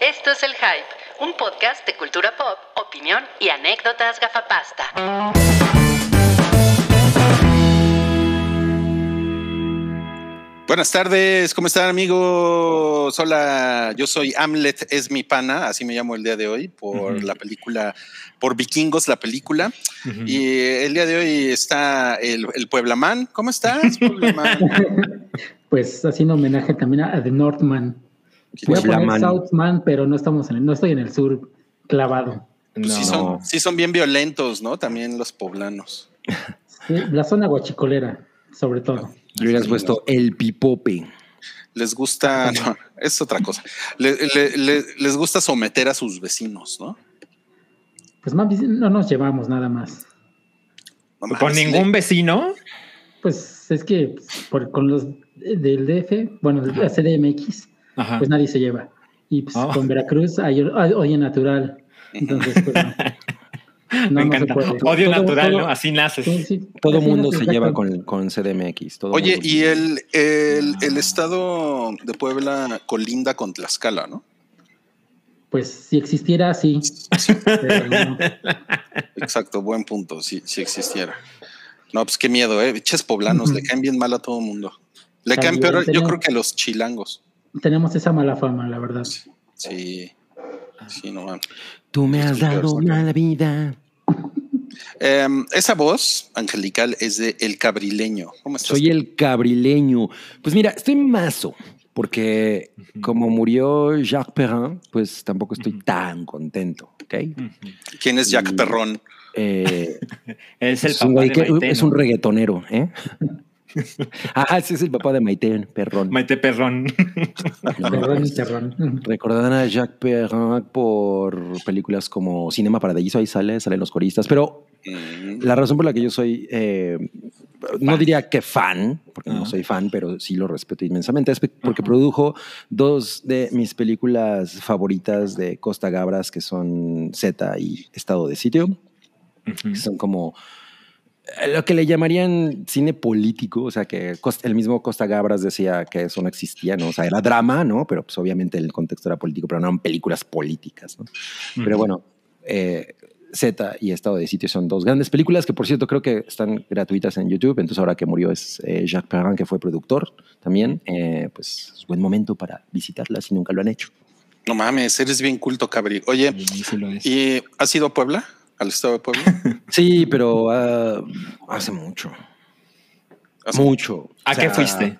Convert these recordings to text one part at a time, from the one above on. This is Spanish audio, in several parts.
Esto es El Hype, un podcast de cultura pop, opinión y anécdotas gafapasta. Buenas tardes, ¿cómo están amigos? Hola, yo soy Hamlet, es mi pana, así me llamo el día de hoy, por la película, por Vikingos, la película. Y el día de hoy está el, el Pueblaman. ¿Cómo estás, Pueblaman? pues haciendo homenaje también a The Northman. Voy a poner Southman, pero no estamos en el, no estoy en el sur clavado. Pues sí, son, sí son bien violentos, ¿no? También los poblanos. Sí, la zona guachicolera, sobre todo. Le hubieras puesto el pipope. Les gusta, no, es otra cosa. Le, le, le, les gusta someter a sus vecinos, ¿no? Pues más no nos llevamos nada más. No ¿Con ningún vecino? Pues es que por, con los del DF, bueno, de la CDMX, Ajá. pues nadie se lleva. Y pues, oh. con Veracruz hay odio natural. Entonces, pues, no. No, Me encanta. No Odio todo, natural, todo, ¿no? Así naces. Sí, sí. Todo mundo se lleva con, con CDMX. Todo Oye, mundo. y el, el, el, estado de Puebla colinda con Tlaxcala, ¿no? Pues si existiera, sí. sí. No. Exacto, buen punto, si, si existiera. No, pues qué miedo, ¿eh? Ches poblanos, uh -huh. le caen bien mal a todo mundo. Le caen peor, yo creo que a los chilangos. Tenemos esa mala fama, la verdad. Sí, sí, no man. Tú me has dado una vida. Eh, esa voz angelical es de El Cabrileño. ¿Cómo estás? Soy el Cabrileño. Pues mira, estoy mazo, porque uh -huh. como murió Jacques Perrin, pues tampoco estoy uh -huh. tan contento. ¿okay? Uh -huh. ¿Quién es Jacques y, Perrón? Eh, es el es un, que, Maite, es un reggaetonero, ¿eh? Ah, ese es el papá de Maite Perrón. Maite Perrón. Perrón y Perrón. Recordarán a Jacques Perrin por películas como Cinema Paradiso, ahí sale, salen los coristas, pero mm. la razón por la que yo soy, eh, no diría que fan, porque uh -huh. no soy fan, pero sí lo respeto inmensamente, es porque uh -huh. produjo dos de mis películas favoritas de Costa Gabras, que son Z y Estado de Sitio, uh -huh. que son como lo que le llamarían cine político, o sea, que el mismo Costa Gabras decía que eso no existía, ¿no? O sea, era drama, ¿no? Pero pues obviamente el contexto era político, pero no eran películas políticas, ¿no? Uh -huh. Pero bueno, eh, Z y Estado de Sitio son dos grandes películas que, por cierto, creo que están gratuitas en YouTube. Entonces, ahora que murió es eh, Jacques Perrin, que fue productor también, eh, pues es buen momento para visitarlas si nunca lo han hecho. No mames, eres bien culto, Cabri. Oye, sí, sí ¿y has ido a Puebla? Al estado de Puebla? sí, pero uh, hace mucho. ¿Hace mucho. ¿A o sea, qué fuiste?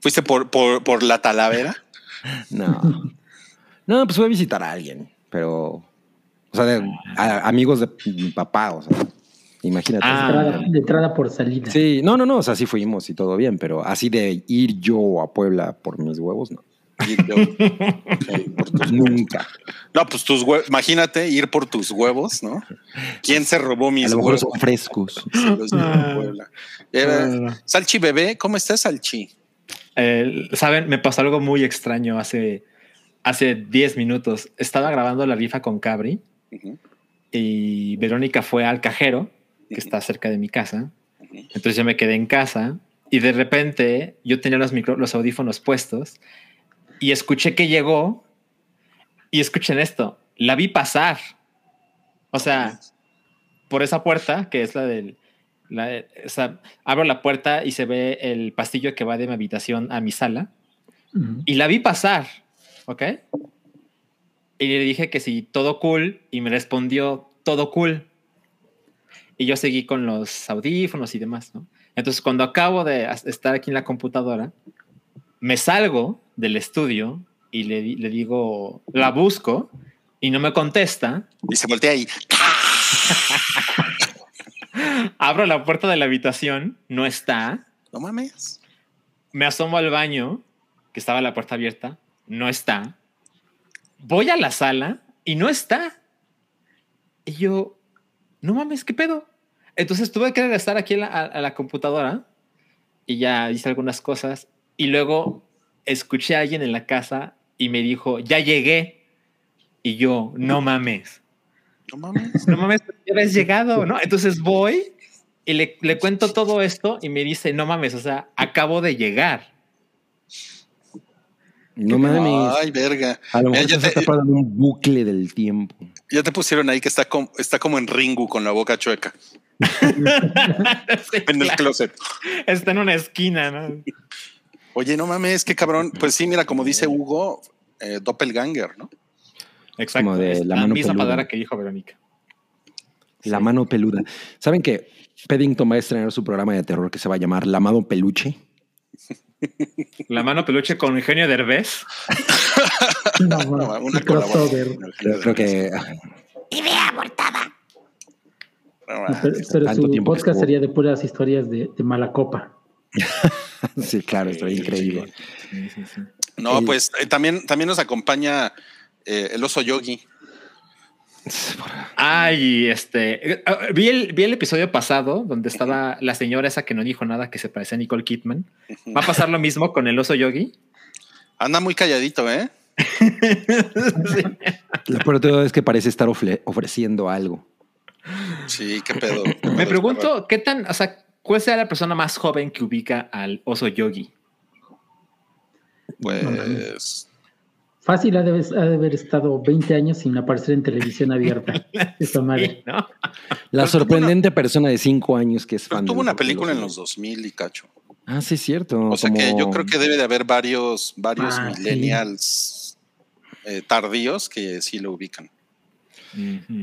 ¿Fuiste por, por, por la Talavera? no. No, pues fui a visitar a alguien, pero. O sea, de, a, amigos de mi papá, o sea. Imagínate. Ah, de, entrada, de entrada por salida. Sí, no, no, no, o sea, sí fuimos y todo bien, pero así de ir yo a Puebla por mis huevos, no. Por tus, nunca. No, pues tus huevos, imagínate ir por tus huevos, ¿no? ¿Quién se robó mis a lo huevos? Son frescos. Ah. Era, Salchi bebé, ¿cómo estás, Salchi? Eh, Saben, me pasó algo muy extraño hace hace 10 minutos. Estaba grabando la rifa con Cabri uh -huh. y Verónica fue al cajero, que uh -huh. está cerca de mi casa. Uh -huh. Entonces yo me quedé en casa y de repente yo tenía los, micro, los audífonos puestos y escuché que llegó y escuchen esto, la vi pasar. O sea, por esa puerta, que es la del... La, o sea, abro la puerta y se ve el pastillo que va de mi habitación a mi sala. Uh -huh. Y la vi pasar, ¿ok? Y le dije que sí, todo cool, y me respondió, todo cool. Y yo seguí con los audífonos y demás, ¿no? Entonces, cuando acabo de estar aquí en la computadora, me salgo del estudio y le, le, digo, la busco y no me contesta. Y se voltea ahí. Abro la puerta de la habitación, no está. No mames. Me asomo al baño, que estaba la puerta abierta, no está. Voy a la sala y no está. Y yo, no mames, ¿qué pedo? Entonces tuve que regresar aquí a la, a la computadora y ya hice algunas cosas y luego escuché a alguien en la casa y me dijo, ya llegué. Y yo, no mames. No mames. No mames, ya habías llegado, ¿no? Entonces voy y le, le, cuento todo esto y me dice, no mames, o sea, acabo de llegar. No mames. Ay, verga. A lo mejor ya te, está un bucle del tiempo. Ya te pusieron ahí que está como, está como en Ringu con la boca chueca. en el closet. Está en una esquina, ¿no? Oye, no mames, qué cabrón. Pues sí, mira, como dice Hugo, eh, doppelganger, ¿no? Exacto. Como de la, misma palabra que dijo Verónica. La mano peluda. ¿Saben que Peddington va a estrenar su programa de terror que se va a llamar La mano peluche? La mano peluche con Eugenio Derbez. no, no, una crossover. Creo, que. Idea abortada. pero, su podcast sería de puras historias de, mala copa. sí, claro, esto increíble. No, pues eh, también, también nos acompaña eh, el oso yogi. Ay, este. Eh, vi el, vi el episodio pasado donde estaba la señora esa que no dijo nada que se parece a Nicole Kidman. ¿Va a pasar lo mismo con el oso yogi? Anda muy calladito, ¿eh? sí. Lo peor de todo es que parece estar ofreciendo algo. Sí, qué pedo. Me pregunto, ¿qué tan, o sea, cuál sea la persona más joven que ubica al oso yogi? Pues Fácil ha de, haber estado 20 años sin aparecer en televisión abierta. Esa madre. La sorprendente persona de 5 años que es fan. Tuvo una película en los 2000 y cacho. Ah, sí, es cierto. O sea que yo creo que debe de haber varios, varios ah, millennials eh, tardíos que sí lo ubican.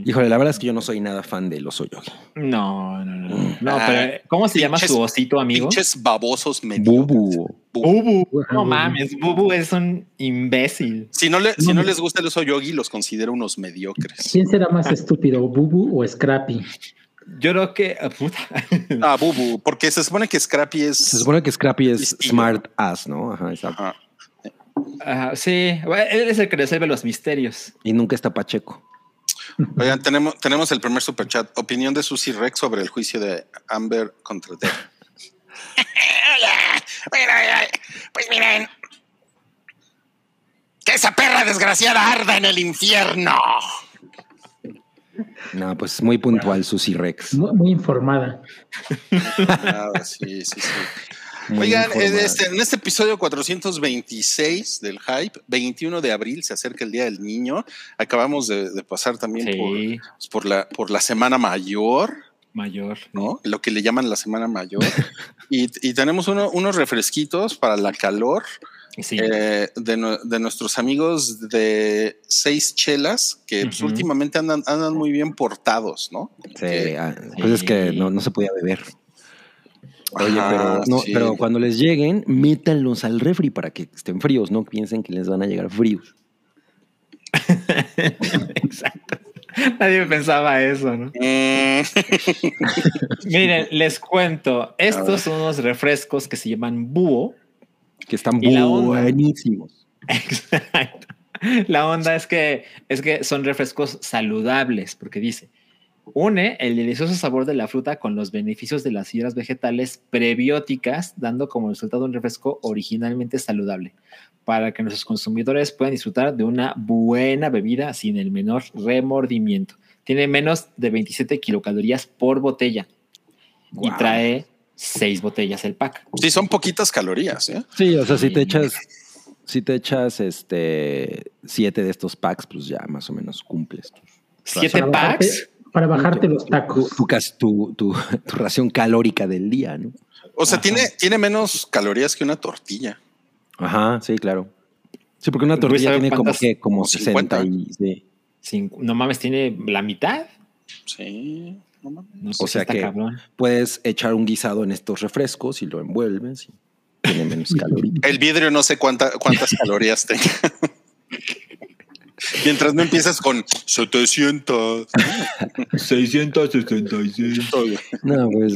Híjole, la verdad es que yo no soy nada fan del oso yogi. No, no, no. Mm. no pero, ¿Cómo se llama su osito, amigo? Pinches babosos Bubu. Bubu. No mames, Bubu es un imbécil. Si no, le, si no les gusta el oso yogi, los considero unos mediocres. ¿Quién será más estúpido, Bubu o Scrappy? Yo creo que. Ah, puta. Ah, Bubu, porque se supone que Scrappy es. Se supone que Scrappy es smart ass, ¿no? Ajá, exacto. sí, él es el que resuelve los misterios. Y nunca está Pacheco. Oigan, tenemos, tenemos el primer superchat. Opinión de Susy Rex sobre el juicio de Amber contra Depp. pues miren. Que esa perra desgraciada arda en el infierno. No, pues muy puntual, Susy Rex. Muy, informada. Ah, sí, sí, sí. Oigan, este, en este episodio 426 del Hype, 21 de abril, se acerca el Día del Niño. Acabamos de, pasar también pues, por, la, por la Semana Mayor. Mayor. ¿No? Lo que le llaman la Semana Mayor. y, tenemos unos refresquitos para la calor. Eh, de, nuestros amigos de Seis Chelas, que pues, últimamente andan, andan muy bien portados, ¿no? Sí, ah, pues es que no, no se podía beber. Oye, pero, no, pero cuando les lleguen, métanlos al refri para que estén fríos, no piensen que les van a llegar fríos. Exacto. Nadie pensaba eso, ¿no? Mm. Miren, les cuento. Estos son unos refrescos que se llaman búho. Que están buenísimos. Exacto. La onda es que, es que son refrescos saludables, porque dice, Une el delicioso sabor de la fruta con los beneficios de las fibras vegetales prebióticas, dando como resultado un refresco originalmente saludable, para que nuestros consumidores puedan disfrutar de una buena bebida sin el menor remordimiento. Tiene menos de 27 kilocalorías por botella y trae seis botellas el pack. Sí, son poquitas calorías. ¿eh? Sí, o sea, si te echas, si te echas este siete de estos packs, pues ya más o menos cumples. ¿Siete packs? Para bajarte los tacos. Tu, tu, ración calórica del día, ¿no? O sea, tiene, tiene menos calorías que una tortilla. Ajá, sí, claro. Sí, porque una tortilla tiene como que como 60 y, no mames, tiene la mitad. Sí, no mames. o sea que puedes echar un guisado en estos refrescos y lo envuelves y tiene menos calorías. El vidrio no sé cuántas calorías tenga. Mientras no empiezas con 700. 665. No, pues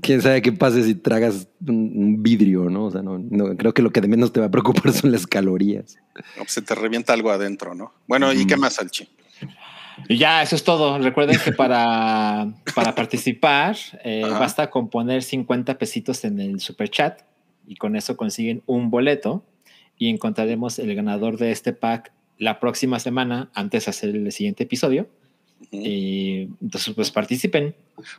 quién sabe qué pase si tragas un vidrio, ¿no? O sea, no, creo que lo que de menos te va a preocupar son las calorías. Pues se te revienta algo adentro, ¿no? Bueno, ¿y qué más, Alchi? Y ya, eso es todo. Recuerden que para, para participar eh, basta con poner 50 pesitos en el super chat y con eso consiguen un boleto y encontraremos el ganador de este pack la próxima semana antes de hacer el siguiente episodio. Y entonces, pues participen.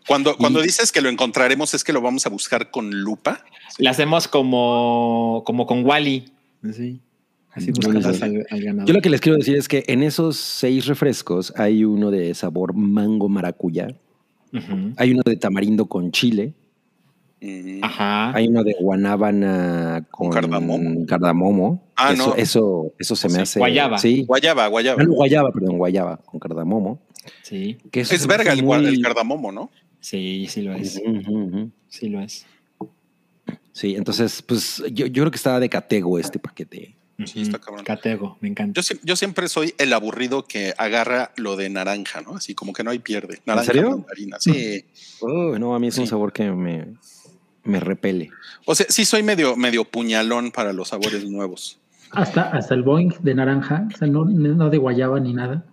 Cuando, cuando dices que lo encontraremos, es que lo vamos a buscar con lupa. La hacemos como, como con Wally. Sí. Así buscas al, ganador. Yo lo que les quiero decir es que en esos seis refrescos hay uno de sabor mango maracuyá, hay uno de tamarindo con chile, Ajá. Hay uno de guanábana con, cardamomo. Ah, eso, no. Eso, eso se me hace. Guayaba. Sí. Guayaba, guayaba. guayaba, perdón, guayaba con cardamomo. Sí. Que es verga el, el, cardamomo, ¿no? Sí, sí lo es. Sí lo es. Sí, entonces, pues yo, yo creo que estaba de catego este paquete. Sí, está cabrón. Catego, me encanta. Yo, yo, siempre soy el aburrido que agarra lo de naranja, ¿no? Así como que no hay pierde. Naranja, ¿En serio? mandarina. Sí. Oh, no, a mí es un sabor que me, me repele. O sea, sí soy medio, medio puñalón para los sabores nuevos. Hasta, hasta el Boeing de naranja, o sea, no, no de guayaba ni nada.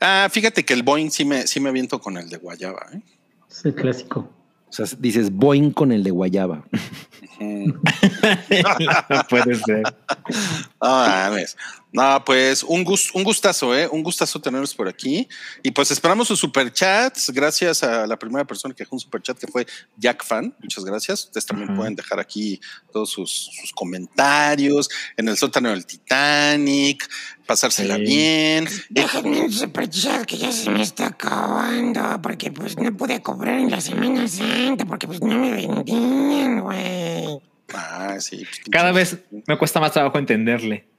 Ah, fíjate que el Boeing sí me, sí me aviento con el de guayaba. ¿eh? Es el clásico. O sea, dices Boeing con el de guayaba. no puede ser. Ah, no, pues un, gust, un gustazo, ¿eh? Un gustazo tenerlos por aquí. Y pues esperamos sus superchats. Gracias a la primera persona que dejó un superchat, que fue Jack Fan. Muchas gracias. Ustedes también uh -huh. pueden dejar aquí todos sus, sus, comentarios en el sótano del Titanic, pasársela sí. bien. Déjenme un superchat que ya se me está acabando, porque pues no pude cobrar en la Semana Santa, porque pues no me vendían, güey. Ah, sí. Pues, Cada vez me cuesta más trabajo entenderle.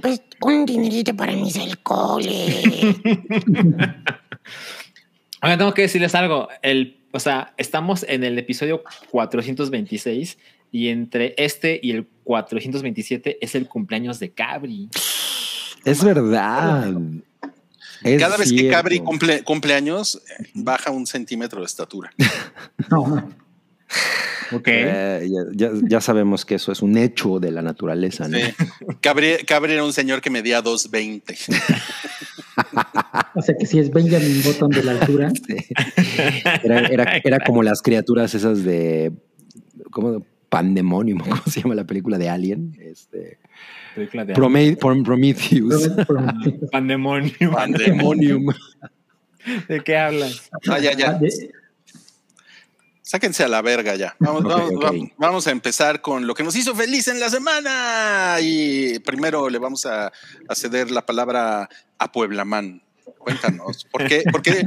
Pues un dinerito para mis alcoholes. Ahora tengo que decirles algo. El, o sea, estamos en el episodio 426 y entre este y el 427 es el cumpleaños de Cabri. Es verdad. Es Cada vez cierto. que Cabri cumple, cumpleaños, baja un centímetro de estatura. No. Ok. Eh, ya, ya, ya, sabemos que eso es un hecho de la naturaleza, ¿no? Sí. Era un señor que medía 2.20. o sea que si es Benjamin Button de la altura. Sí. Era, era, era, como las criaturas esas de. ¿Cómo? Pandemonium, ¿cómo se llama la película de Alien? Este, película de Prometheus. Pandemonium. Pandemonium. ¿De qué hablas? Ah, ya, ya. Sáquense a la verga ya. Vamos, okay, vamos, okay. vamos, a empezar con lo que nos hizo feliz en la semana. Y primero le vamos a, a ceder la palabra a Pueblamán. Cuéntanos, ¿por qué, por, qué,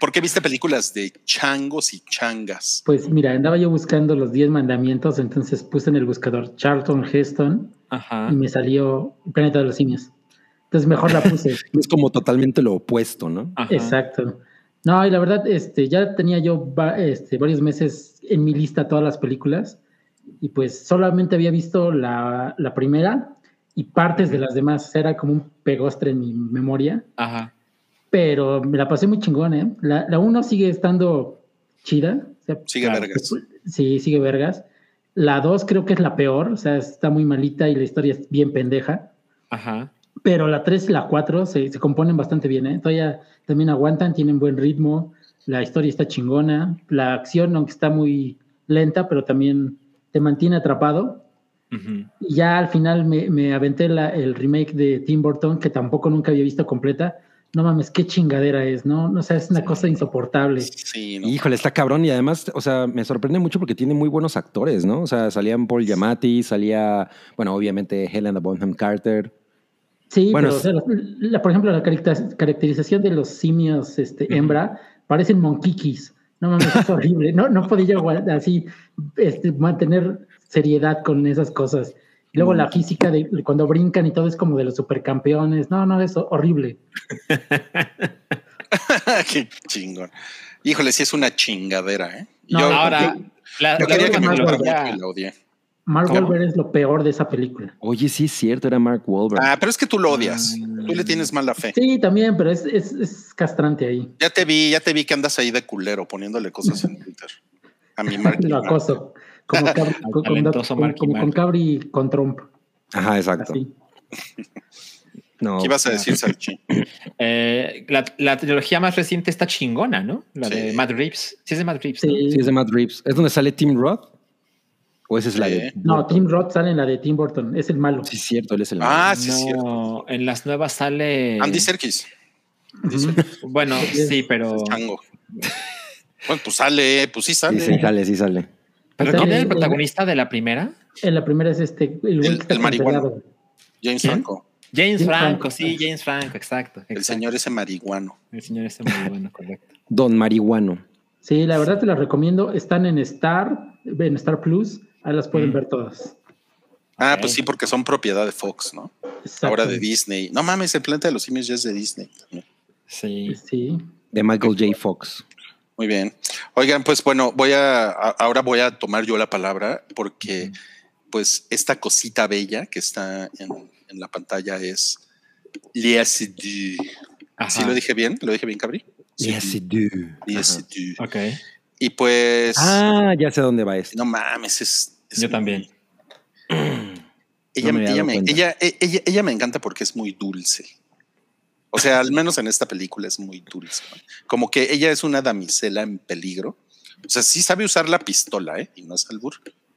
¿por qué viste películas de changos y changas? Pues mira, andaba yo buscando los 10 mandamientos, entonces puse en el buscador Charlton Heston Ajá. y me salió Planeta de los Simios. Entonces mejor la puse. es como totalmente lo opuesto, ¿no? Ajá. Exacto. No, y la verdad, este, ya tenía yo este, varios meses en mi lista todas las películas y pues solamente había visto la, la primera y partes de las demás. Era como un pegostre en mi memoria. Ajá. Pero me la pasé muy chingón, ¿eh? La, la uno sigue estando chida. O sea, sigue vergas. Sí, sigue vergas. La dos creo que es la peor, o sea, está muy malita y la historia es bien pendeja. Ajá. Pero la 3 y la 4 se, se, componen bastante bien, ¿eh? Todavía también aguantan, tienen buen ritmo, la historia está chingona, la acción, aunque está muy lenta, pero también te mantiene atrapado. Uh -huh. Y ya al final me, me aventé la, el remake de Tim Burton, que tampoco nunca había visto completa. No mames, qué chingadera es, ¿no? O sea, es una sí. cosa insoportable. Sí, no. Híjole, está cabrón y además, o sea, me sorprende mucho porque tiene muy buenos actores, ¿no? O sea, salían Paul Giamatti, salía, bueno, obviamente Helena Bonham Carter. Sí, bueno, pero, o sea, la, la, por ejemplo, la caracterización de los simios este, hembra parecen monquiquis. No mames, es horrible. No, no podía así este, mantener seriedad con esas cosas. Y luego la física de cuando brincan y todo es como de los supercampeones. No, no, es horrible. Qué chingón. Híjole, sí es una chingadera, ¿eh? No, yo, ahora, yo, la, yo quería que me lo odié. Mark claro. Wahlberg es lo peor de esa película. Oye, sí es cierto, era Mark Wahlberg. Ah, pero es que tú lo odias. Mm. Tú le tienes mala fe. Sí, también, pero es, es, es, castrante ahí. Ya te vi, ya te vi que andas ahí de culero poniéndole cosas en Twitter. A mi Mark. lo acoso. Como, Cabri, con, como con Cabri con Trump. Ajá, exacto. Así. No, ¿Qué ibas a decir, Salchi? Eh, la, la, trilogía más reciente está chingona, ¿no? La sí. de Matt Reeves. Sí, es de Matt Reeves. Sí. ¿no? sí, es de Matt Reeves. ¿Es donde sale Tim Roth? ¿O esa es la de.? No, Tim Roth sale en la de Tim Burton. Es el malo. Sí, es cierto, él es el malo. Ah, sí, no, es cierto. En las nuevas sale. Andy Serkis. Uh -huh. Bueno, sí, pero. Chango. Bueno, pues sale, pues sí sale. Sí, sí sale, sí sale. ¿Pero quién era el protagonista de la primera? En la primera es este, el, El- el marihuano. James ¿Quién? Franco. James James Franco, Franco. sí, James Franco, exacto. El exacto. señor ese marihuano. El señor muy bueno, correcto. Don Marihuano. Sí, la verdad te las recomiendo. Están en Star, en Star Plus. Ahí las pueden Mm. ver todas. Ah, pues sí, porque son propiedad de Fox, ¿no? Exacto. Ahora de Disney. No mames, el planeta de los simios ya es de Disney. también. Sí. Sí. De Michael J. Fox. Muy bien. Oigan, pues bueno, voy a, a- ahora voy a tomar yo la palabra porque pues esta cosita bella que está en, en la pantalla es Lia Seydoux. Ajá. ¿Sí lo dije bien? ¿Lo dije bien, Cabri? Yes, it do. Lia Ajá. Seydoux. Ok. Y pues Ah, ya sé dónde va esto. no mames, es, es Yo muy- también. Ella, No me ella, me, ella, ella, ella me encanta porque es muy dulce. O sea, al menos en esta película es muy dulce. ¿no? Como que ella es una damisela en peligro. O sea, sí sabe usar la pistola, ¿eh? Y no es albur.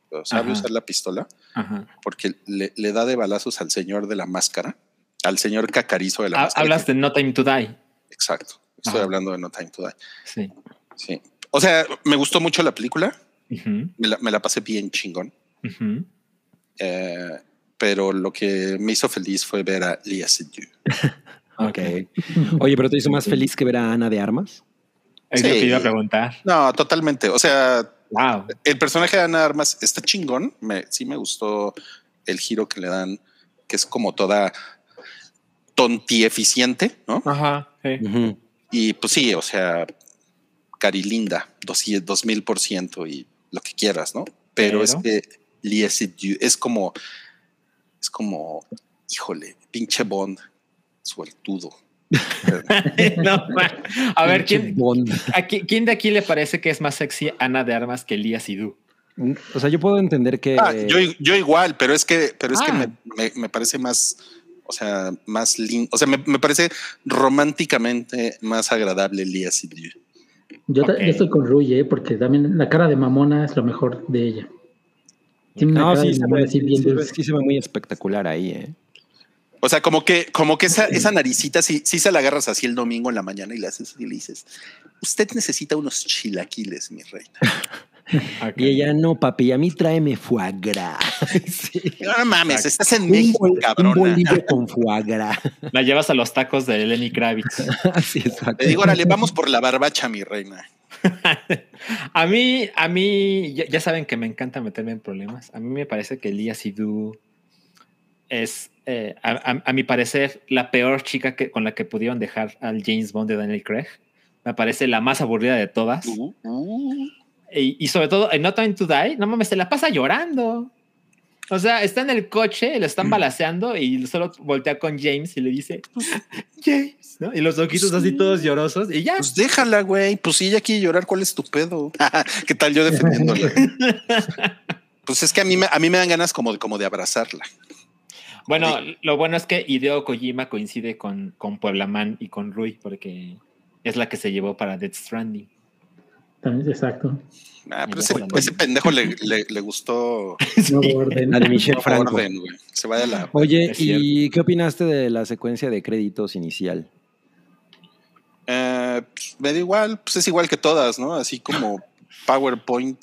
Pero sabe Ajá. usar la pistola Ajá. porque le, le da de balazos al señor de la máscara, al señor cacarizo de la Ha- máscara. Hablas de No Time to Die. Exacto. Estoy Ajá. hablando de No Time to Die. Sí. Sí. O sea, me gustó mucho la película. Me la, me la pasé bien chingón. Eh, pero lo que me hizo feliz fue ver a Lia Seydoux. Ok. Oye, pero te hizo más feliz que ver a Ana de Armas. Es Sí. lo que iba a preguntar. No, totalmente. O sea, Wow. el personaje de Ana Armas está chingón. Me, sí me gustó el giro que le dan, que es como toda tontieficiente, ¿no? Ajá. sí. Y pues sí, o sea, cari linda, dos, dos mil por ciento y lo que quieras, ¿no? Pero, Pero- es que es como, es como, híjole, pinche Bond, suertudo. No, a ver, ¿quién, Bond. a qui- ¿quién de aquí le parece que es más sexy Ana de Armas que Lía Sidú? O sea, yo puedo entender que. Ah, yo, yo igual, pero es que, pero es que Ah. me, me- me parece más, o sea, más lindo, o sea, me, me parece románticamente más agradable Lia Seydoux. Yo, estoy con Rui, ¿eh? porque también la cara de mamona es lo mejor de ella. Tiene una No, cara sí, de mamona sí, sí se ve muy espectacular ahí, ¿eh? O sea, como que, como que esa, esa naricita, sí, sí se la agarras así el domingo en la mañana y le haces y le dices, usted necesita unos chilaquiles, mi reina. Ok. Y ella, no, papi, a mí tráeme foie gras. Sí. No mames, Exacto. estás en Un, México, bol- un bolillo con foie gras. La llevas a los tacos de Lenny Kravitz. sí, exacto. Le digo, órale, vamos por la barbacha, mi reina. a mí, a mí, ya, ya saben que me encanta meterme en problemas. A mí me parece que Lía Sidhu es, eh, a, a- a mi parecer, la peor chica que, con la que pudieron dejar al James Bond de Daniel Craig. Me parece la más aburrida de todas. Uh, uh. Y, y sobre todo en No Time to Die, no mames, se la pasa llorando. O sea, está en el coche, lo están balaceando y solo voltea con James y le dice, James, ¿no? Y los ojitos así todos llorosos y ya. Pues déjala, güey. Pues si ella quiere llorar, ¿cuál es tu pedo? ¿Qué tal yo defendiéndola? pues es que a mí, me, a mí me dan ganas como, de- como de abrazarla. Bueno, lo bueno es que Hideo Kojima coincide con, con Pueblaman y con Rui porque es la que se llevó para Death Stranding. También, exacto. Ah, pero ese, pendejo le, le, le gustó Nuevo orden. La de Michelle no Franco. orden. Se vaya a la. Oye, ¿y qué opinaste de la secuencia de créditos inicial? Eh, pues, me da igual, pues es igual que todas, ¿no? Así como PowerPoint.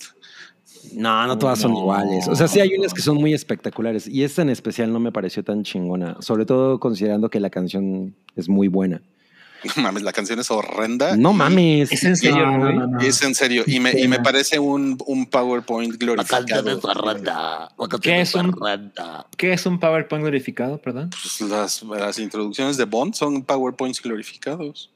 No, no todas son No. iguales. O sea, sí hay unas que son muy espectaculares. Y esta en especial no me pareció tan chingona. Sobre todo considerando que la canción es muy buena. No mames, la canción es horrenda. No mames. ¿Es en serio, No, no, Rui? no, no. Es en serio. Y me, y me parece un, un PowerPoint glorificado. ¿Qué es un, ¿Qué es un PowerPoint glorificado? Perdón. Pues las, las introducciones de Bond son PowerPoints glorificados.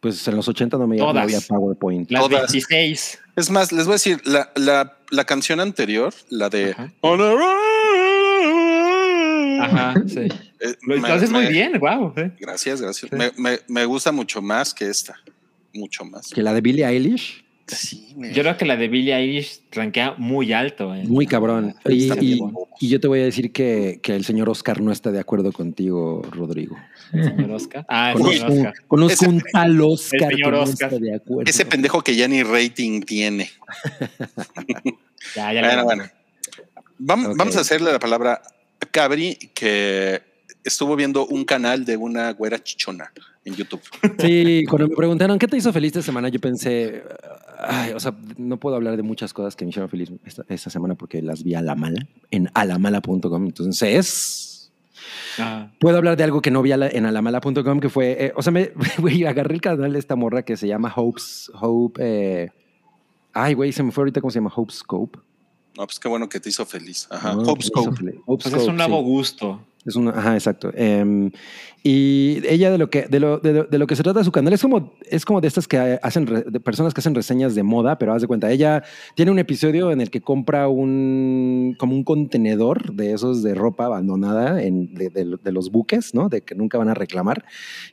Pues en los 80 no me Todas. había PowerPoint. Las Todas. 26. Es más, les voy a decir, la, la, la canción anterior, la de... Ajá. Ajá. Sí. Lo me- haces muy bien, wow. Gracias, gracias. Sí. Me, me, me gusta mucho más que esta. Mucho más. Que la de Billie Eilish, Sí, me- Yo creo que la de Billie Eilish rankea muy alto. en- muy cabrón. Y, Está y- y yo te voy a decir que, que el señor Oscar no está de acuerdo contigo, Rodrigo. el señor Oscar. Ah, el señor Conozco, Oscar. conozco Ese- un tal Oscar señor que no está de acuerdo. Ese pendejo que ya ni rating tiene. Ya, ya Bueno, lo- bueno. Vamos, vamos a hacerle la palabra Cabri, que estuvo viendo un canal de una güera chichona en YouTube. Sí, cuando me preguntaron qué te hizo feliz esta semana, yo pensé, ay, o sea, no puedo hablar de muchas cosas que me hicieron feliz esta, esta semana porque las vi a la mala, en alamala.com. Entonces, Ah, puedo hablar de algo que no vi a la- en alamala.com, que fue, eh, o sea, me güey, agarré el canal de esta morra que se llama Hope's, Hope, eh, ay, güey, se me fue ahorita cómo se llama, Hope Scope. No, pues qué bueno que te hizo feliz. Ajá. No, Hope. Hope pues es un nuevo sí. gusto. Es una, ajá, exacto. Em, y ella de lo que de lo, de, lo- de lo que se trata su canal es como es como de estas que hacen re- de personas que hacen reseñas de moda, pero haz de cuenta, ella tiene un episodio en el que compra un como un contenedor de esos de ropa abandonada en, de, de- de los buques, ¿no? De que nunca van a reclamar.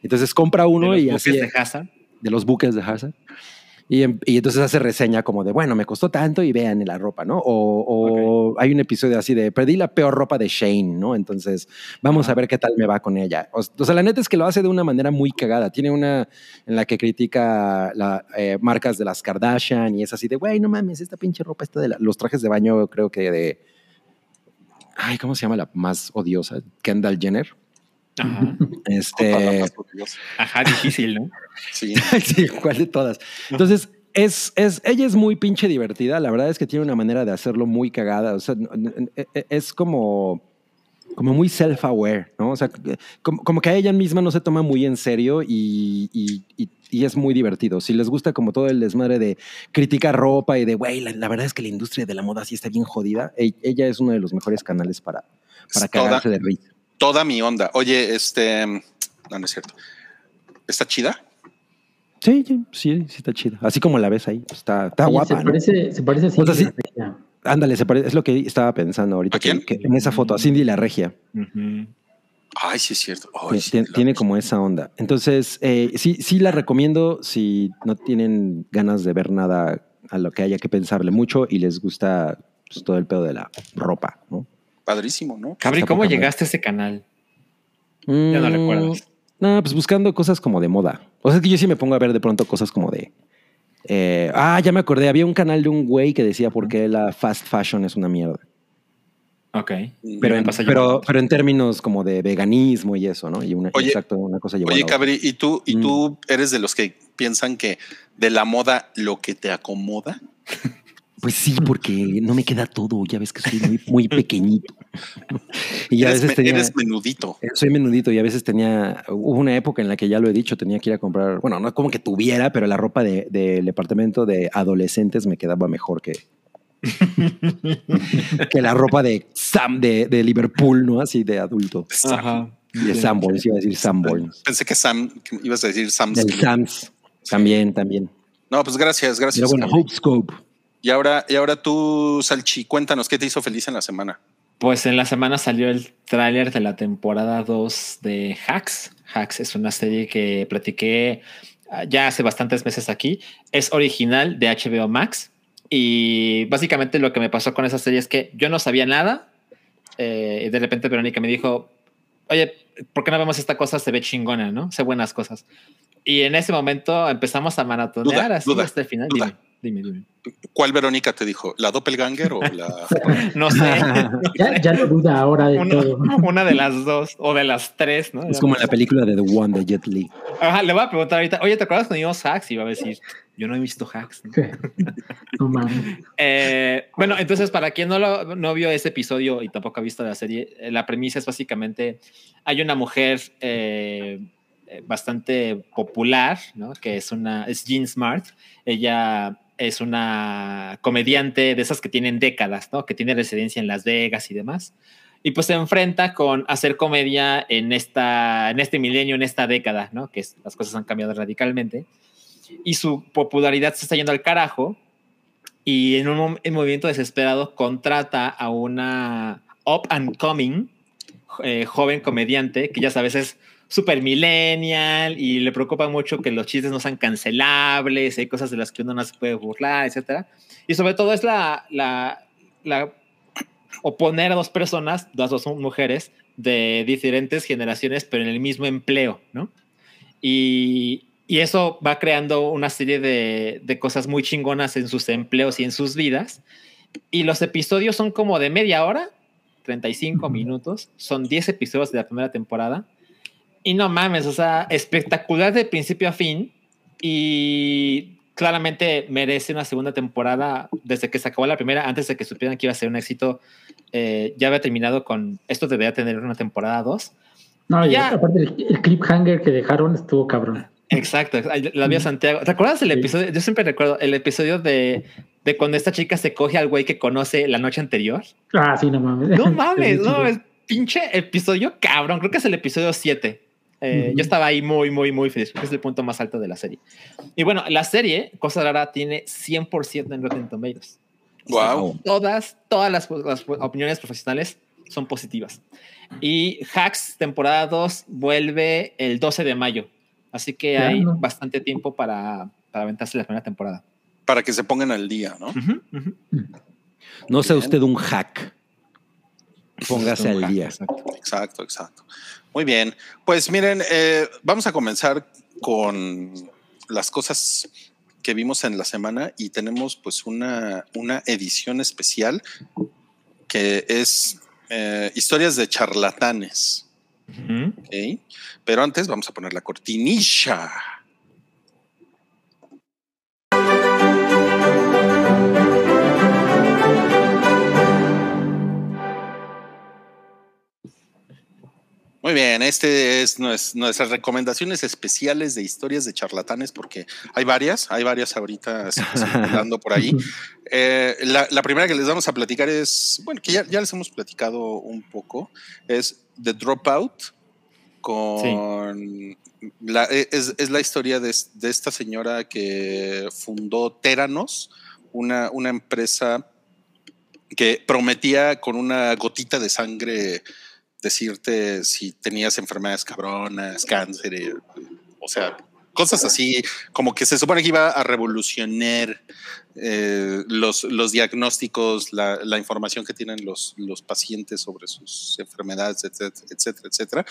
Entonces compra uno De los y buques así de Hazard. de los buques de Hazard. Y, em- y entonces hace reseña como de, bueno, me costó tanto y vean la ropa, ¿no? O, o hay un episodio así de, perdí la peor ropa de Shane, ¿no? Entonces, vamos a ver qué tal me va con ella. O, o sea, la neta es que lo hace de una manera muy cagada. Tiene una en la que critica las marcas de las Kardashian y es así de, güey, no mames, esta pinche ropa está de la- los trajes de baño, creo que de... Ay, ¿cómo se llama la más odiosa? Kendall Jenner. Ajá. Este. Ajá, difícil, ¿no? Sí. sí, ¿cuál de todas? Entonces, es, es, ella es muy pinche divertida. La verdad es que tiene una manera de hacerlo muy cagada. O sea, e- e- es como, como muy self-aware, ¿no? O sea, como, como que a ella misma no se toma muy en serio y, y- y- y es muy divertido. Si les gusta como todo el desmadre de criticar ropa y de, güey, la, la verdad es que la industria de la moda sí está bien jodida, ella es uno de los mejores canales para, para Es toda- cagarse de risa. Toda mi onda. Oye, este. No, no es cierto. ¿Está chida? Sí, sí, sí, sí está chida. Así como la ves ahí, pues está, está Oye, guapa, se, ¿no? parece, se parece a O sea, Cindy sí. la Regia. Ándale, se parece, es lo que estaba pensando ahorita. ¿A quién? que- que en esa foto, a Cindy la regia. Ay, sí es cierto. Ay, Tien- sí, tien- la- tiene como esa onda. Entonces, eh, sí, sí la recomiendo si no tienen ganas de ver nada a lo que haya que pensarle mucho y les gusta pues, todo el pedo de la ropa, ¿no? Padrísimo, ¿no? Cabri, ¿cómo llegaste a ese canal? Ya no Mm, recuerdas. No, pues buscando cosas como de moda. O sea, es que yo sí me pongo a ver de pronto cosas como de. eh, ah, ya me acordé. Había un canal de un güey que decía por qué la fast fashion es una mierda. Ok. Pero Me en, pero, pero en términos como de veganismo y eso, ¿no? Y una, Oye, exacto, una cosa llevó a Oye. Cabri, ¿y tú, ¿y Mm. tú eres de los que piensan que de la moda lo que te acomoda? Pues sí, porque no me queda todo. Ya ves que soy muy, muy pequeñito. y a eres, veces tenía, eres menudito. soy menudito y a veces tenía, hubo una época en la que ya lo he dicho, tenía que ir a comprar, bueno, no como que tuviera, pero la ropa de- del departamento de adolescentes me quedaba mejor que, que la ropa de Sam de, de Liverpool, ¿no? Así de adulto. Ajá. De Sanborns, iba a decir Sanborns. Pensé que Sam, que ibas a decir Sam. Del Sams. También, también. No, pues gracias, Pero gracias. bueno, Cabri. Y ahora, y ahora tú, Salchi, cuéntanos qué te hizo feliz en la semana. Pues en la semana salió el tráiler de la temporada 2 de Hacks. Hacks es una serie que platiqué ah, ya hace bastantes meses aquí. Es original de HBO Max. Y básicamente lo que me pasó con esa serie es que yo no sabía nada. eh, y de repente Verónica me dijo, oye, ¿por qué no vemos esta cosa? Se ve chingona, ¿no? Se buenas cosas. Y en ese momento empezamos a maratonear Duda, así duda, hasta el final. duda. Dime, dime, dime. ¿Cuál Verónica te dijo? ¿La doppelganger o la.? No sé. Ya, ya lo duda ahora de una, todo. una de las dos o de las tres, ¿no? Es Ya como no en la sé. película de The One de Jet Li. Ajá, le voy a preguntar ahorita, oye, ¿te acuerdas cuando vimos Hacks? Y va a decir, yo no he visto Hacks. ¿no? No mames. Eh, bueno, entonces, para quien no, lo, no vio ese episodio y tampoco ha visto la serie, eh, la premisa es básicamente, hay una mujer eh, bastante popular, ¿no? Que es una, es Jean Smart. Ella es una comediante de esas que tienen décadas, ¿no? Que tiene residencia en Las Vegas y demás. Y pues se enfrenta con hacer comedia en, esta, en este milenio, en esta década, ¿no? Que es- las cosas han cambiado radicalmente. Y su popularidad se está yendo al carajo. Y en un movimiento desesperado contrata a una up and coming eh, joven comediante que ya sabes es super millennial y le preocupa mucho que los chistes no sean cancelables, hay cosas de las que uno no se puede burlar, etcétera. Y sobre todo es la, la, la oponer a dos personas, las dos son mujeres de diferentes generaciones, pero en el mismo empleo, ¿no? Y, y eso va creando una serie de, de cosas muy chingonas en sus empleos y en sus vidas. Y los episodios son como de media hora, 35 minutos. Son 10 episodios de la primera temporada. Y no mames, o sea, espectacular de principio a fin. Y claramente merece una segunda temporada desde que se acabó la primera, antes de que supieran que iba a ser un éxito. Eh, ya había terminado con esto, debería tener una temporada 2. No, ya. aparte el, el cliffhanger que dejaron estuvo cabrón. Exacto, la vio Santiago. ¿Te acuerdas el episodio? Yo siempre recuerdo el episodio de, de cuando esta chica se coge al güey que conoce la noche anterior. Ah, sí, no mames. No mames, no es pinche episodio cabrón. Creo que es el episodio 7. Eh, yo estaba ahí muy, muy, muy feliz. Es el punto más alto de la serie. Y bueno, la serie, cosa rara, tiene 100% en Rotten Tomatoes. Wow. todas, todas las, las, opiniones profesionales son positivas. Y Hacks, temporada 2, vuelve el 12 de mayo. Así que hay bastante tiempo para, para aventarse la primera temporada. Para que se pongan al día, ¿no? No sea usted un hack. Póngase al día. Exacto. exacto, Muy bien. Pues miren, eh, vamos a comenzar con las cosas que vimos en la semana y tenemos pues una, una edición especial que es eh, historias de charlatanes. Pero antes vamos a poner la cortinilla. Muy bien, este es nuestras recomendaciones especiales de historias de charlatanes, porque hay varias, hay varias ahorita circulando por ahí. Eh, la, primera que les vamos a platicar es, bueno, que ya, ya les hemos platicado un poco, es The Dropout, con la, e, es, la historia de, esta señora que fundó Teranos, una, una empresa que prometía con una gotita de sangre decirte si tenías enfermedades cabronas, cáncer, eh, o sea, cosas así, como que se supone que iba a revolucionar eh, los, los diagnósticos, la, información que tienen los, los pacientes sobre sus enfermedades, etcétera, etcétera, etcétera.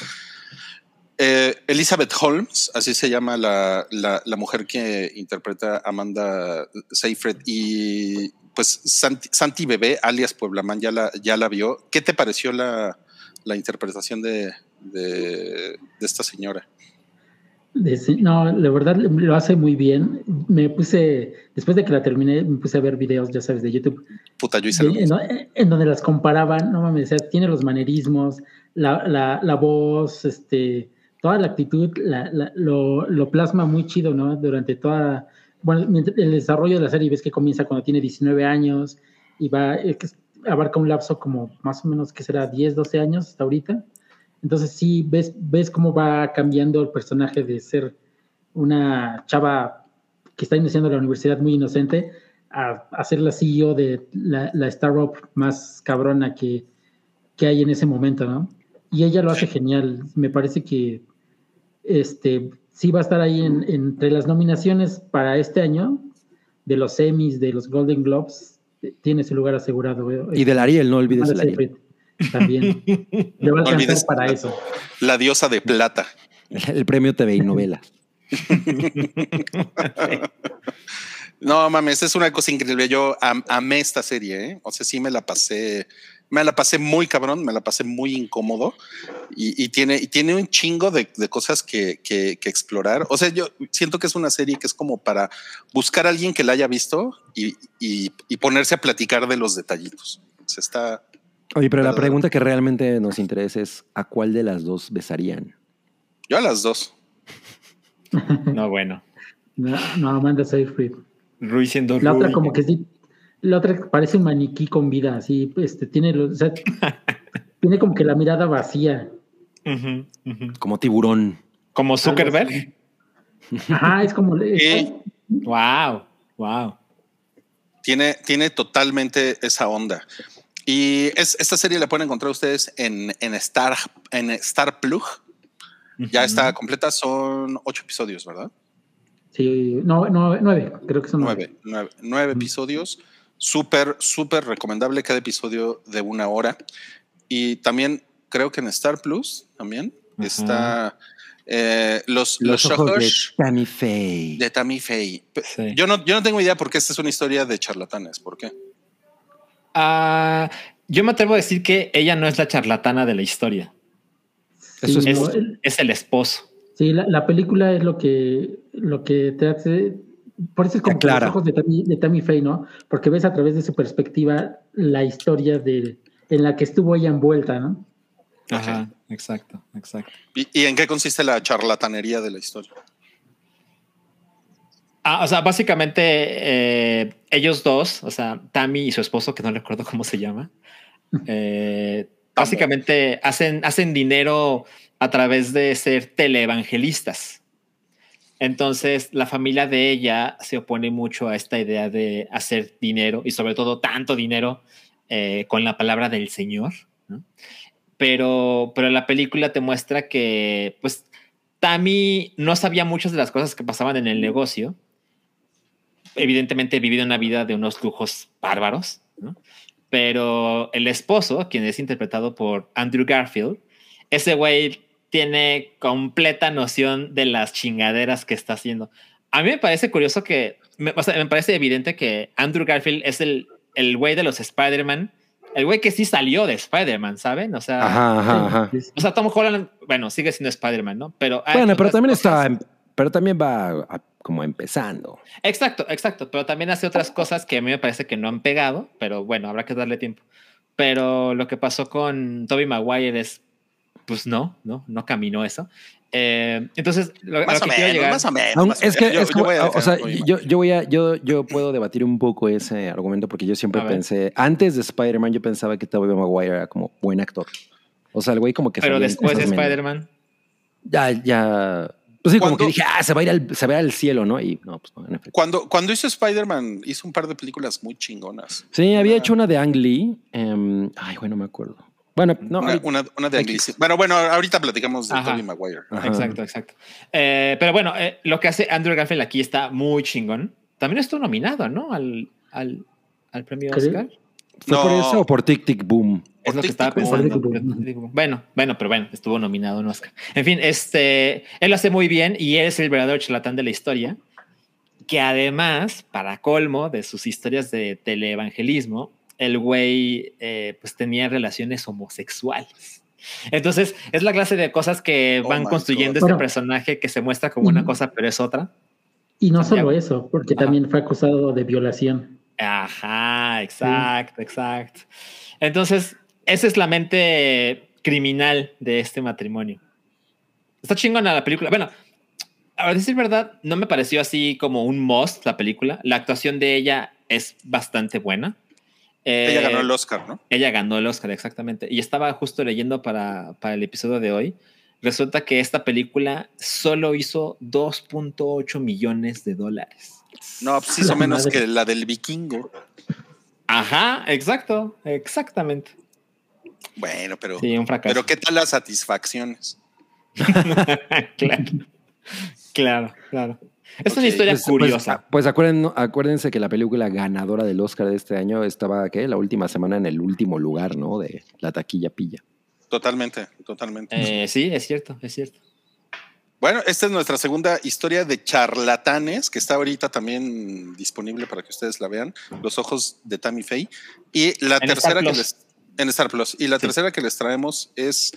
Eh, Elizabeth Holmes, así se llama la, la, mujer que interpreta Amanda Seyfried y pues Santi, Santi Bebé, alias Pueblaman, ya la, ya la vio. ¿Qué te pareció la, la interpretación de, de, esta señora. no, la verdad lo hace muy bien. Me puse, después de que la terminé, me puse a ver videos, ya sabes, de YouTube. Puta, yo hice en, donde las comparaban, no mames, tiene los manerismos, la, la, la voz, este, toda la actitud, lo, lo, plasma muy chido, ¿no? Durante toda, bueno, el desarrollo de la serie, ves que comienza cuando tiene 19 años y va, abarca un lapso como más o menos que será 10, 12 años hasta ahorita. Entonces sí, ves, ves cómo va cambiando el personaje de ser una chava que está iniciando la universidad muy inocente a, a ser la CEO de la, la startup más cabrona que, que, hay en ese momento, ¿no? Y ella lo hace genial. Me parece que este, sí va a estar ahí en, entre las nominaciones para este año de los Emmys, de los Golden Globes tiene su lugar asegurado. Y del Ariel, no olvides el Ariel. También. Le va a alcanzar para eso. La diosa de plata. El premio TV y novela. no mames, es una cosa increíble. Yo amé esta serie, ¿eh? O sea, sí me la pasé me la pasé muy cabrón, me la pasé muy incómodo y, tiene, y tiene un chingo de, cosas que, explorar. O sea, yo siento que es una serie que es como para buscar a alguien que la haya visto y, ponerse a platicar de los detallitos. Se está. Oye, pero la pregunta que realmente nos interesa es: ¿a cuál de las dos besarían? Yo a las dos. no, bueno. No, no Amanda Seyfried. Rui siendo La otra, como que sí la otra parece un maniquí con vida, así, este, tiene, o sea, tiene como que la mirada vacía. Como tiburón. Como Zuckerberg. Ajá, es como. Wow, wow. Tiene, tiene totalmente esa onda. Y es, esta serie la pueden encontrar ustedes en, en Star, en Star Plug. Ya está completa, son ocho episodios, ¿verdad? Sí, no, nueve, creo que son nueve. Nueve, nueve, episodios. Súper, súper recomendable cada episodio de una hora. Y también creo que en Star Plus también está eh, los, los, ojos de Tammy Faye. De Tammy Faye. Yo, no, yo no tengo idea por qué esta es una historia de charlatanes. ¿Por qué? Ah, yo me atrevo a decir que ella no es la charlatana de la historia. Eso es, es, el esposo. Sí, la, la, película es lo que, lo que te hace por eso es como los ojos de Tammy, de Tammy Faye, ¿no? Porque ves a través de su perspectiva la historia de, en la que estuvo ella envuelta, ¿no? Ajá, exacto, exacto. ¿Y, en qué consiste la charlatanería de la historia? Ah, o sea, básicamente eh, ellos dos, o sea, Tammy y su esposo, que no recuerdo cómo se llama, eh, básicamente hacen, hacen dinero a través de ser televangelistas. Entonces, la familia de ella se opone mucho a esta idea de hacer dinero y sobre todo tanto dinero eh, con la palabra del Señor. Pero, pero la película te muestra que, pues, Tammy no sabía muchas de las cosas que pasaban en el negocio. Evidentemente, vivido una vida de unos lujos bárbaros, Pero el esposo, quien es interpretado por Andrew Garfield, ese güey tiene completa noción de las chingaderas que está haciendo. A mí me parece curioso que, me, me parece evidente que Andrew Garfield es el, el güey de los Spider-Man, el güey que sí salió de Spider-Man, ¿saben? O sea, ajá, o sea, Tom Holland, bueno, sigue siendo Spider-Man, ¿no? Pero bueno, pero también está, pero también va como empezando. Exacto, exacto, pero también hace otras cosas que a mí me parece que no han pegado, pero bueno, habrá que darle tiempo. Pero lo que pasó con Toby Maguire es pues no, no, no caminó eso. Eh, entonces, lo, más, o menos, más, o menos, Es que, yo, voy a o sea, yo, voy a, yo, yo puedo debatir un poco ese argumento porque yo siempre pensé, antes de Spider-Man, yo pensaba que Tobey Maguire era como buen actor. O sea, el güey como que. Pero después de Spider-Man. Ya, ya. Pues sí, como que dije, ah, se va a ir al, se va al cielo, ¿no? Y no, pues no, en efecto. Cuando, cuando hizo Spider-Man, hizo un par de películas muy chingonas. Sí, había hecho una de Ang Lee. Em, ay, güey, no me acuerdo. Bueno, no. Una, una, de anglicismo. Bueno, bueno, ahorita platicamos de Tobey Maguire. Exacto, exacto. Eh, pero bueno, eh, lo que hace Andrew Garfield aquí está muy chingón. También estuvo nominado, ¿no? Al, al, al premio Oscar. ¿Fue por eso o por Tic Tic Boom? Es lo que estaba pensando. Bueno, bueno, pero bueno, estuvo nominado en Oscar. En fin, este, él lo hace muy bien y él es el verdadero charlatán de la historia. Que además, para colmo de sus historias de teleevangelismo, el güey eh, pues tenía relaciones homosexuales. Entonces, es la clase de cosas que oh van construyendo este personaje que se muestra como una cosa, pero es otra. Y no solo eso, porque también fue acusado de violación. Ajá, exacto, exacto. Entonces, esa es la mente criminal de este matrimonio. Está chingona la película. Bueno, a decir verdad, no me pareció así como un must la película. La actuación de ella es bastante buena ella ganó el eh, Oscar, ¿no? Ella ganó el Oscar, exactamente. Y estaba justo leyendo para, para el episodio de hoy. Resulta que esta película solo hizo 2.8 millones de dólares. No, pues hizo menos que la del vikingo. Ajá, exacto, exactamente. Bueno, pero, sí, un fracaso. pero ¿qué tal las satisfacciones? claro, claro, claro. Es una historia pues, pues, curiosa. Pues, acuérdense que la película ganadora del Oscar de este año estaba ¿qué? la última semana en el último lugar, ¿no? De la taquilla pilla. Totalmente, totalmente. Eh, sí, es cierto, es cierto. Bueno, esta es nuestra segunda historia de charlatanes, que está ahorita también disponible para que ustedes la vean, Los ojos de Tammy Faye. Y la tercera que les... En Star Plus. Y la tercera que les traemos es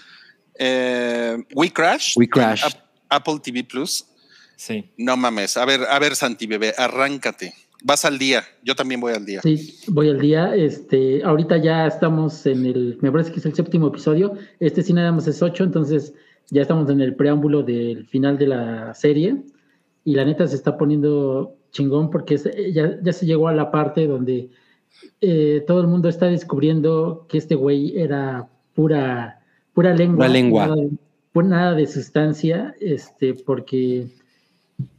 eh, We Crash. We Crash. Apple TV Plus. Sí. No mames. A ver, a ver, Santi, bebé, arráncate. Vas al día. Yo también voy al día. Sí, voy al día. Este, ahorita ya estamos en el, me parece que es el séptimo episodio. Este sí nada más es ocho, entonces ya estamos en el preámbulo del final de la serie. Y la neta se está poniendo chingón porque ya, ya se llegó a la parte donde eh, todo el mundo está descubriendo que este güey era pura, pura lengua. Pura lengua. Nada, nada de sustancia, este, porque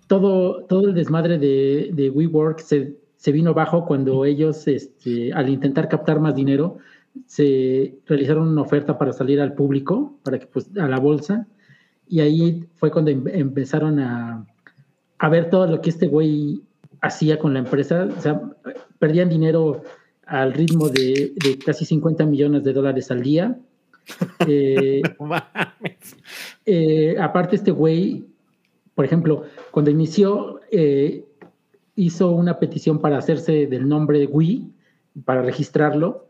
todo, todo el desmadre de, de WeWork se, se, vino abajo cuando ellos, este, al intentar captar más dinero, se realizaron una oferta para salir al público, para que, pues, a la bolsa, y ahí fue cuando em, empezaron a, a ver todo lo que este güey hacía con la empresa, o sea, perdían dinero al ritmo de, de casi 50 millones de dólares al día. Eh, eh, aparte, este güey por ejemplo, cuando inició, eh, hizo una petición para hacerse del nombre de Wii, para registrarlo.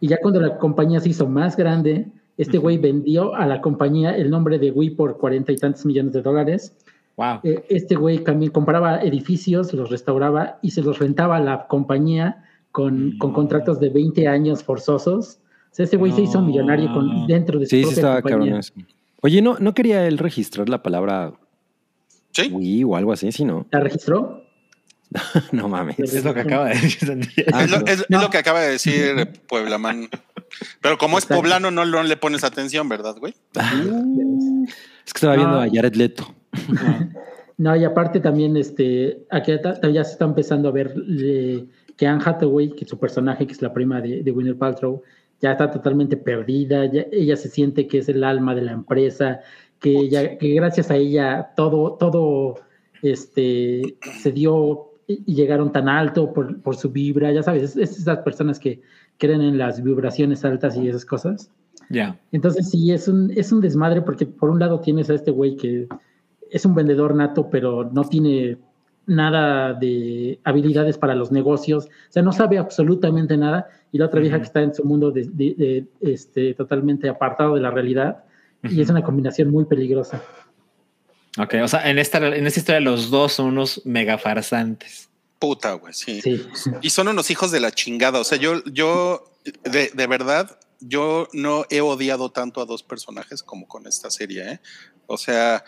Y ya cuando la compañía se hizo más grande, este güey vendió a la compañía el nombre de Wii por cuarenta y tantos millones de dólares. Wow. Eh, este güey también compraba edificios, los restauraba y se los rentaba a la compañía con, con contratos de 20 años forzosos. O sea, ese güey se hizo millonario con, dentro de su Sí, sí propia estaba compañía. cabrón. Oye, ¿no, ¿no quería él registrar la palabra Sí. Wii o algo así? Sí, no. ¿La registró? no mames. Es lo que acaba de decir. Ah, es, lo, no. es- es No. lo que acaba de decir Pueblaman. Pero como es poblano, no, no le pones atención, ¿verdad, güey? Es que estaba viendo No. a Jared Leto. No, y aparte también, este, aquí ya se está empezando a ver eh, que Anne Hathaway, que su personaje, que es la prima de, de Gwyneth Paltrow, ya está totalmente perdida, ya- ella se siente que es el alma de la empresa, que, ella, que gracias a ella todo, todo este, se dio y llegaron tan alto por, por su vibra, ya sabes, es, es esas personas que creen en las vibraciones altas y esas cosas. Ya. Entonces sí, es un, es un desmadre porque por un lado tienes a este güey que es un vendedor nato, pero no tiene nada de habilidades para los negocios, o sea, no sabe absolutamente nada, y la otra vieja que está en su mundo de, de- de, este, totalmente apartado de la realidad, y es una combinación muy peligrosa. Ok, o sea, en esta, en esta historia los dos son unos mega farsantes. Puta, güey, sí. Sí. Y son unos hijos de la chingada. O sea, yo, yo, de, de verdad, yo no he odiado tanto a dos personajes como con esta serie. ¿eh? O sea,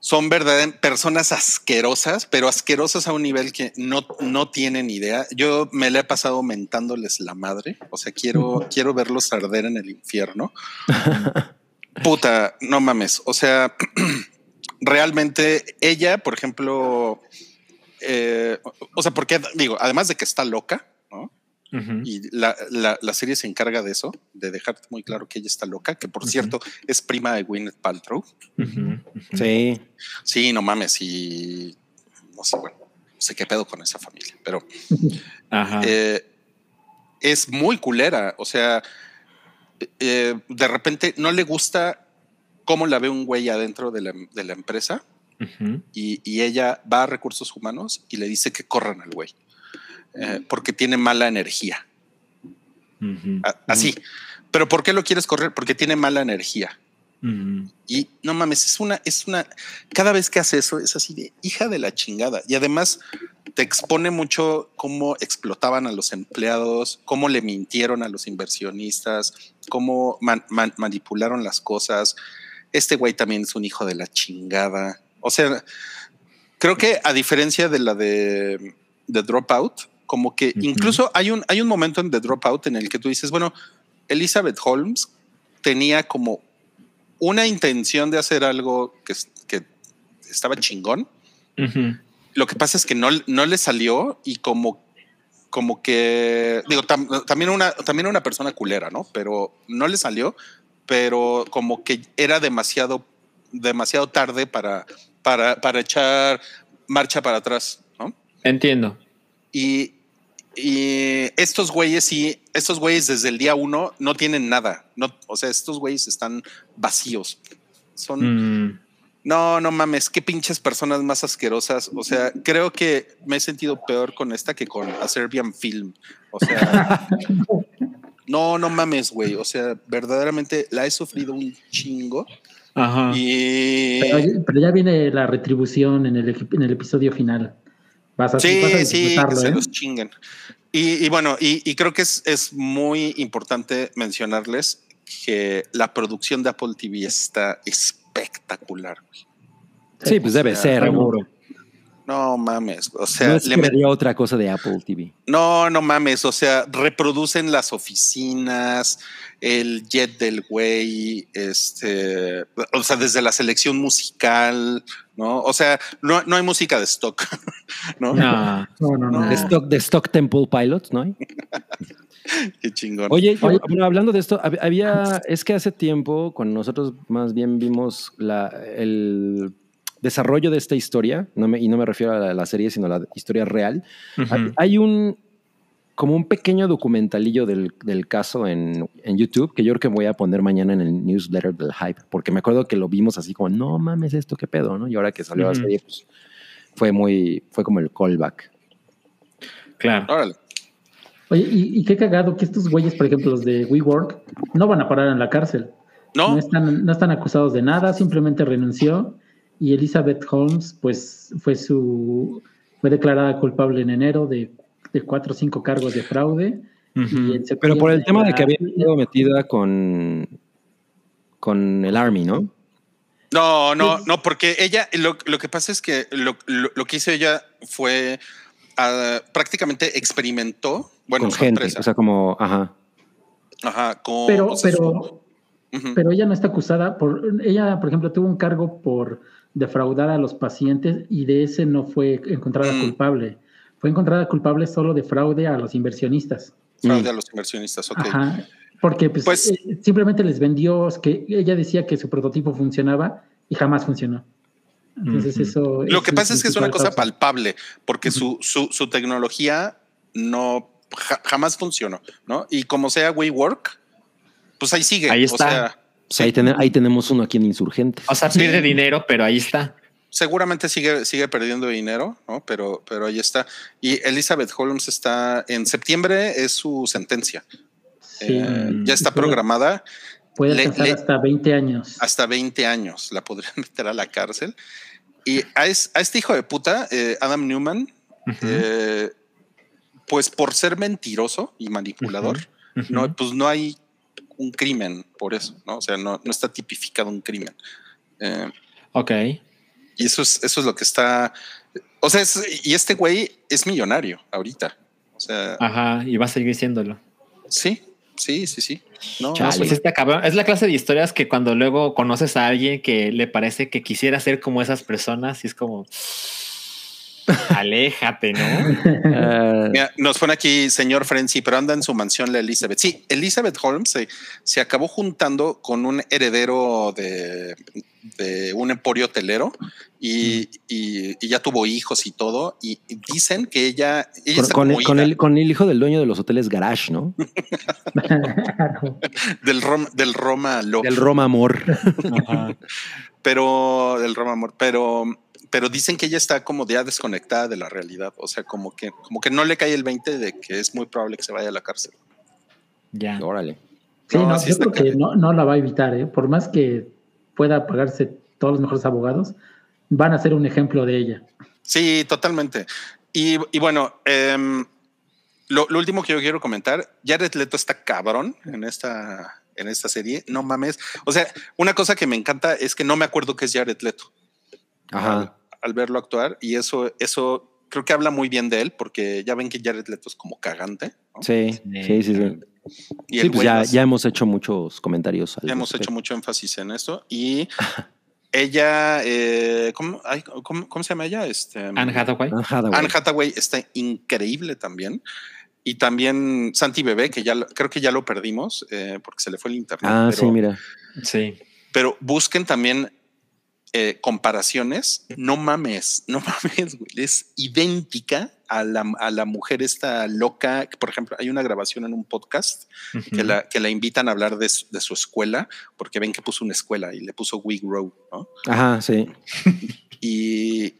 son verdaderamente personas asquerosas, pero asquerosas a un nivel que no, no tienen idea. Yo me la he pasado mentándoles la madre. O sea, quiero, quiero verlos arder en el infierno. Puta, no mames. O sea, realmente ella, por ejemplo, eh, o sea, porque digo, además de que está loca, ¿no? Y la, la- la serie se encarga de eso, de dejar muy claro que ella está loca, que por cierto es prima de Gwyneth Paltrow. Ujú, ujú. Sí. Sí, no mames, y no sé, bueno, no sé qué pedo con esa familia, pero Ajá. eh, es muy culera. O sea, eh, de repente no le gusta cómo la ve un güey adentro de la, de la empresa y, y ella va a recursos humanos y le dice que corran al güey eh, porque tiene mala energía. Así. Pero ¿por qué lo quieres correr? Porque tiene mala energía. Y no mames, es una, es una, cada vez que hace eso es así de hija de la chingada. Y además te expone mucho cómo explotaban a los empleados, cómo le mintieron a los inversionistas, cómo man- man- manipularon las cosas. Este güey también es un hijo de la chingada. O sea, creo que a diferencia de la de, de Dropout, como que incluso hay un, hay un momento en The Dropout en el que tú dices, bueno, Elizabeth Holmes tenía como una intención de hacer algo que, que estaba chingón. Lo que pasa es que no, no le salió y como, como que, digo, tam- también, una, también una persona culera, ¿no? Pero no le salió, pero como que era demasiado, demasiado tarde para, para, para echar marcha para atrás, ¿no? Entiendo. Y, y estos güeyes sí, estos güeyes desde el día uno no tienen nada. No, o sea, estos güeyes están vacíos. Son, Mm. no, no mames, qué pinches personas más asquerosas. O sea, creo que me he sentido peor con esta que con A Serbian Film. O sea, no, no mames, güey. O sea, verdaderamente la he sufrido un chingo. Ajá. Y Pero, pero ya viene la retribución en el, en el episodio final. Vas a, vas a Sí, sí, que se ¿eh? los chinguen. Y, y bueno, y, y creo que es, es muy importante mencionarles que la producción de Apple TV está espectacular. Sí, pues debe ser. Seguro. No mames, o sea, No le que met- vería otra cosa de Apple TV. no, no mames, o sea, reproducen las oficinas, el jet del güey, este, o sea, desde la selección musical, ¿no? O sea, no, no hay música de stock, ¿no? No. No, no, no. De Stock, de Stock Temple Pilots, ¿no? hay? Qué chingón. Oye, yo- bueno, hablando de esto, hab- había, es que hace tiempo, cuando nosotros más bien vimos la, el desarrollo de esta historia, no me, y no me refiero a la, la serie, sino a la historia real, hay, hay un, como un pequeño documentalillo del, del caso en, en YouTube que yo creo que voy a poner mañana en el newsletter del Hype, porque me acuerdo que lo vimos así como, no mames, esto qué pedo, ¿no? Y ahora que salió Ujú. la serie, pues fue muy, fue como el callback. Claro. Órale. Oye, y, y qué cagado que estos güeyes, por ejemplo, los de WeWork, no van a parar en la cárcel. No, No están, no están acusados de nada, simplemente renunció y Elizabeth Holmes, pues fue su fue declarada culpable en enero de, de cuatro o cinco cargos de fraude. Pero por el tema de que había sido metida con, con el Army, ¿no? No, no, no, porque ella, lo, lo que pasa es que lo, lo, que hizo ella fue uh, prácticamente experimentó, bueno, con gente, o sea, como, ajá. Ajá, con, pero, pero, pero ella no está acusada por, ella, por ejemplo, tuvo un cargo por defraudar a los pacientes y de ese no fue encontrada mm. culpable. Fue encontrada culpable solo de fraude a los inversionistas. Fraude mm. a los inversionistas, ok. Ajá, porque pues, pues eh, simplemente les vendió, que ella decía que su prototipo funcionaba y jamás funcionó. Entonces eso... Lo que pasa es que es una cosa palpable, porque su, su, su, tecnología no jamás funcionó, ¿no? Y como sea WeWork, pues ahí sigue. Ahí está. O sea, ahí, tenemos uno aquí en Insurgente. O sea, pierde dinero, pero ahí está. Seguramente sigue, sigue perdiendo dinero, ¿no? Pero, pero ahí está. Y Elizabeth Holmes está en septiembre, es su sentencia. Eh, ya está programada. Puede alcanzar hasta 20 años. Hasta 20 años la podrían meter a la cárcel. Y a, este hijo de puta, eh, Adam Newman, eh, pues por ser mentiroso y manipulador, no, pues no hay un crimen por eso, ¿no? O sea, no, no está tipificado un crimen. ok. Y eso es, eso es lo que está. O sea, y este güey es millonario ahorita. O sea. Ajá, y va a seguir siéndolo. Sí, Sí, sí, sí. No, pues este Es la clase de historias que cuando luego conoces a alguien que le parece que quisiera ser como esas personas y es como. Aléjate, ¿no? Ah. nos pone aquí señor Frenzy, pero anda en su mansión la Elizabeth. Sí, Elizabeth Holmes se, se acabó juntando con un heredero de, de un emporio hotelero y, y, ya tuvo hijos y todo. Y dicen que ella. con, con, el, con, el, hijo del dueño de los hoteles Garage, ¿no? del, Rom, del Roma Love. Del Roma Amor. Pero, del Roma Amor. Pero, pero dicen que ella está como ya desconectada de la realidad. O sea, como que, como que no le cae el 20 de que es muy probable que se vaya a la cárcel. Ya. Órale. Sí, no, yo creo que no, no la va a evitar, ¿eh? Por más que pueda pagarse todos los mejores abogados, van a ser un ejemplo de ella. Sí, totalmente. Y, bueno, em, lo, último que yo quiero comentar, Jared Leto está cabrón en esta, en esta serie, no mames. O sea, una cosa que me encanta es que no me acuerdo que es Jared Leto. Ajá. Al, verlo actuar y eso, eso creo que habla muy bien de él porque ya ven que Jared Leto es como cagante. Sí, sí, sí, sí. Y pues ya, ya, hemos hecho muchos comentarios. Ya hemos hecho mucho énfasis en esto y ella, eh, ¿cómo, ¿cómo, se llama ella? Este, Anne Hathaway. Anne Hathaway. está increíble también. Y también Santi Bebé, que ya creo que ya lo perdimos eh, porque se le fue el internet. Ah, sí, mira. Sí. Pero busquen también eh, comparaciones. No mames, no mames, güey. Es idéntica a la, a la, mujer esta loca. Por ejemplo, hay una grabación en un podcast que, la, que la invitan a hablar de su, de su, escuela, porque ven que puso una escuela y le puso Wig Row, ¿no? Ajá, sí. y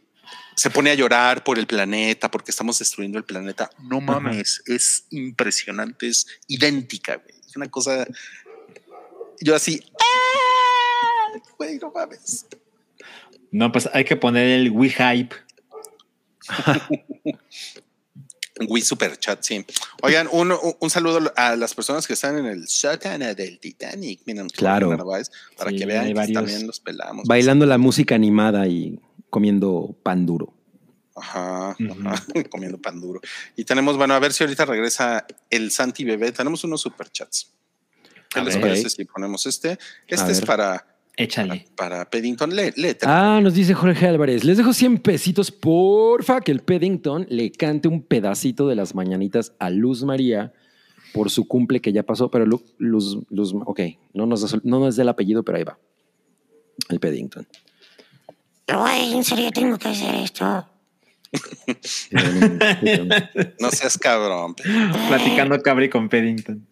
se pone a llorar por el planeta, porque estamos destruyendo el planeta. No mames, es impresionante, es idéntica, güey. Es una cosa. Yo así, ¡ah! Güey, no mames. No, pues hay que poner el We Hype Wii Super Chat, sí. Oigan, un, un, saludo a las personas que están en el sótano del Titanic. Miren, claro. Para que vean que también los pelamos. Bailando la música animada y comiendo pan duro. Ajá, comiendo pan duro. Y tenemos, bueno, a ver si ahorita regresa el Santi Bebé. Tenemos unos superchats. ¿Qué les parece si ponemos este? Este es para Échale. Para, Peddington, le, Ah, nos dice Jorge Álvarez. Les dejo 100 pesitos, porfa, que el Peddington le cante un pedacito de las mañanitas a Luz María por su cumple que ya pasó. Pero Luz, Luz ok, no nos, no nos da el apellido, pero ahí va. El Peddington. Ay, en serio tengo que hacer esto. no seas cabrón. Platicando cabri con Peddington.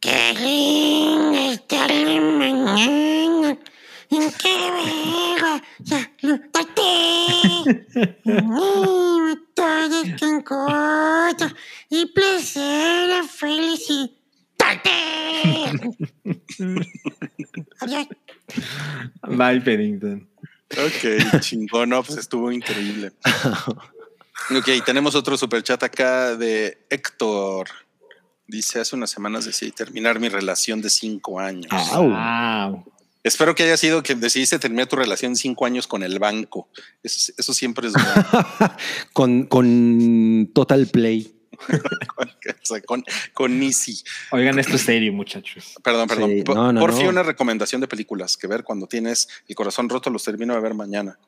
Qué lindo estar en mañana en que vengo saludarte. Todos con coto y y placer, felicidad. Adiós. Bye, Pennington. Ok, chingón, no, pues estuvo increíble. Ok, tenemos otro superchat acá de Héctor. Dice, hace unas semanas decidí terminar mi relación de cinco años. Wow. Espero que haya sido que decidiste terminar tu relación de cinco años con el banco. Eso, eso siempre es bueno. con, con Total Play. O sea, con, con Easy. Oigan, esto es serio, muchachos. Perdón, perdón. Sí, Por, no, no, por fin una recomendación de películas que ver cuando tienes el corazón roto, los termino de ver mañana.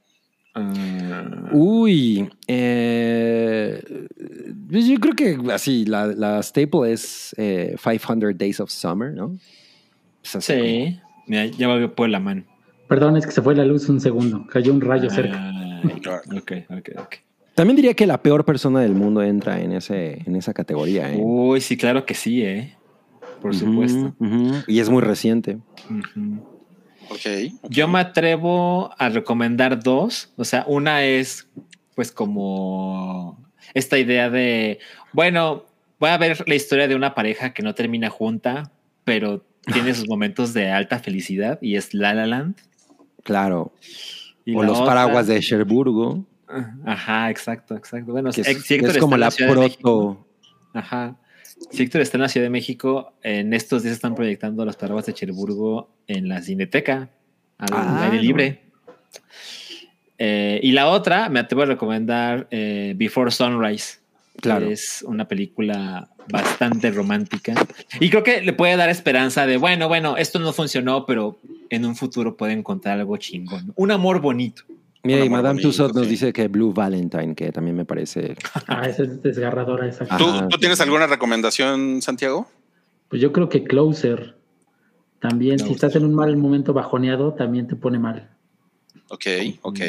Ah, Uy, eh, pues yo creo que así, la, la staple es eh, 500 Days of Summer, ¿no? Pues así sí. Mira, ya volvió por la mano. Perdón, es que se fue la luz un segundo. Cayó un rayo cerca. Ay, ok, ok, ok. como- También diría que la peor persona del mundo entra en, ese, en esa categoría. ¿eh? Uy, sí, claro que sí, ¿eh? Por supuesto. Y es muy reciente. Ujú. Ok. Yo me atrevo a recomendar dos. O sea, una es pues como esta idea de, bueno, voy a ver la historia de una pareja que no termina junta, pero tiene sus momentos de alta felicidad y es La La Land. Claro. Y o los otra- paraguas de Cherburgo, Ajá, exacto, exacto. Bueno, que es, como la proto. Ajá. Si Héctor está en la Ciudad de México, en estos días están proyectando las paraguas de Cherburgo en la Cineteca, al Ah, aire no. libre. Eh, y la otra, me atrevo a recomendar eh, Before Sunrise. que Claro. Es una película bastante romántica. Y creo que le puede dar esperanza de, bueno, bueno, esto no funcionó, pero en un futuro puede encontrar algo chingón. Un amor bonito. Mira, y Madame Tussauds nos sí. dice que Blue Valentine, que también me parece. Ah, esa es desgarradora esa. ¿Tú, tú tienes alguna recomendación, Santiago? Pues yo creo que Closer. También, si estás en un mal momento bajoneado, también te pone mal. Ok, ok.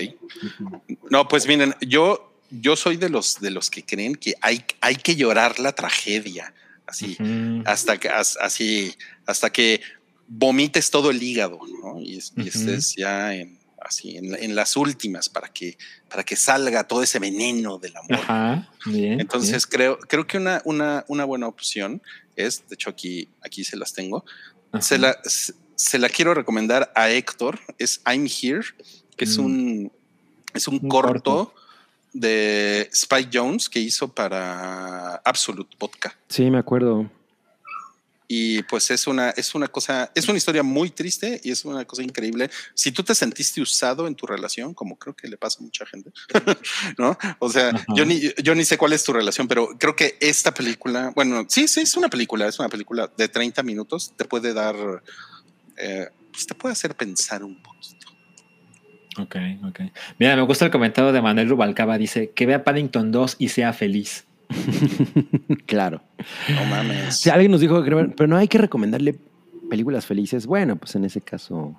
No, pues miren, yo, yo soy de los, de los que creen que hay, hay que llorar la tragedia. Así. Hasta que as- así hasta que vomites todo el hígado ¿no? y, y estés ya en así en, la- en las últimas para que para que salga todo ese veneno del amor Ajá, bien. entonces creo creo que una, una una buena opción es de hecho aquí aquí se las tengo se la se, se la quiero recomendar a Héctor es I'm Here que es Mm. un es un, Un corto, corto. de Spike Jones que hizo para Absolute Vodka Sí, me acuerdo. Y pues es una, es una cosa, es una historia muy triste y es una cosa increíble. Si tú te sentiste usado en tu relación, como creo que le pasa a mucha gente, ¿no? O sea, Ajá. yo ni, yo ni sé cuál es tu relación, pero creo que esta película, bueno, sí, sí, es una película, es una película de 30 minutos, te puede dar, eh, pues te puede hacer pensar un poquito. Ok, ok. Mira, me gusta el comentario de Manuel Rubalcaba. Dice que vea Paddington 2 y sea feliz. claro. No mames. Si alguien nos dijo, que- pero no hay que recomendarle películas felices. Bueno, pues en ese caso.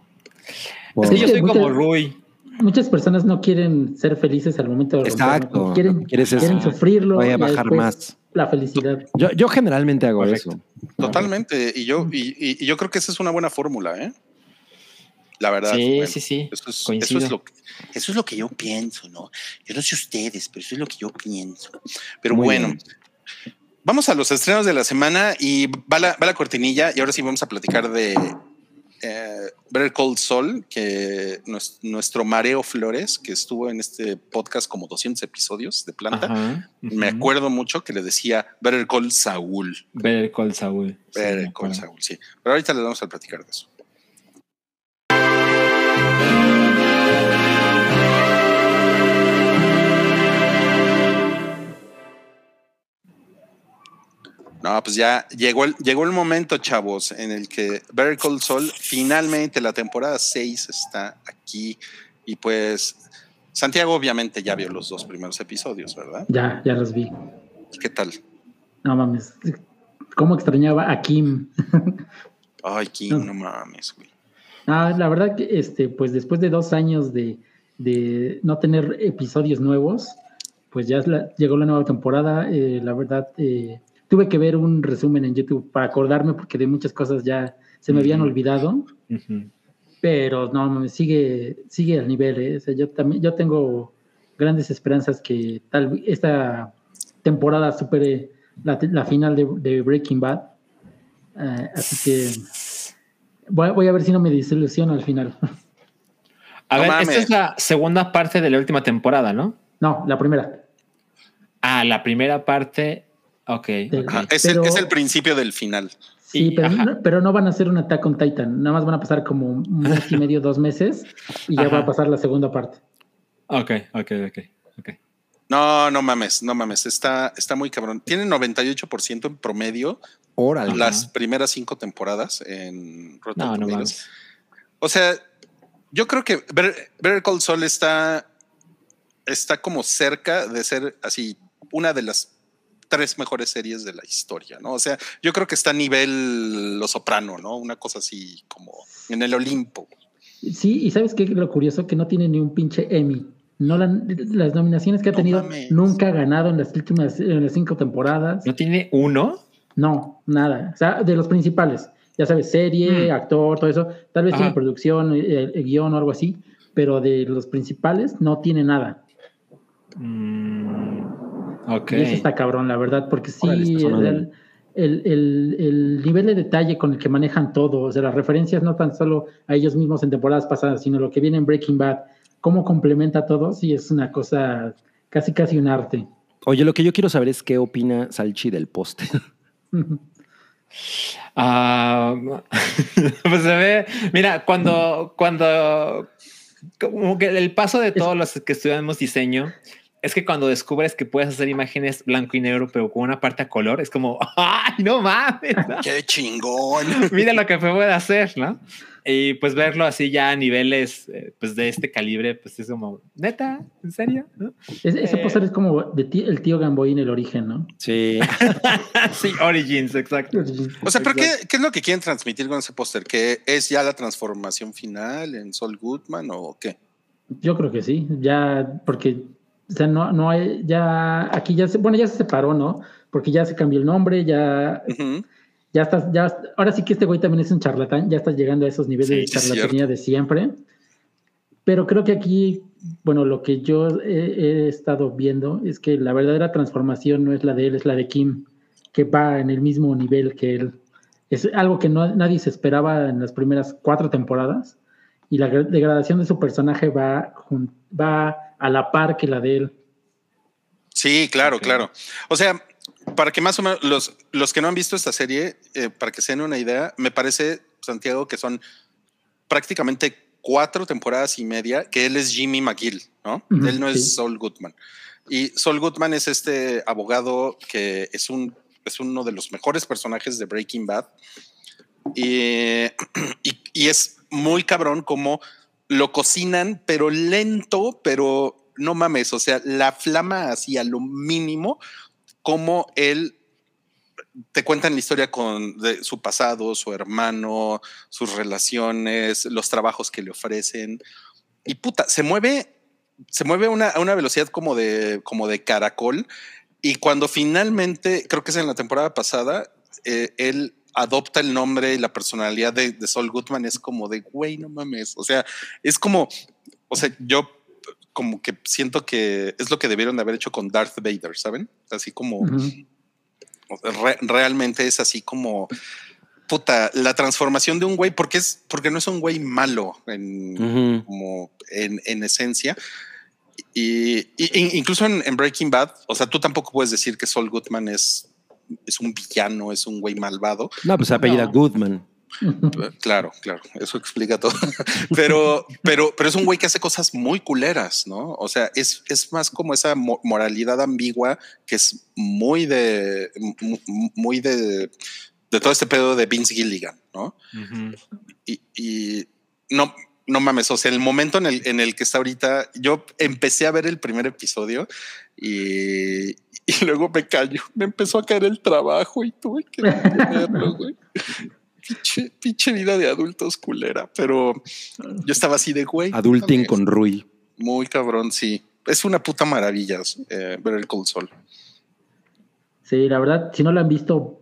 Es que yo soy muchas- como Rui. Muchas personas no quieren ser felices al momento de romper, ¿no? Exacto. Quieren, Quieres es- quieren sufrirlo. voy a bajar más. La felicidad. Yo, yo generalmente hago eso. Totalmente. Y yo, y, y- y yo creo que esa es una buena fórmula, ¿eh? La verdad. Sí, bueno, sí, sí. Eso es, eso, es lo que, eso es lo que yo pienso, ¿no? Yo no sé ustedes, pero eso es lo que yo pienso. Pero Muy bueno, bien. vamos a los estrenos de la semana y va la, va la cortinilla y ahora sí vamos a platicar de eh, Better Cold Soul, que nues- nuestro Mareo Flores, que estuvo en este podcast como 200 episodios de planta, Ajá. me acuerdo mucho que le decía Better Call Saúl. Better Call Saul. Sí, Better me Call. Saul, sí. Pero ahorita les vamos a platicar de eso. No, pues ya llegó el, llegó el momento, chavos, en el que Better Call Saul, finalmente la temporada 6 está aquí. Y pues Santiago obviamente ya vio los dos primeros episodios, ¿verdad? Ya, ya los vi. ¿Qué tal? No mames. ¿Cómo extrañaba a Kim? Ay, Kim, no mames, güey. Ah, la verdad que este, pues después de dos años de, de no tener episodios nuevos, pues ya la- llegó la nueva temporada. eh, la verdad, eh, tuve que ver un resumen en YouTube para acordarme porque de muchas cosas ya se me habían olvidado. Pero no, me sigue, sigue al nivel, ¿eh? O sea, yo también, yo tengo grandes esperanzas que tal esta temporada supere la, final de, Breaking Bad. Eh, así que voy, a ver si no me desilusiono al final. A ver, esta es la segunda parte de la última temporada, ¿no? No, la primera. Ah, la primera parte. Ok. es, el, principio del final. Sí, pero no, van a hacer un Attack on Titan. Nada más van a pasar como un mes y medio, dos meses y ya va a pasar la segunda parte. Ok, ok, ok. No, no mames, no mames. Está, está muy cabrón. Tiene 98% en promedio Órale. las primeras cinco temporadas en Rotten no, no O sea, yo creo que Better Call Saul está, está como cerca de ser así una de las tres mejores series de la historia, ¿no? O sea, yo creo que está a nivel Lo Soprano, ¿no? Una cosa así como en el Olimpo. Sí, y ¿sabes qué? Lo curioso que no tiene ni un pinche Emmy. No las nominaciones que ha tenido nunca ha ganado en las últimas en las cinco temporadas. ¿No tiene uno? No, nada. O sea, de los principales. Ya sabes, serie, mm. actor, todo eso. Tal vez tiene producción, eh, eh, guion o algo así. Pero de los principales no tiene nada. Mm, ok. Y eso está cabrón, la verdad, porque sí, el, el, el, nivel de detalle con el que manejan todo, o sea, las referencias no tan solo a ellos mismos en temporadas pasadas, sino lo que viene en Breaking Bad cómo complementa todo, sí es una cosa casi casi un arte. Oye, lo que yo quiero saber es qué opina Salchi del póster. Ah, pues se ve, mira, cuando, cuando, como que el paso de todos los que estudiamos diseño es que cuando descubres que puedes hacer imágenes blanco y negro, pero con una parte a color, es como, ¡ay, no mames! ¡Qué chingón! Mira lo que puede hacer, ¿no? Y pues verlo así ya a niveles eh, pues de este calibre, pues es como, neta, ¿en serio? ese eh, póster es como de el tío Gamboy en el origen, ¿no? Sí. sí, Origins, exacto. O sea, pero qué, qué, es lo que quieren transmitir con ese póster? ¿Que es ya la transformación final en Sol Goodman o qué? Yo creo que sí, ya, porque, o sea, no, no hay, ya, aquí ya se, bueno, ya se separó, ¿no? Porque ya se cambió el nombre, ya ya estás, ya, ahora sí que este güey también es un charlatán, ya estás llegando a esos niveles de charlatanería de siempre. Pero creo que aquí, bueno, lo que yo he, estado viendo es que la verdadera transformación no es la de él, es la de Kim, que va en el mismo nivel que él. Es algo que no, nadie se esperaba en las primeras cuatro temporadas y la degradación de su personaje va, va a la par que la de él. Sí, claro, claro. O sea, para que más o menos los, los que no han visto esta serie, eh, para que se den una idea, me parece, Santiago, que son prácticamente cuatro temporadas y media que él es Jimmy McGill, ¿no? él no es Saul Goodman. Y Saul Goodman es este abogado que es, un, es uno de los mejores personajes de Breaking Bad. Y, y, y es muy cabrón como lo cocinan, pero lento, pero no mames, o sea, la flama así a lo mínimo cómo él te cuentan la historia con de su pasado, su hermano, sus relaciones, los trabajos que le ofrecen. Y puta, se mueve, se mueve una, a una velocidad como de, como de caracol. Y cuando finalmente, creo que es en la temporada pasada, eh, él adopta el nombre y la personalidad de, de Saul Goodman, es como de, güey, no mames. O sea, es como, o sea, yo como que siento que es lo que debieron de haber hecho con Darth Vader, ¿saben? Así como realmente es así como puta, la transformación de un güey, porque es, porque no es un güey malo en, como en, esencia. Y, incluso en, Breaking Bad, o sea, tú tampoco puedes decir que Saul Goodman es, es un villano, es un güey malvado. No, pues apellida Goodman. Claro, claro, eso explica todo. pero, pero, pero es un güey que hace cosas muy culeras, ¿no? O sea, es, es más como esa moralidad ambigua que es muy de, muy de, de todo este pedo de Vince Gilligan, ¿no? y, no, no mames, o sea, el momento en el, en el que está ahorita, yo empecé a ver el primer episodio y, y luego me cayó, me empezó a caer el trabajo y tuve que verlo, güey pinche, vida de adultos culera, pero yo estaba así de güey. Adulting con Rui. Muy cabrón, sí. Es una puta maravilla eh, ver el Cold Sol. Sí, la verdad, si no lo han visto,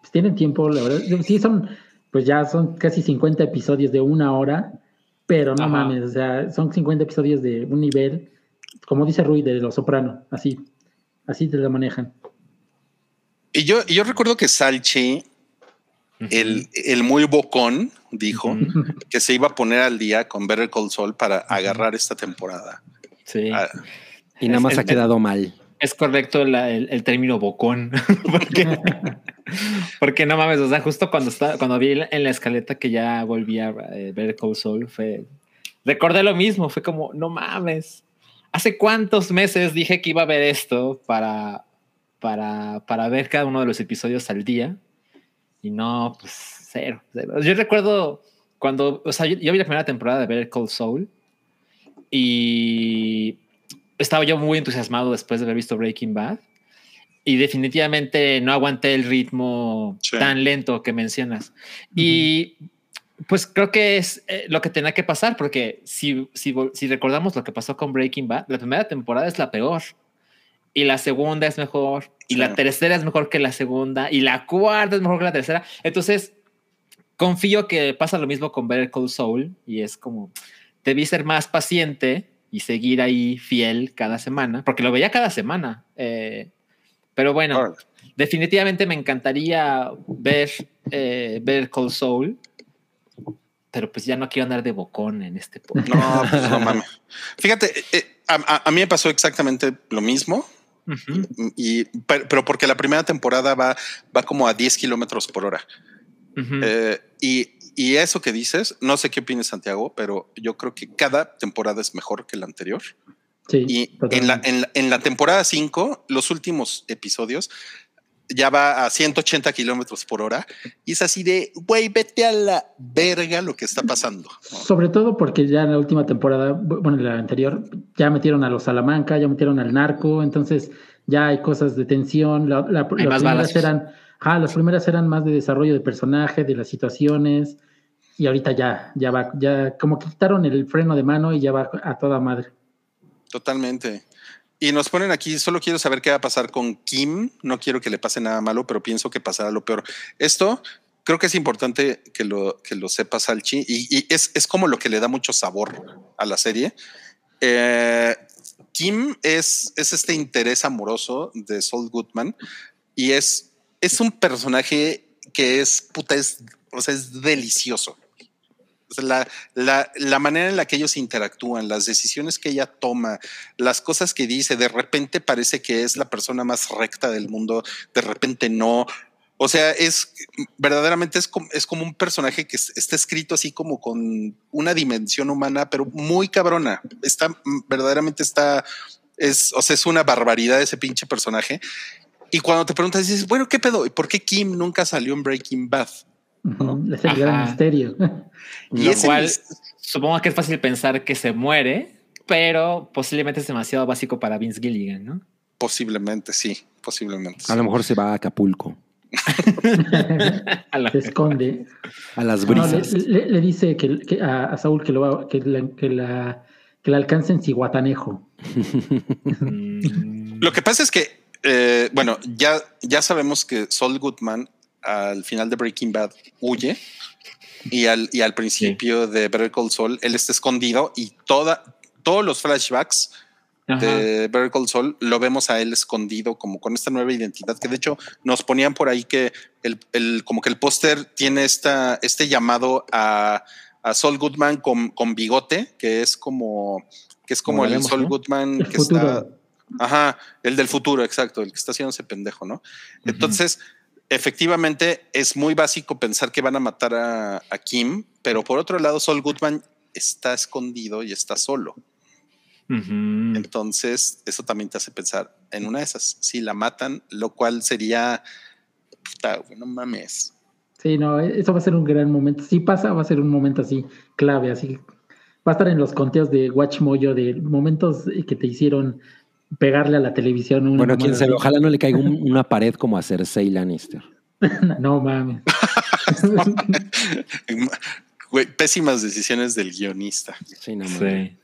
pues tienen tiempo, la verdad. Sí, son, pues ya son casi 50 episodios de una hora, pero no mames, o sea, son 50 episodios de un nivel, como dice Rui, de Los Soprano, así, así te lo manejan. Y yo, yo recuerdo que Salchi, el, el, muy bocón, dijo que se iba a poner al día con Better Call Saul para agarrar esta temporada. Sí. Ah, y nada más Es- ha es- quedado mal. Es correcto la- el, el término bocón. porque, porque no mames, o sea, justo cuando está, cuando vi en la escaleta que ya volvía a eh, ver Cold Soul, fue. Recordé lo mismo, fue como, no mames. ¿Hace cuántos meses dije que iba a ver esto para, para, para ver cada uno de los episodios al día? Y no, pues cero. cero. Yo recuerdo cuando, o sea, yo, yo vi la primera temporada de ver Cold Soul y estaba yo muy entusiasmado después de haber visto Breaking Bad y definitivamente no aguanté el ritmo Sí. tan lento que mencionas. Y pues creo que es eh, lo que tenía que pasar, porque si, si, si recordamos lo que pasó con Breaking Bad, la primera temporada es la peor. Y la segunda es mejor. Y la tercera es mejor que la segunda. Y la cuarta es mejor que la tercera. Entonces, confío que pasa lo mismo con Better Call Soul. Y es como, debí ser más paciente y seguir ahí fiel cada semana, porque lo veía cada semana. Eh, pero bueno, definitivamente me encantaría ver eh, Better Call Soul. Pero pues ya no quiero andar de bocón en este podcast. No, pues no mames. Fíjate, eh, a, a- a mí me pasó exactamente lo mismo. Y, pero, pero porque la primera temporada va, va como a 10 kilómetros por hora. Eh, y, y eso que dices, no sé qué opinas, Santiago, pero yo creo que cada temporada es mejor que la anterior. Sí, Y en la, en, la, en la temporada 5, los últimos episodios, ya va a 180 kilómetros por hora. Y es así de, güey, vete a la verga lo que está pasando. ¿no? Sobre todo porque ya en la última temporada, bu- bueno, en la anterior, ya metieron a los Salamanca, ya metieron al narco, entonces ya hay cosas de tensión. La, la- Hay las más primeras balazos. eran, ah, las primeras eran más de desarrollo de personaje, de las situaciones, y ahorita ya, ya va, ya como que quitaron el freno de mano y ya va a toda madre. Totalmente. Y nos ponen aquí, solo quiero saber qué va a pasar con Kim. No quiero que le pase nada malo, pero pienso que pasará lo peor. Esto creo que es importante que lo, que lo sepa Salchi y, y es, es como lo que le da mucho sabor a la serie. Eh, Kim es, es este interés amoroso de Saul Goodman y es, es un personaje que es puta, es, o sea, es delicioso. La, la, la manera en la que ellos interactúan, las decisiones que ella toma, las cosas que dice, de repente parece que es la persona más recta del mundo, de repente no. O sea, es verdaderamente es como, es como un personaje que es- está escrito así como con una dimensión humana, pero muy cabrona. Está verdaderamente está, es, o sea, es una barbaridad ese pinche personaje. Y cuando te preguntas, dices, bueno, ¿qué pedo? ¿Y por qué Kim nunca salió en Breaking Bad? Es el gran misterio. Y Lo cual mis- supongo que es fácil pensar que se muere, pero posiblemente es demasiado básico para Vince Gilligan, ¿no? Posiblemente, sí, posiblemente. sí. A lo mejor se va a Acapulco, Se esconde. a las No, le, brisas. le- le dice que, que a, a Saúl que, lo va- que, la, que, la, que la alcance en Cihuatanejo. Mm, Lo que pasa es que, eh, bueno, ya, ya sabemos que Saul Goodman al final de Breaking Bad huye y al, y al principio de Better Call Saul él está escondido y toda, todos los flashbacks ajá. de Better Call Saul lo vemos a él escondido como con esta nueva identidad que de hecho nos ponían por ahí que el, el- como que el póster tiene esta, este llamado a, a Saul Goodman con, con bigote que es como que es como Como el vemos, Saul ¿no? Goodman El que está futuro. Ajá, el del futuro, exacto, el que está haciendo ese pendejo, ¿no? Entonces, efectivamente, es muy básico pensar que van a matar a, a Kim, pero por otro lado, Sol Goodman está escondido y está solo. Entonces, eso también te hace pensar en una de esas. Si la matan, lo cual sería. Puta, no mames. Sí, no, eso va a ser un gran momento. Si pasa, va a ser un momento así clave, así. Va a estar en los conteos de Watch Mojo de momentos que te hicieron pegarle a la televisión. una Bueno, quién sabe, ojalá no le caiga un- una pared como a Cersei Lannister. no mames. Güey, pésimas decisiones del guionista. Sí, no, mames. Sí.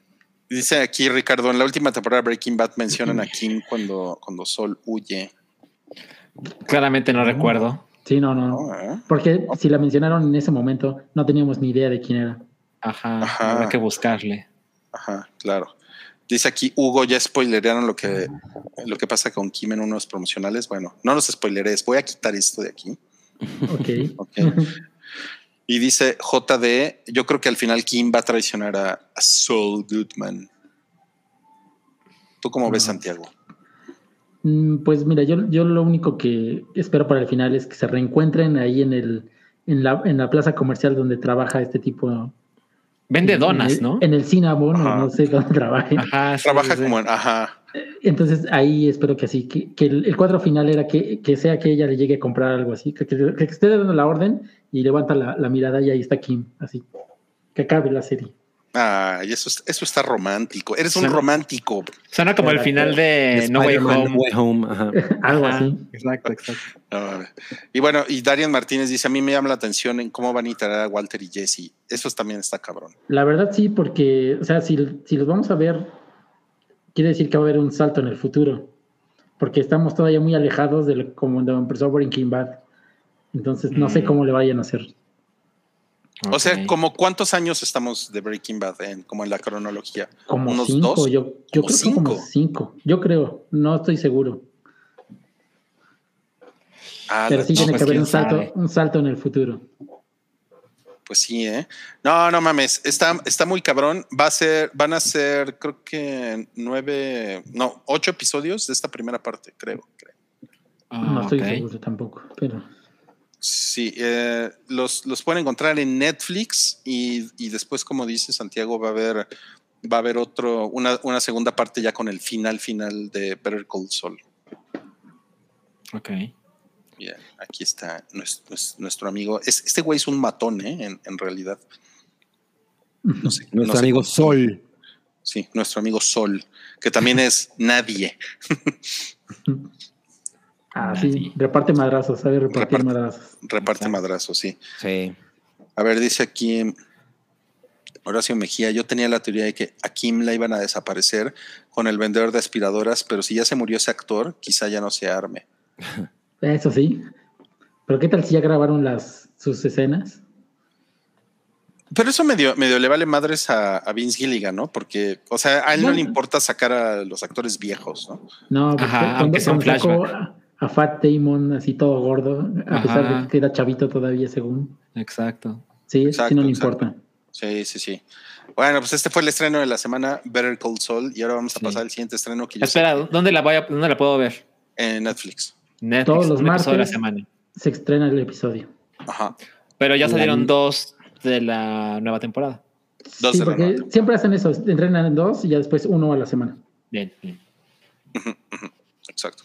Dice aquí Ricardo, en la última temporada de Breaking Bad mencionan a Kim cuando, cuando Sol huye. Claramente no recuerdo. Sí, no, no. ¿no? ¿Eh? Porque si la mencionaron en ese momento, no teníamos ni idea de quién era. Ajá. Ajá. Habrá que buscarle. Ajá, claro. Dice aquí Hugo, ya spoilerearon lo que, lo que pasa con Kim en unos promocionales. Bueno, no los spoileres, voy a quitar esto de aquí. Ok. Y dice JD, yo creo que al final Kim va a traicionar a, a Saul Goodman. ¿Tú cómo ves, Santiago? Mm, Pues mira, yo, yo lo único que espero para el final es que se reencuentren ahí en el en la, en la plaza comercial donde trabaja este tipo. Vende en donas, el- ¿no? En el Cinnabon, no sé dónde trabaje. Ajá, sí, Trabaja sí. como en, ajá, Entonces ahí espero que así, que, que el, el cuadro final era que, que sea que ella le llegue a comprar algo así, que, que- que esté dando la orden y levanta la, la mirada y ahí está Kim, así. Que acabe la serie. Ay, eso, es- eso está romántico. Eres un romántico. Suena como el final de No Way Home. No Way Home, ajá. algo así. Exacto, exacto. Y bueno, y Darian Martínez dice: A mí me llama la atención en cómo van a iterar a Walter y Jesse. Eso también está cabrón. La verdad sí, porque, o sea, si, si los vamos a ver, quiere decir que va a haber un salto en el futuro, porque estamos todavía muy alejados de lo- como cuando empezó Breaking Bad. Entonces no sé Mm. cómo le vayan a hacer. O sea, como cuántos años estamos de Breaking Bad en, como en la cronología? Como ¿Unos cinco, dos? yo, yo ¿Como creo que como cinco? cinco. Yo creo, no estoy seguro. Ah, Pero sí tiene pues, que haber un salto, sabe. un salto en el futuro. Pues sí, ¿eh? No, no mames, está, está muy cabrón. Va a ser, van a ser, creo que nueve, no, ocho episodios de esta primera parte, creo. creo. Ah, no estoy ok. seguro tampoco, pero Sí, eh, los, los pueden encontrar en Netflix y, y después, como dice Santiago, va a haber, va a haber otro, una, una segunda parte ya con el final final de Better Call Saul. Ok. Bien, aquí está nuestro, nuestro amigo. Es- este güey es un matón, ¿eh? En, en realidad. No sé, Nuestro no sé amigo cómo- Sol. Sí, nuestro amigo Sol, que también es nadie. ah, sí, sí. reparte madrazos, sabe repartir Reparte- madrazos. Reparte Exacto. madrazos, sí. Sí. A ver, dice aquí Horacio Mejía, yo tenía la teoría de que a Kim la iban a desaparecer con el vendedor de aspiradoras, pero si ya se murió ese actor, quizá ya no se arme. Eso sí. Pero qué tal si ya grabaron las sus escenas? Pero eso medio, medio le vale madres a, a Vince Gilligan, ¿no? Porque, o sea, a él no le importa sacar a los actores viejos, ¿no? No, porque Ajá, cuando, aunque sea un sacó. A, Fat Damon así todo gordo, a pesar de que era chavito todavía según. Exacto. Sí, sí Exacto, no le exacto. importa. Sí, sí, sí. Bueno, pues este fue el estreno de la semana, Better Call Saul, y ahora vamos a Sí. pasar al siguiente estreno que yo Espera, sé ¿dónde la, voy a, ¿dónde la puedo ver? en Netflix. Netflix, Todos los episodio de la martes. semana. Se estrena el episodio. Ajá. Pero ya La- salieron dos de la nueva temporada. Dos sí, de la porque nueva siempre hacen eso, entrenan en dos y ya después uno a la semana. Bien, bien. Exacto.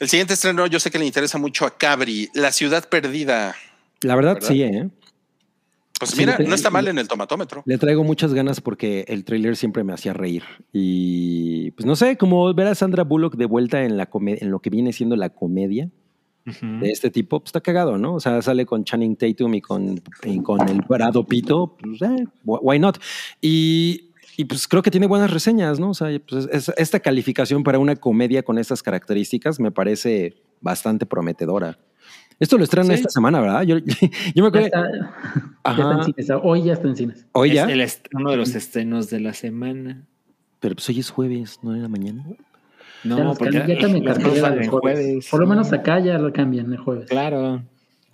El siguiente estreno, yo sé que le interesa mucho a Cabri, La Ciudad Perdida. La verdad, ¿Verdad? sí, ¿eh? Pues Sí, mira, no está mal en el tomatómetro. Le traigo muchas ganas porque el tráiler siempre me hacía reír. Y pues no sé, como ver a Sandra Bullock de vuelta en, la en lo que viene siendo la comedia Ujú. de este tipo, pues está cagado, ¿no? O sea, sale con Channing Tatum y con, y con el Brado Pito, pues eh, wh- why not? Y, y, pues creo que tiene buenas reseñas, ¿no? O sea, pues es- esta calificación para una comedia con estas características me parece bastante prometedora. Esto lo estrenan Sí. esta semana, ¿verdad? Yo, yo me Ya acuerdo. está, ya está en cines. Hoy ya está en cines. Hoy Es ya, el est- uno de los estrenos de la semana. pero pues hoy es jueves, no en la mañana. No, ya, porque ya salen los en jueves. jueves. Por lo menos acá ya lo cambian el jueves. Claro.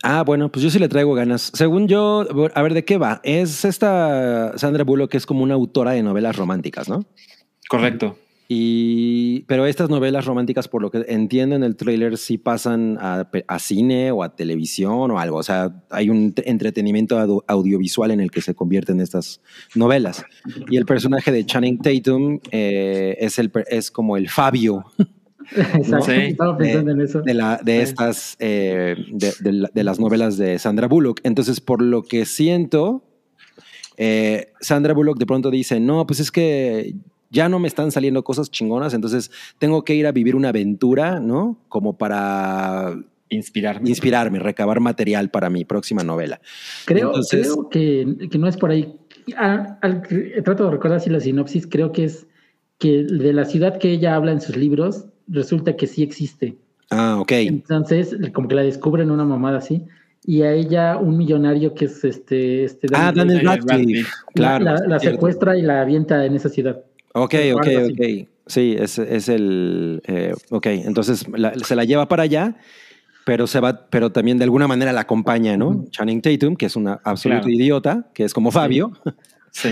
Ah, bueno, pues yo sí le traigo ganas. Según yo, a ver, ¿de qué va? Es esta Sandra Bullock que es como una autora de novelas románticas, ¿no? Correcto. Y, pero estas novelas románticas, por lo que entiendo en el tráiler, sí pasan a, cine o a televisión o algo. O sea, hay un te- entretenimiento audio- audiovisual en el que se convierten estas novelas. Y el personaje de Channing Tatum eh, es, el, es como el Fabio Exacto. Sí. Estaba pensando en eso. de, la, de estas, eh, de, de la- de las novelas de Sandra Bullock. Entonces, por lo que siento, eh, Sandra Bullock de pronto dice, no, pues es que ya no me están saliendo cosas chingonas, entonces tengo que ir a vivir una aventura, ¿no? Como para Inspirarme. inspirarme, recabar material para mi próxima novela. Creo, Entonces- creo que, que no es por ahí. Ah, al- trato de recordar si la sinopsis, creo que es que de la ciudad que ella habla en sus libros, resulta que sí existe. Ah, ok. Entonces, como que la descubren una mamada así. Y a ella, un millonario que es este. este Ah, Daniel Radcliffe. Radcliffe. Claro. la, secuestra y la avienta en esa ciudad. Ok, ok, así. ok. Sí, es, es el. eh, ok, entonces la- se la lleva para allá, pero se va, pero también de alguna manera la acompaña, ¿no? Channing Tatum, que es una absoluta Claro. idiota, que es como Fabio. Sí.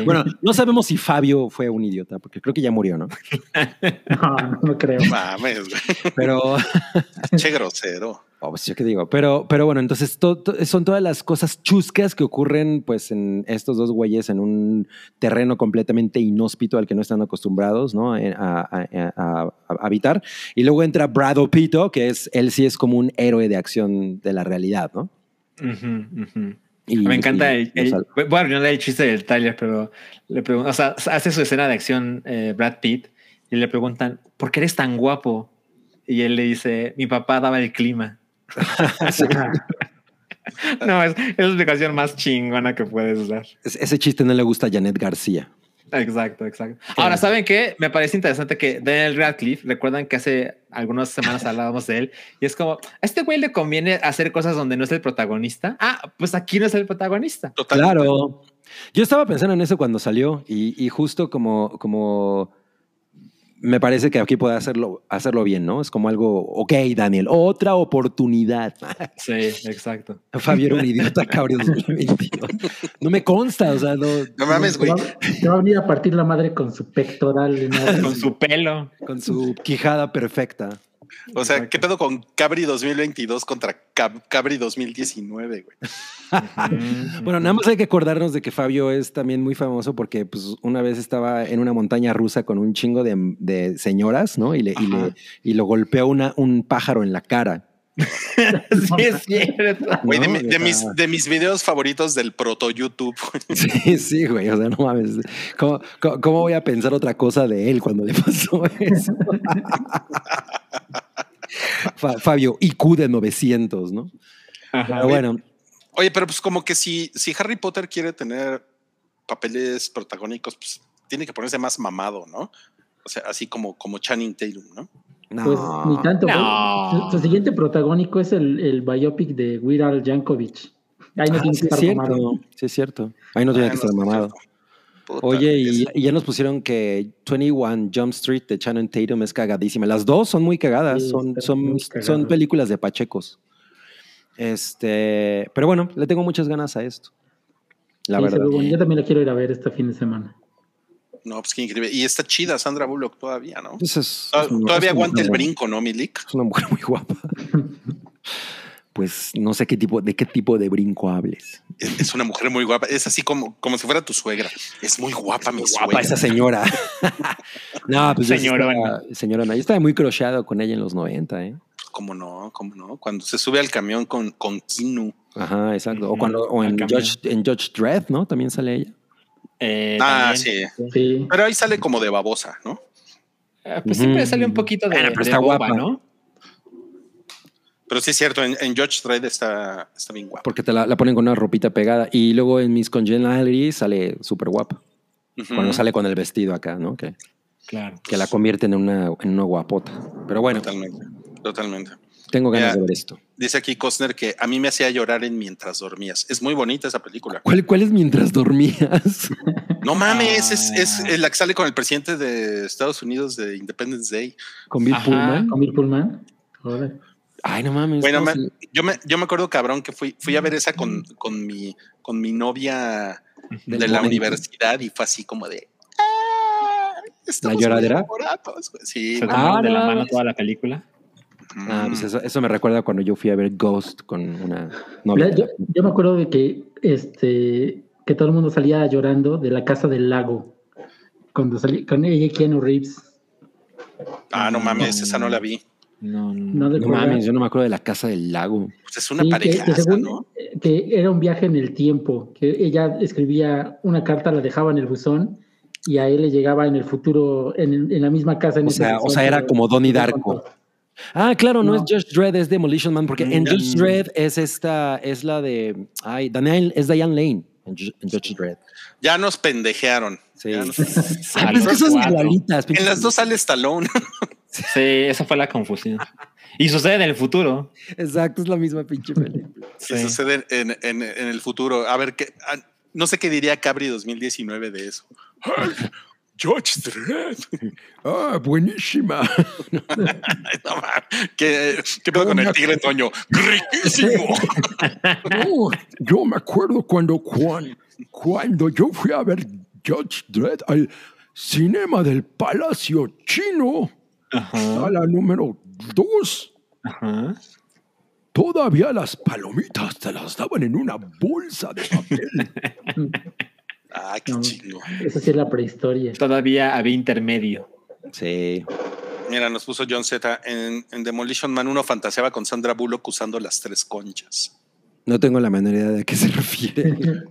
Bueno, no sabemos si Fabio fue un idiota, porque creo que ya murió, ¿no? No, no, no creo. Mames, güey. Pero. che grosero. Oh, pues yo qué digo, pero, pero bueno, entonces to- to- son todas las cosas chuscas que ocurren pues en estos dos güeyes en un terreno completamente inhóspito al que no están acostumbrados ¿no? Eh, a, a- a- a- a habitar. Y luego entra Brad Pito, que es, él sí es como un héroe de acción de la realidad, ¿no? Ujú, ujú. Y- Me encanta y- el, el- voy a arruinar el chiste del Tyler, pero le pregunto, o sea, hace su escena de acción eh, Brad Pitt y le preguntan, ¿por qué eres tan guapo? Y él le dice, mi papá daba el clima. No, es, es la explicación más chingona que puedes dar. Es- Ese chiste no le gusta a Janet García. Exacto, exacto. Ahora, ¿saben qué? Me parece interesante que Daniel Radcliffe, recuerdan que hace algunas semanas hablábamos de él, y es como, a este güey le conviene hacer cosas donde no es el protagonista. Ah, pues aquí no es el protagonista. Totalmente. Claro. Yo estaba pensando en eso cuando salió y, y justo como, como me parece que aquí puede hacerlo, hacerlo bien, ¿no? Es como algo, ok, Daniel, otra oportunidad. Sí, exacto. Fabio era un idiota, cabrón. 2022. No me consta, o sea, no, No mames, güey. te va a venir a partir la madre con su pectoral. Con su pelo. con su quijada perfecta. O sea, ¿qué pedo con Cabri 2022 contra Cab- Cabri 2019, güey? Bueno, nada más hay que acordarnos de que Fabio es también muy famoso porque pues, una vez estaba en una montaña rusa con un chingo de, de señoras, ¿no? Y, le, y, le- y lo golpeó una, un pájaro en la cara. Sí, es cierto. Güey, de, mi- de mis, de mis videos favoritos del proto YouTube. Sí, sí, güey. O sea, no mames. ¿Cómo, cómo, cómo voy a pensar otra cosa de él cuando le pasó eso? Fa- Fabio, IQ de 900, ¿no? Ajá. Pero bueno, Oye, pero pues como que si, si Harry Potter quiere tener papeles protagónicos, pues tiene que ponerse más mamado, ¿no? O sea, así como, como Channing Tatum, ¿no? no. Pues ni tanto. No. Su, su siguiente protagónico es el, el biopic de Weird Al Yankovic. Ahí no Ah, tiene que es estar cierto. mamado. Sí, es cierto. Ahí no tiene que Bueno, estar mamado. cierto. Puta, Oye, y, ya nos pusieron que 21 Jump Street de Channing Tatum es cagadísima. Las dos son muy cagadas, Sí, son, son, muy cagadas. son películas de pachecos. Este, pero bueno, le tengo muchas ganas a esto. La Sí, verdad. bueno. Yo también la quiero ir a ver este fin de semana. No, pues qué increíble. Y está chida Sandra Bullock todavía, ¿no? Pues es- una- Todavía es aguanta el brinco, ¿no, Milik? Es una mujer muy guapa. Pues no sé qué tipo, de qué tipo de brinco hables. Es es una mujer muy guapa. Es así como, como si fuera tu suegra. Es muy guapa, mi Guapa suegra. esa señora. no, pues Señorona. estaba- señorona. Yo estaba muy crocheado con ella en los 90, ¿eh? ¿Cómo no? ¿Cómo no? Cuando se sube al camión con, con Kinu. Ajá, exacto. O cuando, o en. Judge, en Judge Dredd, ¿no? También sale ella. Eh, Ah, sí. Sí. Pero ahí sale como de babosa, ¿no? Eh, Pues siempre sale un poquito de, Bueno, pero de está boba, guapa. ¿no? Pero sí es cierto, en, en Judge Dredd está, está bien guapa. Porque te la, la ponen con una ropita pegada. Y luego en Miss Congeniality sale súper guapa. Ujú. Cuando sale con el vestido acá, ¿no? Que, Claro. que la convierten en una, en una guapota. Pero bueno, Totalmente. Totalmente. tengo ganas Mira. de ver esto. Dice aquí Costner que a mí me hacía llorar en Mientras dormías. Es muy bonita esa película. ¿Cuál, cuál es mientras dormías? No mames, es, es Ah. la que sale con el presidente de Estados Unidos de Independence Day. ¿Con Bill Ajá. Pullman? Con Bill Pullman. Joder. Ay, no mames. Bueno, no, me- yo, me, yo me acuerdo, cabrón, que fui, fui a ver esa con, con, mi, con mi novia de la momento. universidad y fue así como de. "Ah, ¿La lloradera? enamorados", güey. Sí. Se Ah, tomaron de la no. mano toda la película. Ah, pues eso, eso me recuerda cuando yo fui a ver Ghost con una novia. Yo me acuerdo de que este que todo el mundo salía llorando de la casa del lago. Cuando salí con ella y Keanu Reeves. Ah, no mames, esa no la vi. No, No, no. No mames, yo no me acuerdo de la casa del lago. Pues es una Sí, pareja, ¿no? que era un viaje en el tiempo, que ella escribía una carta, la dejaba en el buzón y a él le llegaba en el futuro, en, en la misma casa. En O sea, o sea, era como Donnie Darko. Ah, claro, no, No. es Judge Dredd, es Demolition Man, porque en Mm. Judge Dredd es esta, es la de, ay, Daniel, es Diane Lane en, Ju- en Judge Dredd. Ya nos pendejearon. Sí. Ya nos- Ah, pero es que igualitas. En las dos sale Stallone. Sí, esa fue la confusión. Y sucede en el futuro. Exacto, es la misma pinche película. Sí. Sucede en, en- en el futuro. A ver, qué, ah, no sé qué diría Cabri 2019 de eso. George Dredd. Ah, buenísima. No. ¿Qué, qué pedo con el tigre Toño? ¡Riquísimo! No, yo me acuerdo cuando, cuan- cuando yo fui a ver Judge Dredd al cinema del Palacio Chino, Ajá. a la número dos. Ajá. Todavía las palomitas te las daban en una bolsa de papel. Ah, qué No. chingo. Esa sí es la prehistoria. Todavía había intermedio. Sí. Mira, nos puso John Z. En, en Demolition Man uno fantaseaba con Sandra Bullock usando las tres conchas. No tengo la menor idea de a qué se refiere.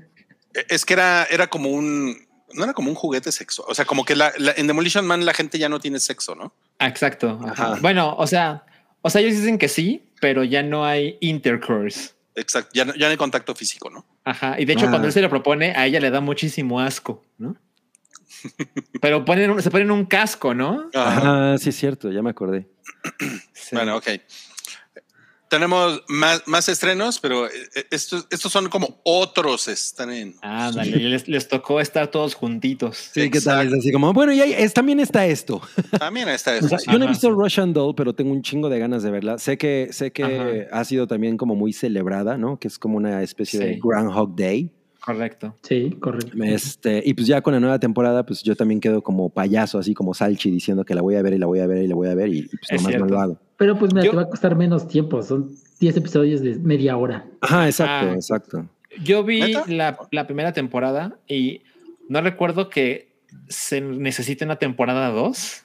Eh, Es que era, era como un. No era como un juguete sexual. O sea, como que la, la- en Demolition Man la gente ya no tiene sexo, ¿no? Ah, Exacto. ajá. Ajá. Bueno, o sea, o sea, ellos dicen que sí, pero ya no hay intercourse. Exacto. Ya, no- ya no hay contacto físico, ¿no? Ajá. Y de hecho, Ah. cuando él se lo propone, a ella le da muchísimo asco, ¿no? Pero ponen se ponen un casco, ¿no? Ajá. Ah, sí, es cierto, ya me acordé. Sí. Bueno, ok. Tenemos más, más estrenos, pero eh, eh, estos, estos son como otros estrenos. Ah, dale, les, les tocó estar todos juntitos. Sí, ¿qué tal? Es así como, bueno, y ahí es, también está esto. También está O eso. sea, sí. yo no he visto. Russian Doll, pero tengo un chingo de ganas de verla. Sé que, sé que Ajá. ha sido también como muy celebrada, ¿no? Que es como una especie de Sí. Groundhog Day. Correcto. Sí, correcto. Este, y pues ya con la nueva temporada, pues yo también quedo como payaso, así como Salchi, diciendo que la voy a ver y la voy a ver y la voy a ver y, y pues Es nomás no lo hago. Pero pues mira, Yo- te va a costar menos tiempo. Son 10 episodios de media hora. Ajá, exacto, Ah. exacto. Yo vi la, la primera temporada y no recuerdo que se necesite una temporada 2.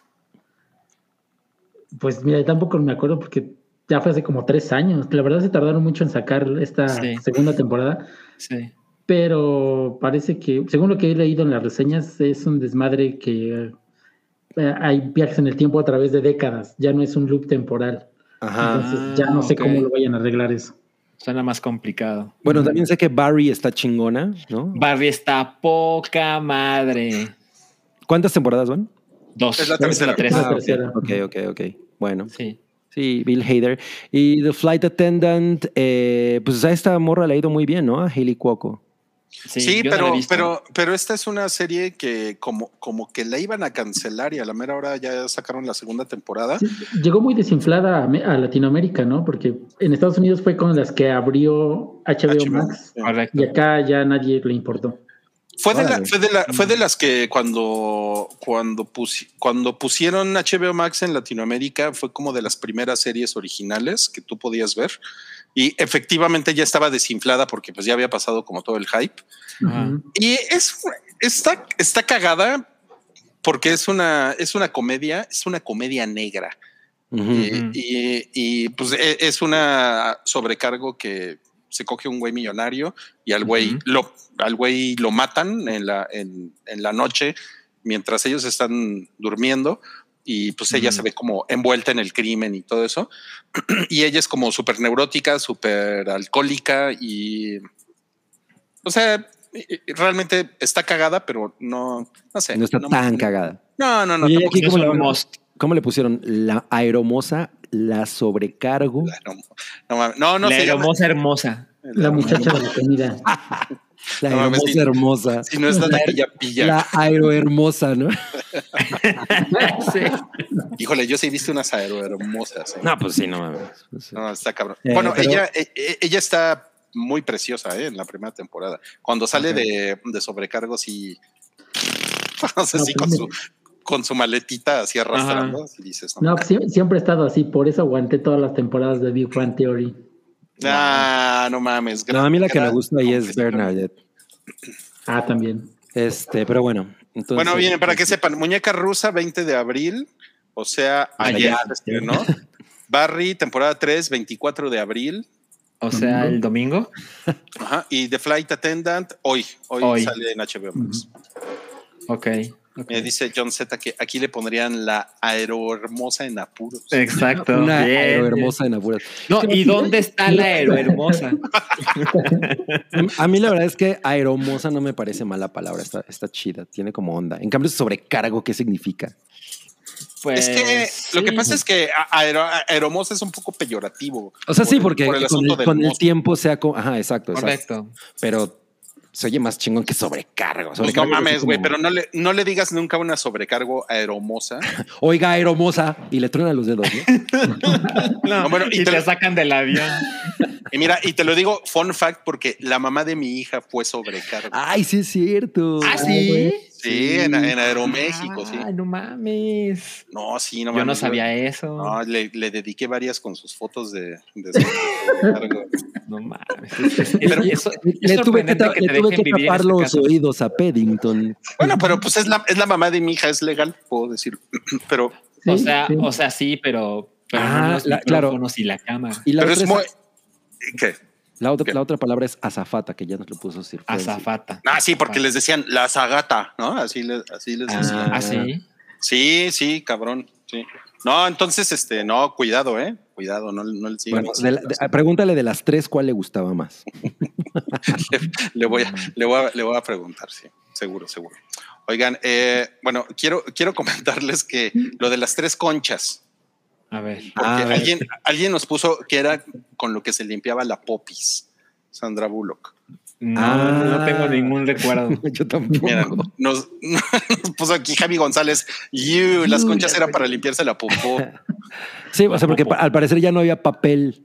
Pues mira, tampoco me acuerdo porque ya fue hace como tres años. La verdad se tardaron mucho en sacar esta Sí. segunda temporada. Sí. Pero parece que, según lo que he leído en las reseñas, es un desmadre que hay viajes en el tiempo a través de décadas. Ya no es un loop temporal. Ajá. Entonces ya no sé cómo lo vayan a arreglar eso. Suena más complicado. Bueno, también sé que Barry está chingona, ¿no? Barry está poca madre. ¿Cuántas temporadas van? Dos. Es la tercera. tres. Es la Ah, ok, tercera. ok, ok, ok. Bueno, Sí. sí, Bill Hader. Y The Flight Attendant, eh, pues a esta morra le ha ido muy bien, ¿no? A Haley Cuoco. Sí, no pero, pero, esta es una serie que como, como que la iban a cancelar y a la mera hora ya sacaron la segunda temporada. Sí, Llegó muy desinflada a, Latinoamérica, ¿no? Porque en Estados Unidos fue con las que abrió HBO, HBO, Max. Correcto. y acá ya nadie le importó. Fue de, la- Órale. fue, de la- fue de las que cuando, cuando, pusi- cuando pusieron HBO Max en Latinoamérica fue como de las primeras series originales que tú podías ver. Y efectivamente ya estaba desinflada porque pues ya había pasado como todo el hype. Y es está, está cagada porque es una, es una comedia, es una comedia negra. Y, y- y, pues e- es una sobrecargo que se coge un güey millonario y al güey lo, al güey lo matan en la, en, en la noche mientras ellos están durmiendo y pues ella se ve como envuelta en el crimen y todo eso. y ella es como súper neurótica, súper alcohólica y, o sea, realmente está cagada, pero no, no sé. No está no- tan cagada. No, no, no. Oye, aquí cómo le, must. cómo le pusieron? La aeromosa, la sobrecargo. No, no, no, no la llama- hermosa hermosa. La muchacha de la comida. La No aeromosa sí. hermosa. Si no es la taquilla pilla. La aerohermosa, ¿no? Sí. Híjole, yo sí he visto unas aerohermosas. ¿eh? No, pues sí, no mames. Pues sí. No, está cabrón. Eh, bueno, pero- ella, eh, eh, ella está muy preciosa ¿eh? en la primera temporada. Cuando sale de, de sobrecargos y No, así pues con su, con su maletita así arrastrando, y dices, no, No, sie- siempre he estado así, por eso aguanté todas las temporadas de Big Bang Theory. Ah, no mames. No, a mí la que me gusta ahí es. Bernadette. Ah, también. Este, pero bueno. Entonces, Bueno, bien, para que sepan, Muñeca Rusa, 20 de abril, o sea, ayer Ayer. se estrenó. Barry, temporada 3, 24 de abril. O sea, el domingo. Ajá, y The Flight Attendant, hoy, hoy, Hoy. sale en HBO Max. Ok. Me dice John Z que aquí le pondrían la aerohermosa en apuros. Exacto. Una aerohermosa en apuras. bien. No, ¿y dónde está la aerohermosa? A mí la verdad es que aeromosa no me parece mala palabra, está, está chida, tiene como onda. En cambio, sobrecargo, ¿qué significa? Pues, es que lo que pasa es que aero- aeromosa es un poco peyorativo. O sea, sí, Por- porque por el con, el, con tiempo sea como... Ajá, exacto, exacto. Correcto. Pero se oye más chingón que sobrecargo. Pues no mames, güey, pero no le, no le digas nunca una sobrecargo aeromosa. Oiga, aeromosa, y le truenan los dedos, ¿no? bueno, y, te, sacan del avión. Y mira, y te lo digo, fun fact, porque la mamá de mi hija fue sobrecargo. Ay, sí es cierto. Ah, sí. Sí, en, Aeroméxico, sí. Ay, no mames. No, sí, no Yo no sabía eso. No, le, le, dediqué varias con sus fotos de. de no mames. pero, eso, le tuve que, que, le tuve que tapar los oídos a Paddington. Bueno, pero pues es la, es la mamá de mi hija, es legal, puedo decir. Pero. o sea, sí. o sea, sí, pero. pero ah, no la, claro. y la cámara. Y la pero es muy. ¿Qué? La otra, la otra palabra es azafata, que ya nos lo puso decir. Azafata. Ah, sí, porque les decían la azagata, ¿no? Así les, así les decían. Ah, sí. Sí, sí, cabrón. Sí. No, entonces, este, no, cuidado, eh. Cuidado, no, no le sigan. Bueno, de la, de, pregúntale de las tres cuál le gustaba más. le, le, voy a, le, voy a, le voy a preguntar, sí, seguro, seguro. Oigan, eh, bueno, quiero, quiero comentarles que lo de las tres conchas. A ver. Porque a alguien, ver. alguien nos puso que era con lo que se limpiaba la popis, Sandra Bullock. No, ah, no tengo ningún recuerdo. Yo tampoco. Mira, nos, nos, puso aquí Javi González. You, las conchas era para limpiarse la popó. Sí, o sea, porque al parecer ya no había papel.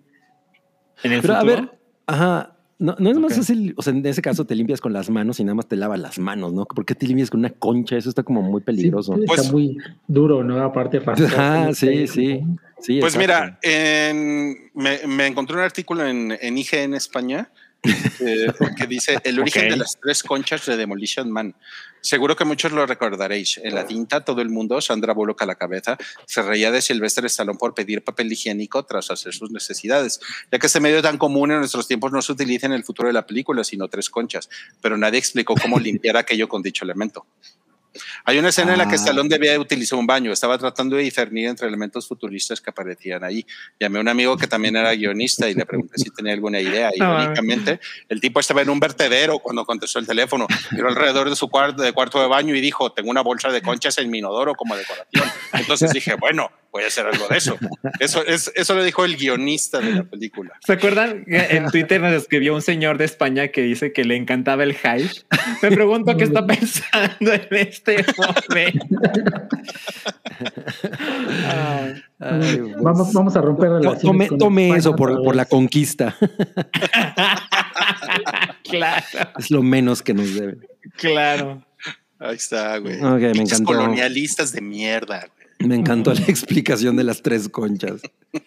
En el Pero futuro? a ver, ajá. No, no es más fácil, o sea, en ese caso te limpias con las manos y nada más te lavas las manos, ¿no? ¿Por qué te limpias con una concha? Eso está como muy peligroso. Sí, está pues, muy duro, ¿no? Aparte, ah, sí, sí, sí. Pues exacto. mira, en, me, me, encontré un artículo en, en IGN España eh, que dice el origen okay. de las tres conchas de Demolition Man. Seguro que muchos lo recordaréis. En la tinta, todo el mundo, Sandra Bullock a la cabeza, se reía de Silvestre Stallone por pedir papel higiénico tras hacer sus necesidades, ya que este medio tan común en nuestros tiempos no se utiliza en el futuro de la película, sino tres conchas, pero nadie explicó cómo limpiar aquello con dicho elemento. Hay una escena ah. en la que Stallone debía utilizar un baño. Estaba tratando de discernir entre elementos futuristas que aparecían ahí. Llamé a un amigo que también era guionista y le pregunté si tenía alguna idea. Y irónicamente, el tipo estaba en un vertedero cuando contestó el teléfono. Miró alrededor de su cuarto de, cuarto de baño y dijo, tengo una bolsa de conchas en mi inodoro como decoración. Entonces dije, bueno, voy a hacer algo de eso. Eso, es, eso lo dijo el guionista de la película. ¿Se acuerdan? En Twitter nos escribió un señor de España que dice que le encantaba el hype. Me pregunto qué está pensando en este momento. Ay, Ay, vamos, vamos a romper relaciones. Tome, tome eso por, por, la conquista. claro. Es lo menos que nos deben. Claro. Ahí está, güey. Okay, me encantó. colonialistas de mierda, güey. Me encantó la explicación de las tres conchas.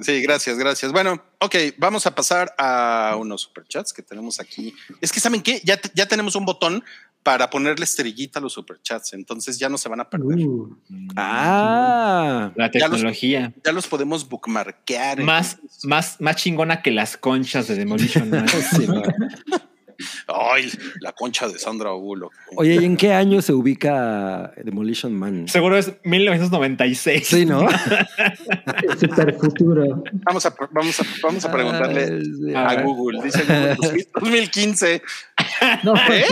Sí, gracias, gracias. Bueno, ok, vamos a pasar a unos superchats que tenemos aquí. Es que, ¿saben qué? Ya, ya tenemos un botón para ponerle estrellita a los superchats, entonces ya no se van a perder. Uh, ah, la tecnología. Ya los, ya los podemos bookmarkear. Más, más, más chingona que las conchas de Demolition Man. sí, ¿no? Ay, la concha de Sandra Bullock. Oye, ¿y en qué año se ubica Demolition Man? Seguro es 1996. Sí, ¿no? Super futuro. Vamos a, vamos a, vamos a preguntarle a, a Google. Dice Google, 2015. No, ¿Eh?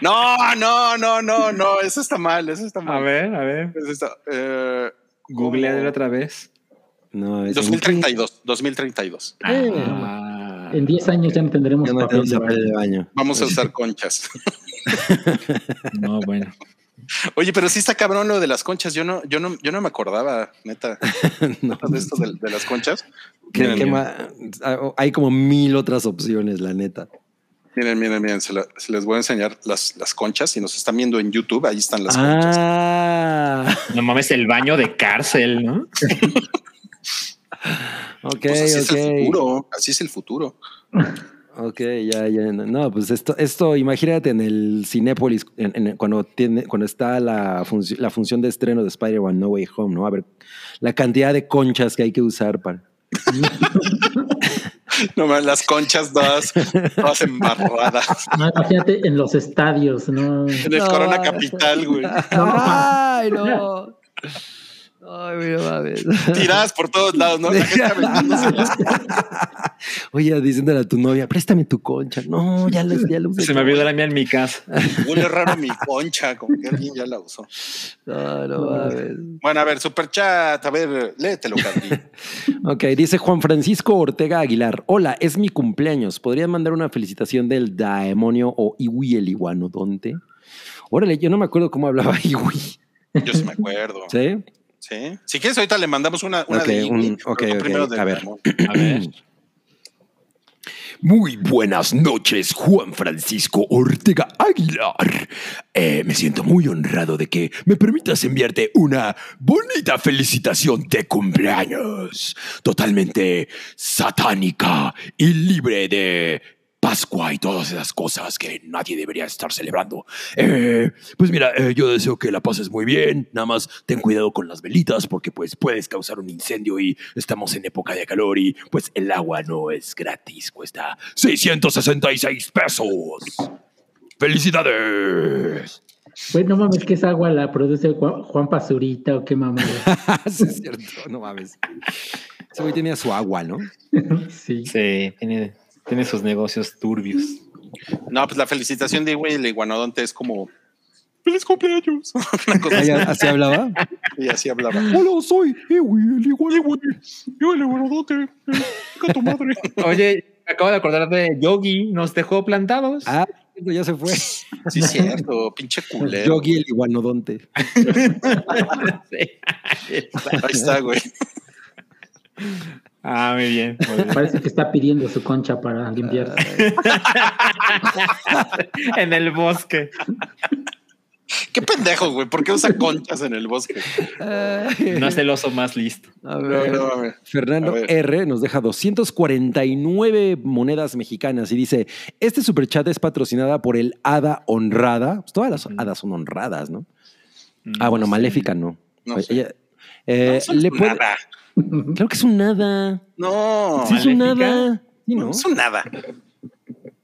No, no, no, no, no, eso está mal, eso está mal. A ver, a ver. Eso está, eh, Google otra vez. No, es 2032, 2032. Ah. En 10 años ya no tendremos ya no papel, de baño. Vamos a usar conchas. no, bueno. Oye, pero sí está cabrón lo de las conchas. Yo no, yo no, yo no me acordaba, neta, no. de esto de, de las conchas. ¿Qué, qué hay como mil otras opciones, la neta. Miren, miren, miren, se, la, se, les voy a enseñar las, las conchas. Si nos están viendo en YouTube, ahí están las conchas. Ah. No mames, el baño de cárcel, ¿no? ok, pues así ok. es el futuro. Así es el futuro. Ok, ya, ya. No, pues esto, esto imagínate en el Cinépolis, en, en, cuando, tiene, cuando está la, func la función de estreno de Spider-Man No Way Home, ¿no? A ver, la cantidad de conchas que hay que usar para. No las conchas todas, todas embarradas. No, imagínate en los estadios, ¿no? En el no, Corona Capital, güey. Ay, no. Ay, mira, mames. Tiradas por todos lados, ¿no? La gente Oye, Oye, diciéndole a tu novia, préstame tu concha. No, ya lo, ya usé. Se me olvidó la mía en mi casa. Huele raro mi concha, como que alguien ya la usó. No, no, a ver. Bueno, a ver, superchat, a ver, léetelo, Cabri. Ok, dice Juan Francisco Ortega Aguilar. Hola, es mi cumpleaños. ¿Podrían mandar una felicitación del Daemonio o Iwi el iguanodonte? Órale, yo no me acuerdo cómo hablaba Iwi. Yo sí me acuerdo. ¿Sí? Sí. Si quieres, ahorita le mandamos una, una Ok, de un- Iggy, ok, pero ok, primero de a ver. A ver. Muy buenas noches, Juan Francisco Ortega Aguilar. Eh, me siento muy honrado de que me permitas enviarte una bonita felicitación de cumpleaños. Totalmente satánica y libre de Pascua y todas esas cosas que nadie debería estar celebrando. Eh, pues mira, eh, yo deseo que la pases muy bien. Nada más ten cuidado con las velitas porque pues puedes causar un incendio y estamos en época de calor y pues el agua no es gratis, cuesta 666 pesos. ¡Felicidades! Pues no mames, que esa agua la produce Juan Juan Pazurita o qué mamada. sí, es cierto, no mames. Ese güey tenía su agua, ¿no? sí. Sí, tiene, tiene sus negocios turbios. No, pues la felicitación de Iggy el iguanodonte es como ¡Feliz cumpleaños! Así. ya, ¿Así hablaba? Y así hablaba. Hola, soy Iwi, el igual. Yo el iguanodonte. Chica tu madre. Oye, me acabo de acordar de Yogi, nos dejó plantados. Ah, ya se fue. Sí, cierto. Pinche culero. Yogi el iguanodonte. Ahí está, güey. Ah, muy bien. muy bien. Parece que está pidiendo su concha para limpiar. en el bosque. Qué pendejo, güey. ¿Por qué usa conchas en el bosque? No es el oso más listo. A No, ver. no, a ver. Fernando A ver. R nos deja 249 monedas mexicanas y dice, este superchat es patrocinada por el Hada Honrada. Pues todas las hadas son honradas, ¿no? ah, bueno, Maléfica no. No sé. ella- eh, No, no le es puede- nada. Creo que es un nada. No, Sí, es un nada. Sí, ¿no? no es un nada.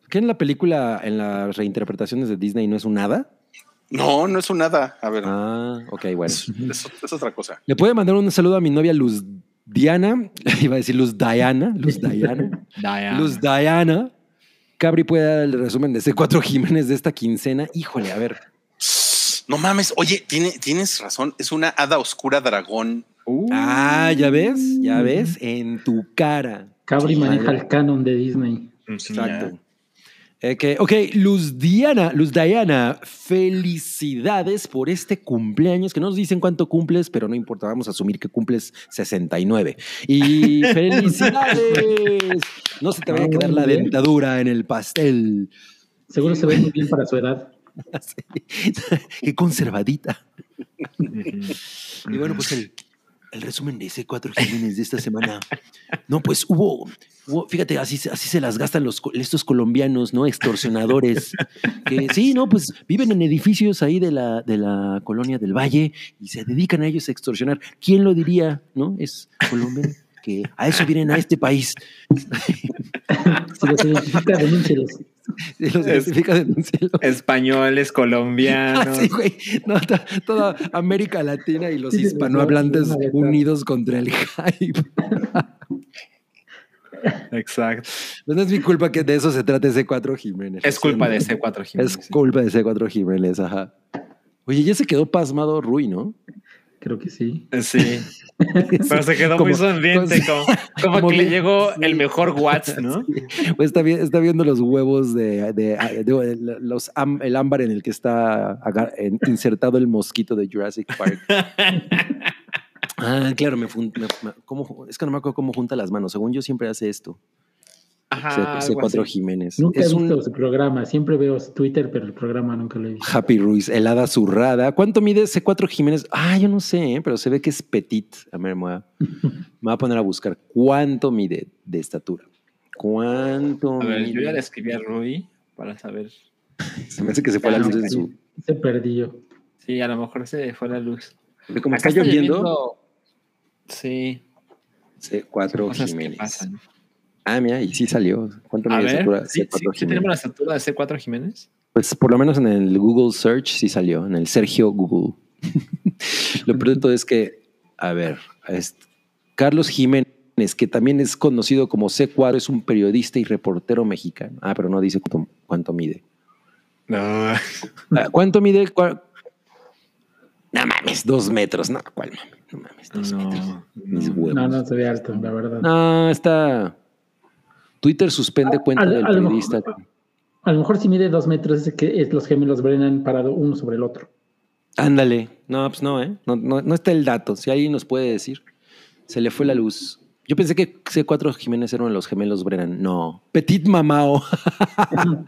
¿Qué en la película, en las reinterpretaciones de Disney, no es un nada? No, no es un nada. A ver, Ah, ok, bueno. es, es- es otra cosa. Le puede mandar un saludo a mi novia Luz Diana. Iba a decir Luz Diana. Luz Diana. Diana. Luz Diana. Cabri puede dar el resumen de C4 Jiménez de esta quincena. Híjole, a ver. No mames. Oye, tiene, tienes razón. Es una hada oscura dragón. Uh, Ah, ya ves, ya ves, en tu cara. Cabri Sí, maneja vale. el canon de Disney. Exacto. Eh, que- ok, Luz Diana, Luz Diana, felicidades por este cumpleaños, que no nos dicen cuánto cumples, pero no importa, vamos a asumir que cumples 69. Y felicidades. No se te vaya a quedar la dentadura en el pastel. Seguro se ve muy bien para su edad. Qué conservadita. Y bueno, pues el, el resumen de C4 Jiménez de esta semana. No, pues hubo, hubo- fíjate, así, así se las gastan estos colombianos, ¿no? Extorsionadores. Que sí, no, pues viven en edificios ahí de la, de la colonia del Valle y se dedican a ellos a extorsionar. ¿Quién lo diría, no? Es Colombia. Que a eso vienen a este país. Si los identifica, denúncielos. Y los. Españoles, colombianos. Sí, güey. No, to- toda América Latina y los hispanohablantes unidos contra el hype. Exacto. Pues no es mi culpa que de eso se trate C4 Jiménez. Es culpa de C4 Jiménez. Es culpa de C4 Jiménez, ajá. Oye, ya se quedó pasmado Rui, ¿no? Creo que sí. Sí. Pero se quedó muy sonriente, como, como como que le llegó el mejor Watts, ¿no? Pues está, vi- está viendo los huevos de, de- de- de los am- el ámbar en el que está insertado el mosquito de Jurassic Park. Ah, claro, me, fun- me- me- ¿cómo- es que no me acuerdo cómo junta las manos. Según yo siempre hace esto. Ajá, C- algo C4 así. Jiménez. Nunca es he visto un su programa. Siempre veo su Twitter, pero el programa nunca lo he visto. Happy Ruiz, helada zurrada. ¿Cuánto mide C4 Jiménez? Ah, yo no sé, ¿eh? pero se ve que es petit. A ver, me voy a, me voy a poner a buscar cuánto mide de estatura. ¿Cuánto A ver, yo mide? ya le escribí a Rui para saber. Se me hace que se fue la luz en su. Se perdió. Sí, a lo mejor se fue la luz. Como Acá está lloviendo, Sí, C4 cosas que Jiménez. pasan. Ah, mira, y sí salió. ¿Cuánto mide estatura ¿sí, C4 sí, tenemos la estatura de C4 Jiménez? Pues por lo menos en el Google Search sí salió, en el Sergio Google. lo pronto es que, a ver, es- Carlos Jiménez que también es conocido como C4, es un periodista y reportero mexicano. Ah, pero no dice cuánto, cuánto mide. No. Ah, ¿Cuánto mide? No mames, dos metros. No, ¿cuál mames? No mames, dos No, metros. no. Mis huevos. No, no se ve alto, la verdad. No, está. Twitter suspende A- cuenta a- del a lo periodista. mejor- A lo mejor si mide dos metros es que es los gemelos Brennan parado uno sobre el otro. Ándale. No, pues no, ¿eh? No, no, no está el dato. Si alguien nos puede decir. Se le fue la luz. Yo pensé que C4 Jiménez era uno de los gemelos Brennan. No. Petit Mamao.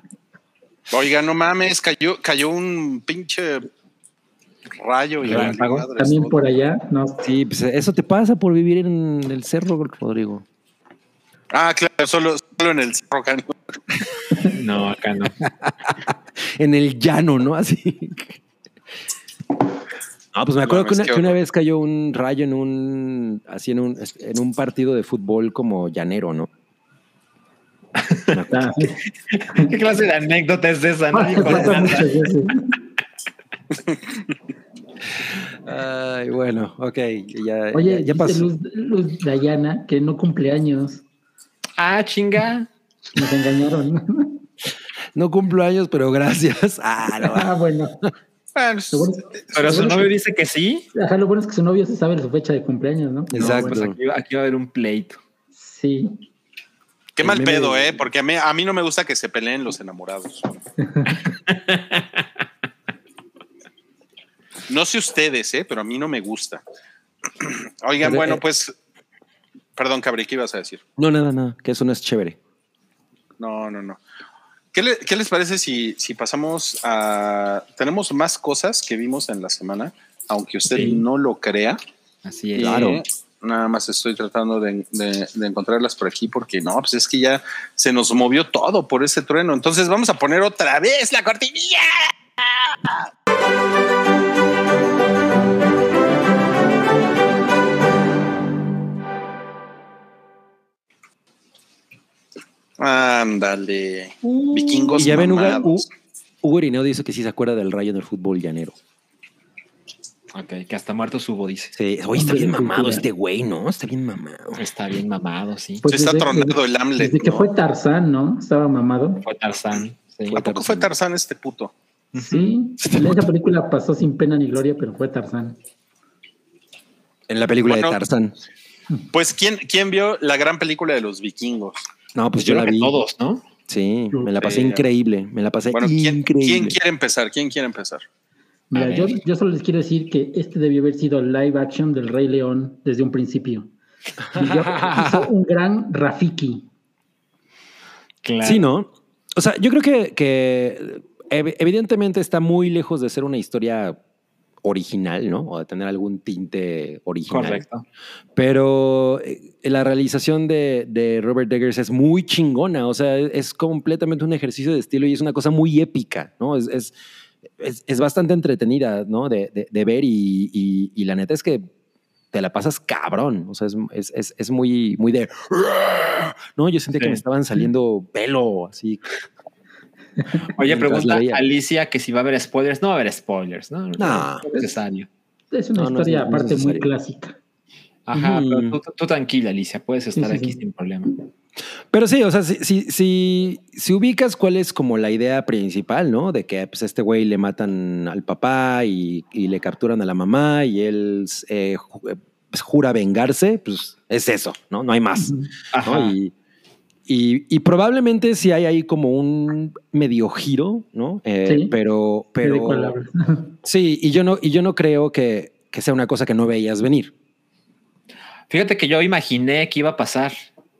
Oiga, no mames, cayó, cayó un pinche rayo y También por allá, no. Sí, pues eso te pasa por vivir en el cerro, Rodrigo. Ah, claro, solo, solo en el cerro, ¿no? Acá no. En el llano, ¿no? Así. No, pues me acuerdo que, una, que una vez cayó un rayo en un así en un en un partido de fútbol como llanero, ¿no? Ah. ¿Qué clase de anécdota es esa? No veces. Ay, bueno, ok. Ya, Oye, ya, pasó. Luz, Luz Dayana que no cumple años. Ah, chinga. Nos engañaron. No cumplo años, pero gracias. Ah, no. ah, bueno. Pero su novio que- dice que sí. ajá, lo bueno es que su novio se sabe su fecha de cumpleaños, ¿no? Exacto. Pues aquí, aquí va a haber un pleito. Sí. Qué el mal meme pedo, de- ¿eh? Porque a mí, a mí no me gusta que se peleen los enamorados. No sé ustedes, ¿eh? Pero a mí no me gusta. Oigan, Pero, bueno, eh, pues... Perdón, Cabri, ¿qué ibas a decir? No, nada, nada, que eso no es chévere. No, no, no. ¿Qué, le- qué les parece si, si pasamos a... Tenemos más cosas que vimos en la semana, aunque usted Sí. no lo crea. Así es. Claro. Nada más estoy tratando de, de- de encontrarlas por aquí porque no, pues es que ya se nos movió todo por ese trueno. Entonces vamos a poner otra vez la cortinilla. Ándale. Vikingos. Y ya ven, Hugo. Hugo Irineo dice que sí se acuerda del rayo en el fútbol llanero. Ok, que hasta muerto subo, dice. Sí, oye, está bien mamado este güey, ¿no? Está bien mamado. Está bien mamado, sí. Pues Se está desde- el Hamlet. Desde que ¿no? fue Tarzán, ¿no? Estaba mamado. Fue Tarzán. Sí. ¿A poco fue Tarzán este puto? Sí. En esa película pasó sin pena ni gloria, pero fue Tarzán. En la película Bueno. de Tarzán. Pues, ¿quién, ¿quién vio la gran película de los vikingos? No, pues Yo yo la vi. todos, ¿no? Sí, me la pasé Sí. increíble. Me la pasé Bueno, ¿quién, increíble. ¿quién quiere empezar? ¿Quién quiere empezar? Mira, yo, solo les quiero decir que este debió haber sido live action del Rey León desde un principio. Y yo- hizo un gran Rafiki. Claro. Sí, ¿no? O sea, yo creo que, que ev- evidentemente está muy lejos de ser una historia original, ¿no? O de tener algún tinte original. Correcto. Pero eh, la realización de, de Robert Eggers es muy chingona. O sea, es completamente un ejercicio de estilo y es una cosa muy épica, ¿no? Es, es, es- es bastante entretenida, ¿no? De, de- de ver y, y- y la neta es que te la pasas cabrón. O sea, es, es- es- es muy, muy de... No, yo sentía que me estaban saliendo pelo, así. Oye, pregunta. Alicia que si va a haber spoilers. No va a haber spoilers, ¿no? No. es necesario. Es una No, historia no es aparte muy clásica. Ajá, pero tú, tú tranquila, Alicia, puedes estar sí, aquí sí. sin problema. Pero sí, o sea, si, si, si, si ubicas cuál es como la idea principal, ¿no? De que pues, este güey le matan al papá y, y le capturan a la mamá y él eh, eh, pues, jura vengarse, pues es eso, ¿no? No hay más. ¿no? Ajá. Y, y, y probablemente sí hay ahí como un medio giro, ¿no? Eh, Sí. Pero, pero sí, y yo no, y yo no creo que, que sea una cosa que no veías venir. Fíjate que yo imaginé que iba a pasar.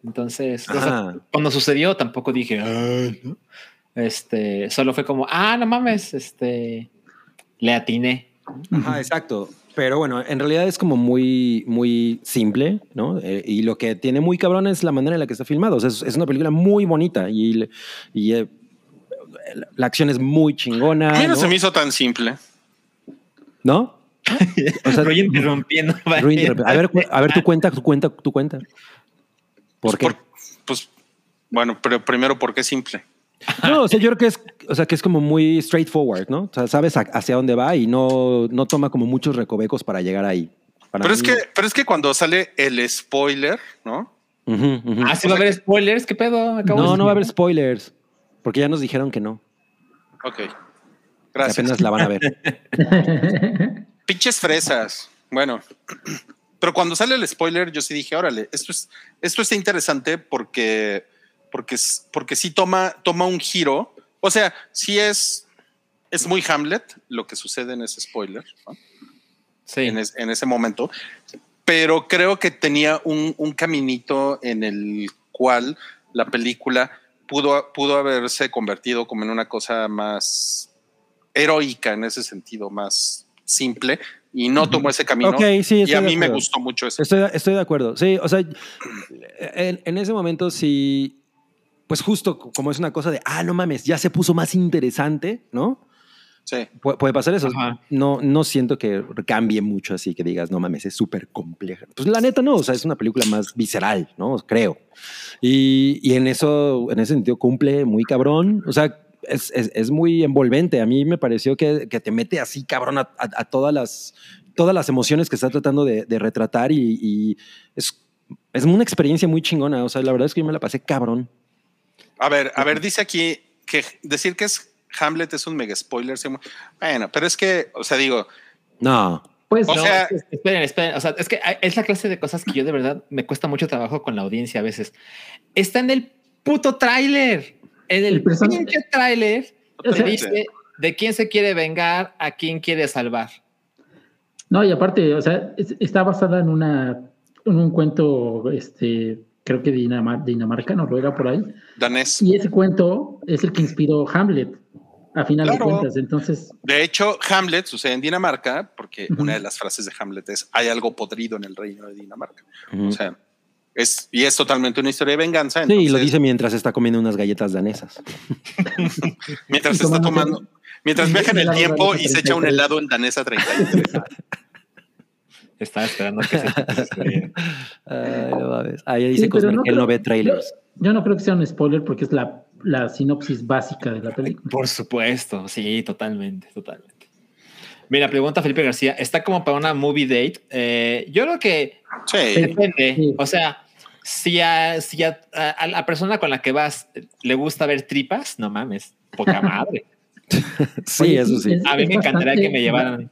Entonces, o sea, Ajá. cuando sucedió, tampoco dije, "Ay", ¿no? este, solo fue como, ah, no mames, este, le atiné. Ajá, exacto. Pero bueno, en realidad es como muy, muy simple, ¿no? Eh, y lo que tiene muy cabrón es la manera en la que está filmado. O sea, es, es una película muy bonita y, y, eh, la- la acción es muy chingona. A mí no, ¿no? se me hizo tan simple. ¿No? O sea, Roy interrumpiendo. Ruin de- a ver, a ver, tu cuenta, tu cuenta, tu cuenta. ¿Por qué? Por- pues, bueno, pero primero, ¿por qué simple? No, o sea, yo creo que es, o sea, que es como muy straightforward, ¿no? O sea, sabes a- hacia dónde va y no, no toma como muchos recovecos para llegar ahí. Para Pero es que, pero es que cuando sale el spoiler, ¿no? Ah, sí va a haber spoilers, ¿qué pedo? Acabo no, de- no va a haber spoilers. Porque ya nos dijeron que no. Ok. que Gracias. apenas la van a ver. Pinches fresas. Bueno, pero cuando sale el spoiler, yo sí dije, órale, esto es, esto está interesante porque, porque, porque sí toma, toma un giro. O sea, sí es, es muy Hamlet lo que sucede en ese spoiler, ¿no? Sí. en, es- en ese momento, pero creo que tenía un, un caminito en el cual la película pudo, pudo haberse convertido como en una cosa más heroica en ese sentido, más simple, y no tomó ese camino. Ok, sí, y a mí me gustó mucho eso. Estoy, estoy de acuerdo. Sí, o sea, en, en ese momento sí, pues justo como es una cosa de, ah, no mames, ya se puso más interesante, ¿no? Sí. Pu- puede pasar eso. Ajá. No, no siento que cambie mucho así que digas, no mames, es súper compleja. Pues la neta no, o sea, es una película más visceral, ¿no? Creo. Y, y en eso, en ese sentido, cumple muy cabrón. O sea, es, es- es muy envolvente. A mí me pareció que, que te mete así, cabrón, a, a- a todas las todas las emociones que está tratando de, de retratar y, y es, es una experiencia muy chingona. O sea, la verdad es que yo me la pasé cabrón. A ver, a ver, dice aquí que decir que es Hamlet es un mega spoiler. Bueno, pero es que, o sea, digo, No. Pues O No, sea- es- esperen, esperen. O sea, es que es la clase de cosas que yo de verdad me cuesta mucho trabajo con la audiencia a veces. Está en el puto tráiler. En el El pinche tráiler te dice de quién se quiere vengar, a quién quiere salvar. No, y aparte, o sea, es- está basada en una en un cuento, este, creo que Dinamar- Dinamarca, Noruega, por ahí. danés. Y ese cuento es el que inspiró Hamlet, a final Claro. de cuentas. Entonces, De hecho, Hamlet sucede en Dinamarca porque una de las frases de Hamlet es hay algo podrido en el reino de Dinamarca. O sea, es, y es totalmente una historia de venganza. Sí, y lo dice mientras está comiendo unas galletas danesas. mientras está tomando- mientras viaja en el tiempo y se echa un 33. helado en danesa 33. Estaba esperando que se. Ay, no mames. Ahí dice Sí, pero Cosmer no que él no ve trailers. yo no creo que sea un spoiler porque es la, la sinopsis básica de la película. Por supuesto, sí, totalmente, totalmente. Mira, pregunta Felipe García, ¿está como para una movie date? Eh, yo creo que Sí. depende. Sí. O sea, si, a, si a, a- a la persona con la que vas le gusta ver tripas, no mames, poca madre. Sí, Oye, eso sí. es- A mí es me encantaría que me llevaran.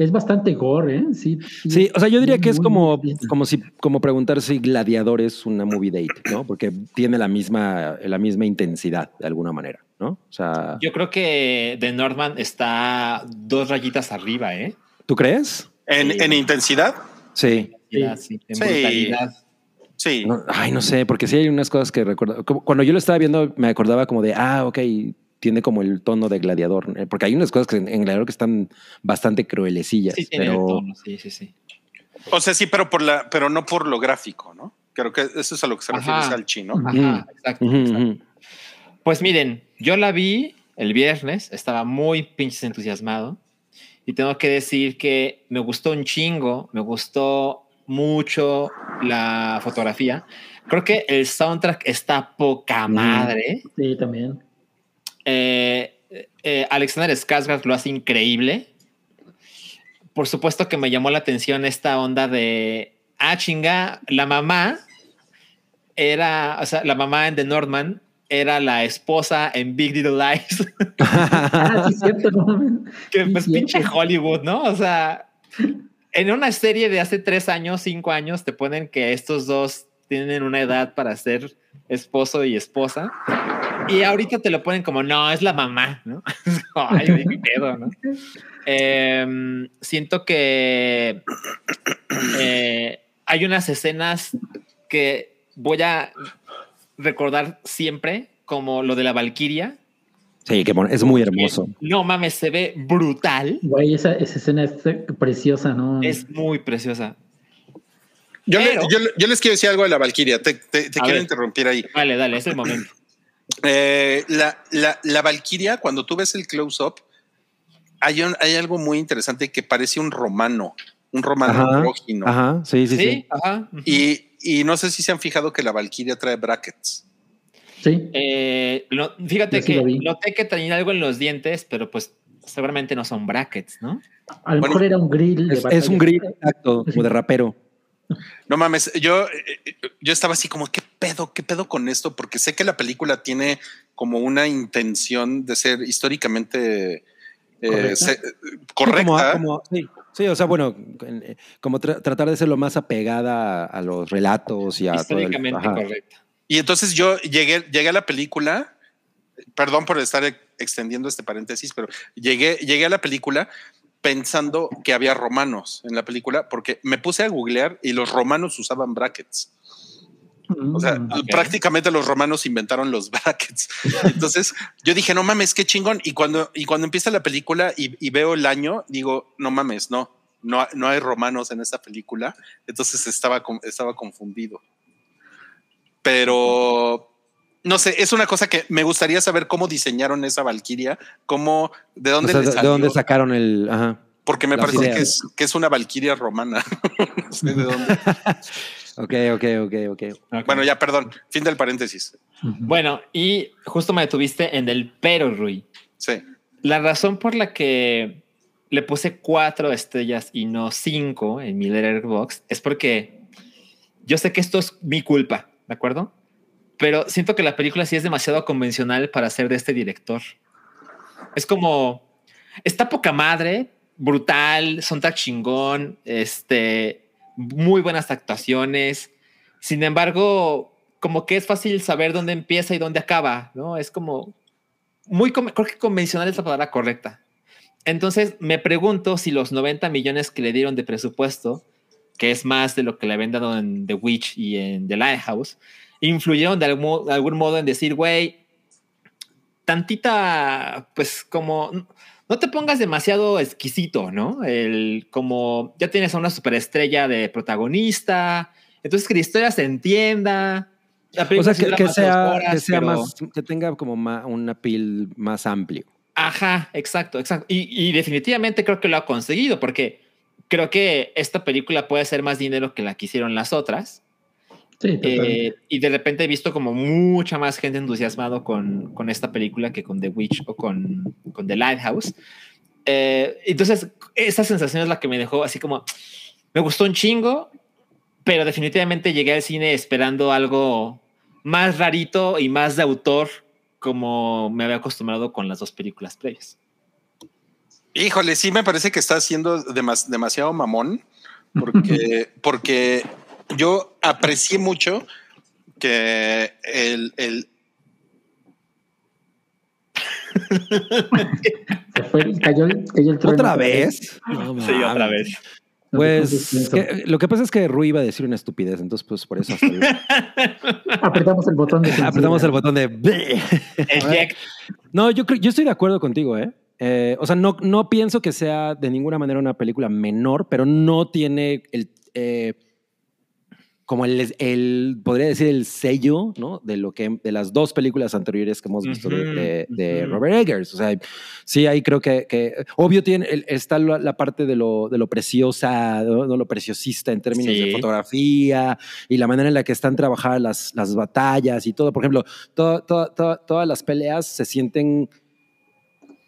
Es bastante gore, ¿eh? Sí, Sí, o sea, yo diría que es como, como si, como preguntar si Gladiador es una movie date, ¿no? Porque tiene la misma, la misma intensidad de alguna manera, ¿no? O sea, Yo creo que The Northman está dos rayitas arriba, ¿eh? ¿tú crees? En, Sí. en intensidad, Sí. Ya, sí, en Sí. brutalidad. sí. No, ay, no sé, porque sí hay unas cosas que recuerdo. como Cuando yo lo estaba viendo, me acordaba como de, ah, ok, tiene como el tono de Gladiador. eh, Porque hay unas cosas que en, en Gladiador que están bastante cruelecillas. Sí, tiene el pero tono, sí, sí, sí. O sea, sí, pero por la, pero no por lo gráfico, ¿no? Creo que eso es a lo que se refiere Ajá. Salchi, ¿no? Ajá. Exacto, exacto. Pues miren, yo la vi el viernes, estaba muy pinches entusiasmado y tengo que decir que me gustó un chingo, me gustó mucho la fotografía. Creo que el soundtrack está poca madre. Sí, también. Eh, eh, Alexander Skarsgård lo hace increíble. Por supuesto que me llamó la atención esta onda de, ah, chinga, la mamá era, o sea, la mamá en The Northman era la esposa en Big Little Lies, Ah, sí, cierto, que Sí, pues cierto. pinche Hollywood, ¿no? O sea, en una serie de hace tres años, cinco años, te ponen que estos dos tienen una edad para ser esposo y esposa. Y ahorita te lo ponen como, no, es la mamá, ¿no? Ay, qué pedo, ¿no? Em, siento que eh, hay unas escenas que voy a recordar siempre, como lo de la Valquiria. Sí, que bueno, es muy hermoso. No mames, se ve brutal. Güey, esa, esa escena es preciosa, ¿no? Es muy preciosa. Yo, le- Pero- yo, le- yo les quiero decir algo de la Valquiria. Te, te- te A quiero ver. interrumpir ahí. Dale, dale, es el momento. Eh, la, la, la Valquiria, cuando tú ves el close-up, hay, un- hay algo muy interesante que parece un romano, un romano Ajá, andrógino. Ajá, sí, sí, Sí, sí. ajá. ujú. Y, y no sé si se han fijado que la Valquiria trae brackets. Sí. Eh, lo- fíjate sí que noté que tenía algo en los dientes, pero pues seguramente no son brackets, ¿no? A lo Bueno, mejor era un grill de Es, un grill, exacto, como de rapero. No mames, yo, eh, yo estaba así como, ¿qué pedo? ¿Qué pedo con esto? Porque sé que la película tiene como una intención de ser históricamente eh, correcta. sí, o sea, bueno, eh, como tratar de ser lo más apegada a, los relatos y a históricamente correcta. Y entonces yo llegué, llegué a la película, perdón por estar extendiendo este paréntesis, pero llegué, llegué a la película pensando que había romanos en la película, porque me puse a googlear y los romanos usaban brackets. O sea, mm, prácticamente los romanos inventaron los brackets. Entonces yo dije, no mames, qué chingón. Y cuando, y cuando empieza la película y, veo el año, digo, no mames, no, no, no hay romanos en esta película. Entonces estaba, estaba confundido. Pero no sé, es una cosa que me gustaría saber cómo diseñaron esa Valquiria, cómo, de dónde, de dónde sacaron el. Ajá, Porque me parece que es, que es, una Valquiria romana. no sé de dónde. ok, ok, ok, ok. Bueno, ya, perdón. Fin del paréntesis. Bueno, y justo me detuviste en el pero, Rui. Sí. La razón por la que le puse cuatro estrellas y no cinco en mi letterbox es porque yo sé que esto es mi culpa, ¿de acuerdo? Pero siento que la película sí es demasiado convencional para ser de este director. Es como, está poca madre, brutal, son tan chingón, este, muy buenas actuaciones. Sin embargo, como que es fácil saber dónde empieza y dónde acaba, ¿no? Es como muy, creo que convencional es la palabra correcta. Entonces me pregunto si los 90 millones que le dieron de presupuesto, que es más de lo que le habían dado en The Witch y en The Lighthouse, influyeron de algún, modo en decir, güey, tantita, pues como, no te pongas demasiado exquisito, ¿no? El, como ya tienes a una superestrella de protagonista, entonces que la historia se entienda. O sea, que, sea, que sea más, que tenga como una piel más amplio. Ajá, exacto, exacto. Y, y, definitivamente creo que lo ha conseguido, porque creo que esta película puede ser más dinero que la que hicieron las otras. Eh, y de repente he visto como mucha más gente entusiasmado con, con esta película que con The Witch o con, con The Lighthouse. Eh, entonces, esa sensación es la que me dejó así como, me gustó un chingo, pero definitivamente llegué al cine esperando algo más rarito y más de autor como me había acostumbrado con las dos películas previas. Híjole, sí me parece que está siendo demasiado mamón, porque, porque yo aprecié mucho que el, el Se fue, cayó, cayó el trueno. ¿Otra vez? sí, otra vez. Pues lo que pasa es que Rui iba a decir una estupidez, entonces pues por eso apretamos el botón de apretamos el botón de no yo creo yo estoy de acuerdo contigo eh, eh o sea no no pienso que sea de ninguna manera una película menor pero no tiene el eh, como el, el, podría decir, el sello, ¿no? De lo que, de las dos películas anteriores que hemos visto de, Robert Eggers. O sea, sí, ahí creo que, que obvio tiene, está la, parte de lo, de lo preciosa, ¿no? lo preciosista en términos de fotografía y la manera en la que están trabajadas las, las batallas y todo. Por ejemplo, todas las peleas se sienten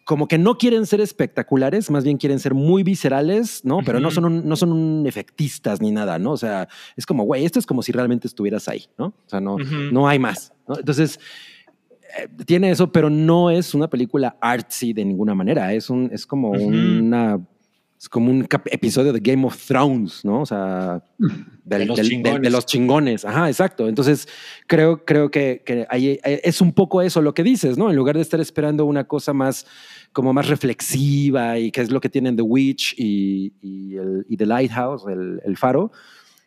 como que no quieren ser espectaculares, más bien quieren ser muy viscerales, ¿no? Pero no son no son efectistas ni nada, ¿no? O sea, es como, güey, esto es como si realmente estuvieras ahí, ¿no? O sea, no, no hay más, ¿no? Entonces, eh, tiene eso, pero no es una película artsy de ninguna manera. Es, un, es como una es como un episodio de Game of Thrones, ¿no? O sea, de, los chingones. Ajá, exacto. Entonces, creo, creo que, que es un poco eso lo que dices, ¿no? En lugar de estar esperando una cosa más, como más reflexiva y que es lo que tienen The Witch y, y, el, y The Lighthouse, el, el, faro,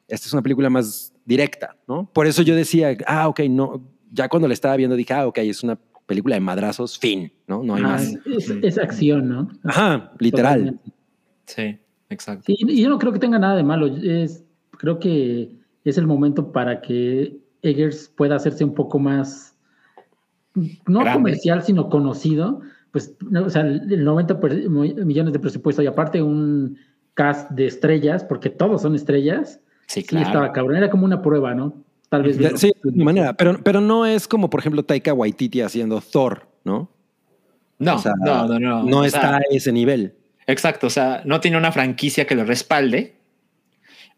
esta es una película más directa, ¿no? Por eso yo decía, ah, ok, no, ya cuando la estaba viendo dije, ah, ok, es una película de madrazos, fin, ¿no? No hay más. Es, acción, ¿no? Ajá, literal. Sí, exacto. y yo no creo que tenga nada de malo. Es, creo que es el momento para que Eggers pueda hacerse un poco más, no comercial, sino conocido. Pues, o sea, el 90 millones de presupuesto y aparte un cast de estrellas, porque todos son estrellas. Sí, claro. estaba cabrón. Era como una prueba, ¿no? Tal vez. sí, de manera. Pero, pero no es como, por ejemplo, Taika Waititi haciendo Thor, ¿no? No, no, no, no. No está a ese nivel. Exacto, o sea, no tiene una franquicia que lo respalde.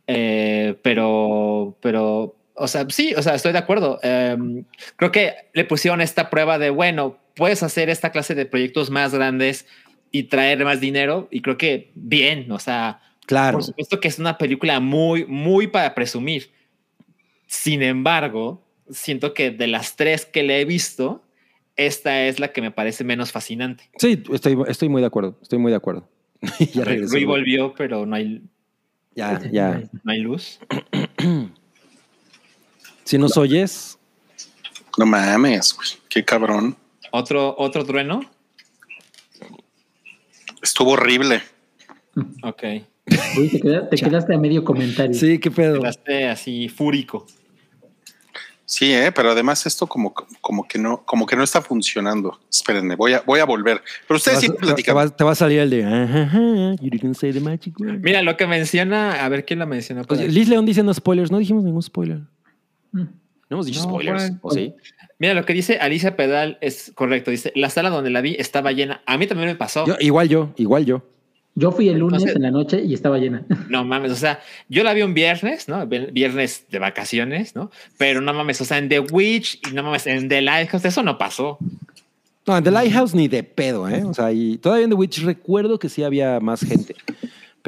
Eh, pero, pero, o sea, sí, o sea, estoy de acuerdo. Em, creo que le pusieron esta prueba de, bueno, puedes hacer esta clase de proyectos más grandes y traer más dinero. Y creo que bien, o sea, Claro. por supuesto que es una película muy, muy para presumir. Sin embargo, siento que de las tres que le he visto, esta es la que me parece menos fascinante. Sí, estoy, estoy muy de acuerdo. Estoy muy de acuerdo. ya Rui volvió, pero no hay, Ya, ya. no hay luz. Si nos oyes, No mames, güey. Qué cabrón. Otro, otro trueno. Estuvo horrible. Ok. Uy, te, queda- te quedaste a medio comentario. sí, qué pedo. Quedaste así fúrico. Sí, ¿eh? pero además esto como, como que no, como que no está funcionando. Espérenme, voy a, voy a volver. Pero ustedes Te sí vas- te, platican. va, te va a salir el de. "Ajá, ajá, You didn't say the magic word". Mira, lo que menciona, a ver quién lo menciona. Oye, aquí? Liz León diciendo spoilers. No dijimos ningún spoiler. Mm. No hemos dicho No, spoilers. ¿O sí? Mira, lo que dice Alicia Pedal es correcto. Dice, la sala donde la vi estaba llena. A mí también me pasó. Yo- igual yo, igual yo. Yo fui el lunes en la noche y estaba llena. No mames, o sea, yo la vi un viernes, ¿no? Viernes de vacaciones, ¿no? Pero no mames, o sea, en The Witch y no mames, en The Lighthouse, eso no pasó. No, en The Lighthouse ni de pedo, ¿eh? O sea, y todavía en The Witch recuerdo que sí había más gente.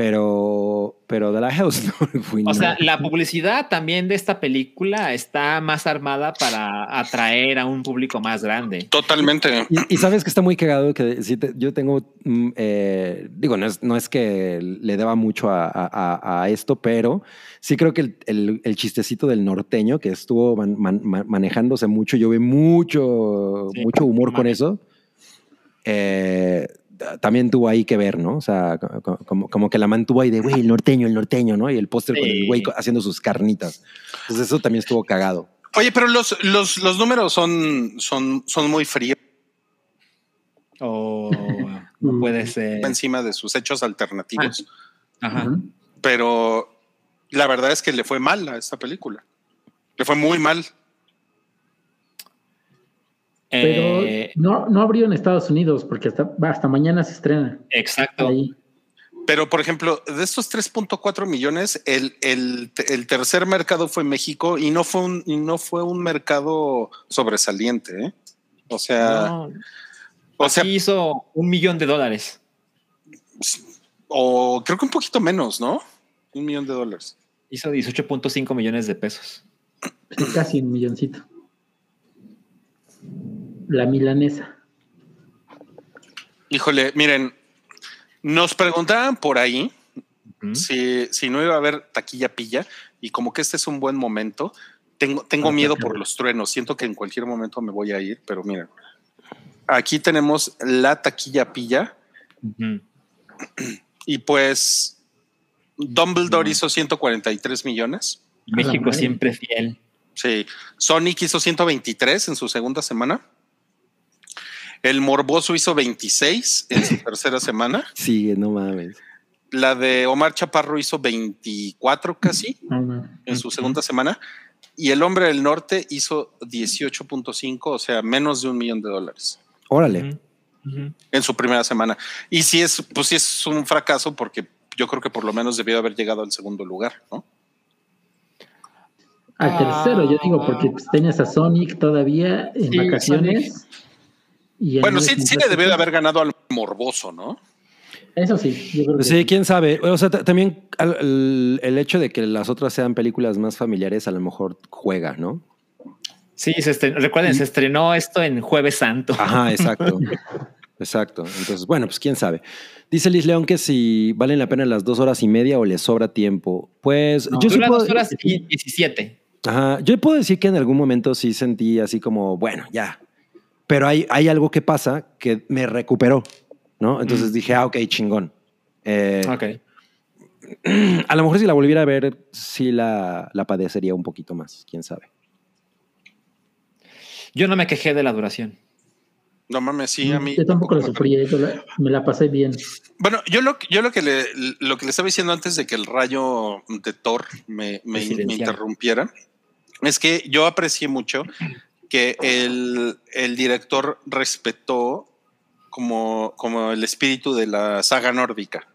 Pero, pero The Lighthouse no fui O sea, no. la publicidad también de esta película está más armada para atraer a un público más grande. Totalmente. Y, y sabes que está muy cagado que sí te- yo tengo, mm, eh, digo, no es, no es que le deba mucho a, a- a- esto, pero sí creo que el, el- el chistecito del norteño que estuvo man- man- man- manejándose mucho, yo vi mucho, Sí, mucho humor con eso. Eh, también tuvo ahí que ver, ¿no? O sea, co- co- como, como que la mantuvo ahí de, güey, el norteño, el norteño, ¿no? Y el póster con el güey haciendo sus carnitas. Entonces eso también estuvo cagado. Oye, pero los, los, los números son, son, son muy fríos O no puede ser. encima de sus hechos alternativos. Ajá. Ujú. Pero la verdad es que le fue mal a esta película. Le fue muy mal. Pero Eh, no, no abrió en Estados Unidos porque hasta, hasta mañana se estrena. exacto. Ahí. Pero, por ejemplo, de estos 3.4 millones, el, el, el tercer mercado fue México y no fue un, y no fue un mercado sobresaliente. ¿eh? O sea, No, o sea, hizo un millón de dólares. o creo que un poquito menos, ¿no? Un millón de dólares. Hizo 18.5 millones de pesos. Casi un milloncito. La milanesa. Híjole, miren, nos preguntaban por ahí si, si no iba a haber taquilla pilla y como que este es un buen momento. Tengo, tengo Ah, miedo por los truenos. Siento que en cualquier momento me voy a ir, pero miren, aquí tenemos la taquilla pilla y pues Dumbledore No. hizo 143 millones. México madre. siempre fiel. Sí, Sonic hizo 123 en su segunda semana. El Morboso hizo 26 en su tercera semana. Sí, no mames. La de Omar Chaparro hizo 24 casi en su segunda semana. Y El Hombre del Norte hizo 18.5, o sea, menos de un millón de dólares Órale. En su primera semana. Y sí es, pues sí es un fracaso porque yo creo que por lo menos debió haber llegado al segundo lugar, ¿no? Al tercero, yo digo, porque pues, tenías a Sonic todavía en Sí, vacaciones. Y Bueno, sí, sí le debió de haber ganado al Morboso, ¿no? Eso sí, yo creo que Sí, quién sabe. O sea, ta- también al- el, el hecho de que las otras sean películas más familiares a lo mejor juega, ¿no? Sí, se estrenó- recuerden, se estrenó esto en Jueves Santo. Ajá, exacto. exacto. Entonces, bueno, pues quién sabe. Dice Liz León que si valen la pena las dos horas y media o les sobra tiempo. Pues No, yo sí puedo, dos horas y 17. Ajá, yo puedo decir que en algún momento sí sentí así como, bueno, ya. Pero hay, hay algo que pasa que me recuperó, ¿no? Entonces dije, ah, ok, chingón. Eh, Ok. A lo mejor si la volviera a ver, sí la, la padecería un poquito más, quién sabe. Yo no me quejé de la duración. No mames, sí, a mí. Yo tampoco lo me sufrí, yo la- me la pasé bien. Bueno, yo lo, yo lo que le, lo que le estaba diciendo antes de que el rayo de Thor me, me interrumpiera es que yo aprecié mucho que el, el director respetó como, como el espíritu de la saga nórdica.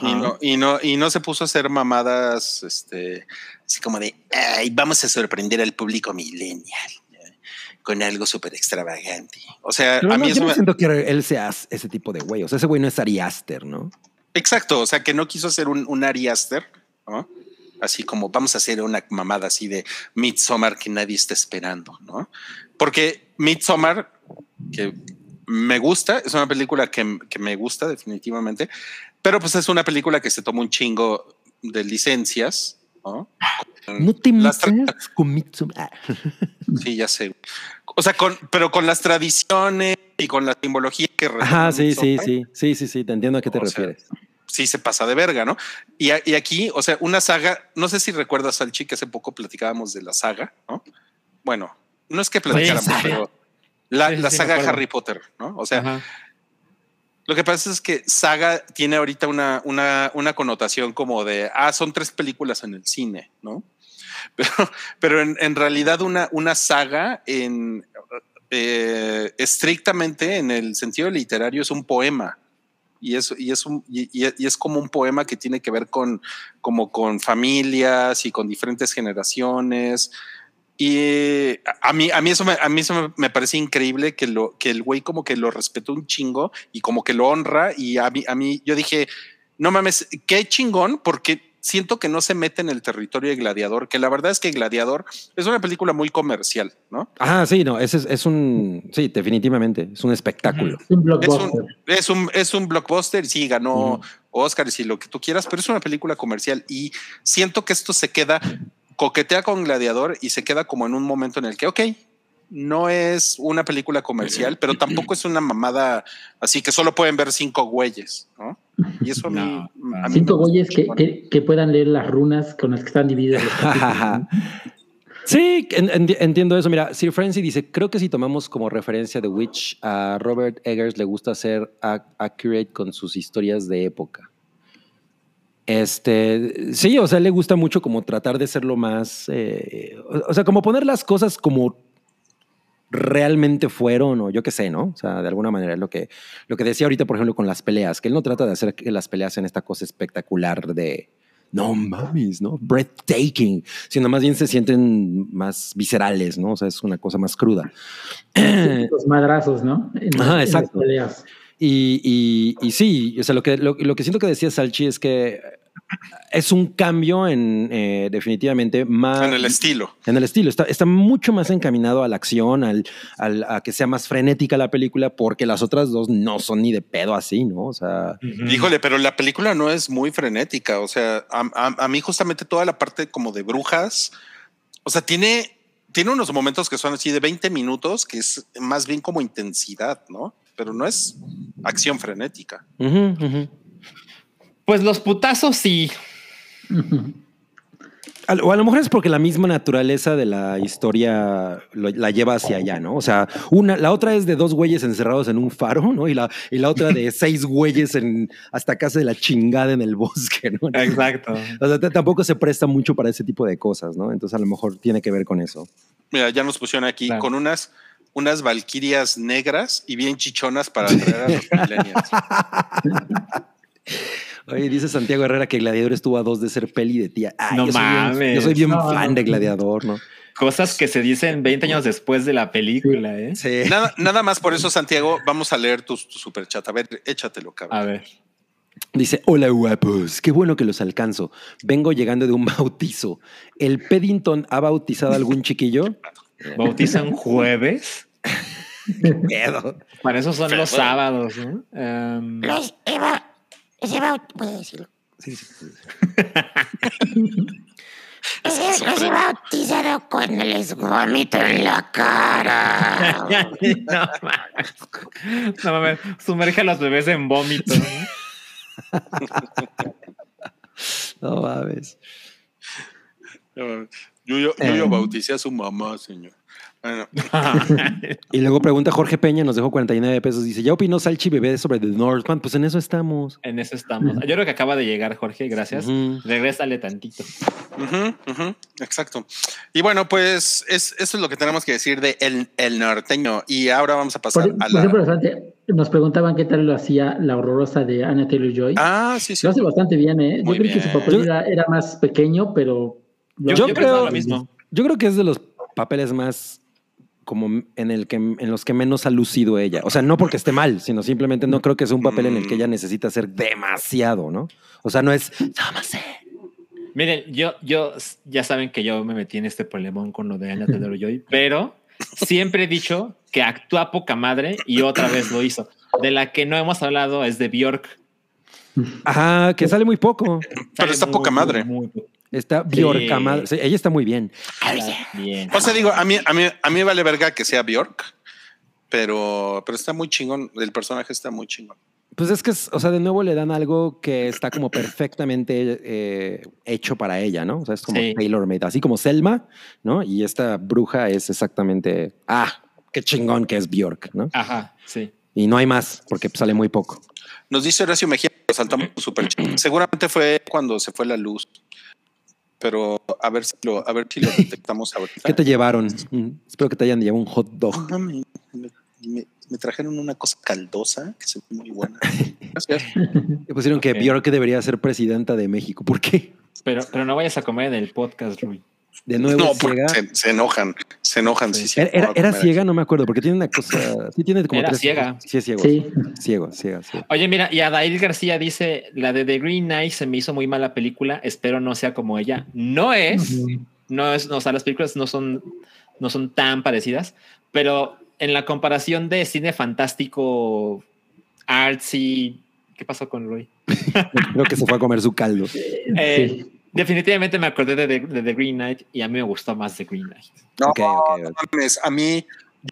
Y no, y no, y no se puso a hacer mamadas, este, así como de, ay, vamos a sorprender al público millennial con algo súper extravagante. O sea, Pero a no, mí yo eso no me- siento que él sea ese tipo de güey. O sea, ese güey no es Ari Aster, ¿no? Exacto, o sea, que no quiso hacer un, un Ari Aster, ¿no? Así como vamos a hacer una mamada así de Midsommar que nadie está esperando, ¿no? Porque Midsommar, que me gusta, es una película que, que me gusta definitivamente, pero pues es una película que se toma un chingo de licencias, ¿no? No te metas con Midsommar. Sí, ya sé. O sea, con, pero con las tradiciones y con la simbología que Ajá, sí, sí, sí, sí, sí, sí, te entiendo a qué te sea, refieres. Sí se pasa de verga, ¿no? Y, a- y aquí, o sea, una saga, no sé si recuerdas al que hace poco platicábamos de la saga, ¿no? Bueno, no es que platicáramos, pero la, Sí, la sí, saga. Harry Potter, ¿no? O sea, Ajá. lo que pasa es que saga tiene ahorita una, una, una connotación como de, ah, son tres películas en el cine, ¿no? Pero, pero en, en realidad una, una saga en, eh, estrictamente en el sentido literario es un poema. Y es, y, es un, y, es como un poema que tiene que ver con, como con familias y con diferentes generaciones. Y a mí, a mí eso, me, a mí eso me parece increíble que, lo, que el güey como que lo respetó un chingo y como que lo honra. Y a mí, a mí yo dije, no mames, qué chingón, porque siento que no se mete en el territorio de Gladiador, que la verdad es que Gladiador es una película muy comercial, ¿no? Ah, sí, no, ese es, es un, sí, definitivamente, es un espectáculo. Es un Es blockbuster. un, es un, es un blockbuster y sí ganó Ujú. Oscars y lo que tú quieras, pero es una película comercial y siento que esto se queda, coquetea con Gladiador y se queda como en un momento en el que, ok, no es una película comercial, pero tampoco es una mamada así que solo pueden ver cinco güeyes, ¿no? Y eso a mí, No, a mí Cinco güeyes que, chingón. que, que puedan leer las runas con las que están divididas los capítulos. Sí, en- en- entiendo eso. Mira, Sir Francis dice, creo que si tomamos como referencia The Witch, a Robert Eggers le gusta ser ac- accurate con sus historias de época. Este, sí, o sea, le gusta mucho como tratar de ser lo más, eh, o, o sea, como poner las cosas como realmente fueron o yo qué sé, ¿no? O sea, de alguna manera es lo que, lo que decía ahorita, por ejemplo, con las peleas, que él no trata de hacer que las peleas sean esta cosa espectacular de, no mames, ¿no? Breathtaking, sino más bien se sienten más viscerales, ¿no? O sea, es una cosa más cruda. Los madrazos, ¿no? En, Ajá, exacto. Y, y, y sí, o sea, lo que, lo, lo que siento que decía Salchi es que es un cambio en eh, definitivamente más En el estilo. en el estilo. Está, está mucho más encaminado a la acción, al, al- a que sea más frenética la película, porque las otras dos no son ni de pedo así, ¿no? O sea, Híjole, pero la película no es muy frenética. O sea, a, a- a mí justamente toda la parte como de brujas, o sea, tiene, tiene unos momentos que son así de 20 minutos, que es más bien como intensidad, ¿no? Pero no es acción frenética. ujú, ujú. Pues los putazos sí. O a lo mejor es porque la misma naturaleza de la historia lo- la lleva hacia allá, ¿no? O sea, una, la otra es de dos güeyes encerrados en un faro, ¿no? Y la, y la otra de seis güeyes en hasta casa de la chingada en el bosque, ¿no? Exacto. O sea, tampoco se presta mucho para ese tipo de cosas, ¿no? Entonces a lo mejor tiene que ver con eso. Mira, ya nos pusieron aquí Claro. con unas, unas valquirias negras y bien chichonas para atraer a los millennials. Oye, dice Santiago Herrera que Gladiador estuvo a dos de ser peli de tía. Ay, No yo soy bien- mames. yo soy bien No, fan no. de Gladiador, ¿no? Cosas que se dicen 20 años después de la película, ¿eh? Sí. Nada, nada más por eso, Santiago, vamos a leer tu, tu super chat. A ver, échatelo, cabrón. A ver. Dice, hola guapos, qué bueno que los alcanzo. Vengo llegando de un bautizo. ¿El Peddington ha bautizado a algún chiquillo? Bautizan jueves. Pedo. Para eso son Pero los bueno. sábados, ¿no? Los Eva. Ese baut- puede decirlo. Ese los he bautizado cuando les vomito en la cara. no mames. No mames. Sumerge a los bebés en vómito. ¿no? No mames. Yo, yo, yo Eh. bauticé a su mamá, señor. Bueno, Y luego pregunta Jorge Peña, nos dejó 49 pesos. Dice, ¿ya opinó Salchi Bebé sobre The Northman? Pues en eso estamos. en eso estamos. Yo creo que acaba de llegar, Jorge. Gracias. Ujú. Regrésale tantito. Exacto. Y bueno, pues es, eso es lo que tenemos que decir de El, el Norteño. Y ahora vamos a Por, pasar a por la... ejemplo, nos preguntaban qué tal lo hacía la horrorosa de Anna Taylor Joy. Ah, sí, sí. Lo hace bastante bien, ¿eh? Yo Muy creo que su bien. papel Yo- era, era más pequeño, pero. Yo, Yo yo creo- creo lo mismo. Yo creo que es de los papeles más como en el que en los que menos ha lucido ella. O sea, no porque esté mal, sino simplemente no creo que sea un papel en el que ella necesita hacer demasiado, ¿no? O sea, no es. Miren, yo, yo, ya saben que yo me metí en este problemón con lo de Anya Taylor Joy, pero siempre he dicho que actúa poca madre y otra vez lo hizo. De la que no hemos hablado es de Bjork. Ajá, que sale muy poco. Pero Sale está muy, poca muy, madre. muy poco. Está Bjork, madre. Sí, ella está muy bien. Bien. O sea, digo, a mí, a mí, a mí vale verga que sea Bjork, pero, pero está muy chingón. El personaje está muy chingón. Pues es que, es- o sea, de nuevo le dan algo que está como perfectamente eh, hecho para ella, ¿no? O sea, es como Sí. tailor made, así como Selma, ¿no? Y esta bruja es exactamente, ah, qué chingón que es Bjork, ¿no? Ajá, sí. Y no hay más, porque sale muy poco. Nos dice Horacio Mejía, lo saltamos súper chingón. Seguramente fue cuando se fue la luz. Pero a ver si lo, a ver si lo detectamos ahorita. ¿Qué te llevaron? Mm, espero que te hayan llevado un hot dog. No, me, me- me- me trajeron una cosa caldosa que se ve muy buena. Gracias. Me pusieron que Ok. Bjork debería ser presidenta de México. ¿Por qué? Pero, pero no vayas a comer en el podcast, Rui. De nuevo No, es porque ciega. se, se enojan, se enojan. Sí, sí, Era, era- ciega, no me acuerdo, porque tiene una cosa. Sí, tiene como Era tres ciega. Sí, es ciego. Sí. Ciego, ciega, ciego. Oye, mira, y Adair García dice: La de The Green Knight se me hizo muy mala película. Espero no sea como ella. No es, no es, no, o sea, las películas no son, no son tan parecidas, pero en la comparación de cine fantástico, artsy, ¿qué pasó con Rui? Creo que se fue a comer su caldo. Eh, Sí. Definitivamente me acordé de, The- de The Green Knight y a mí me gustó más The Green Knight. No, Ok, ok, no ok. mames, a mí,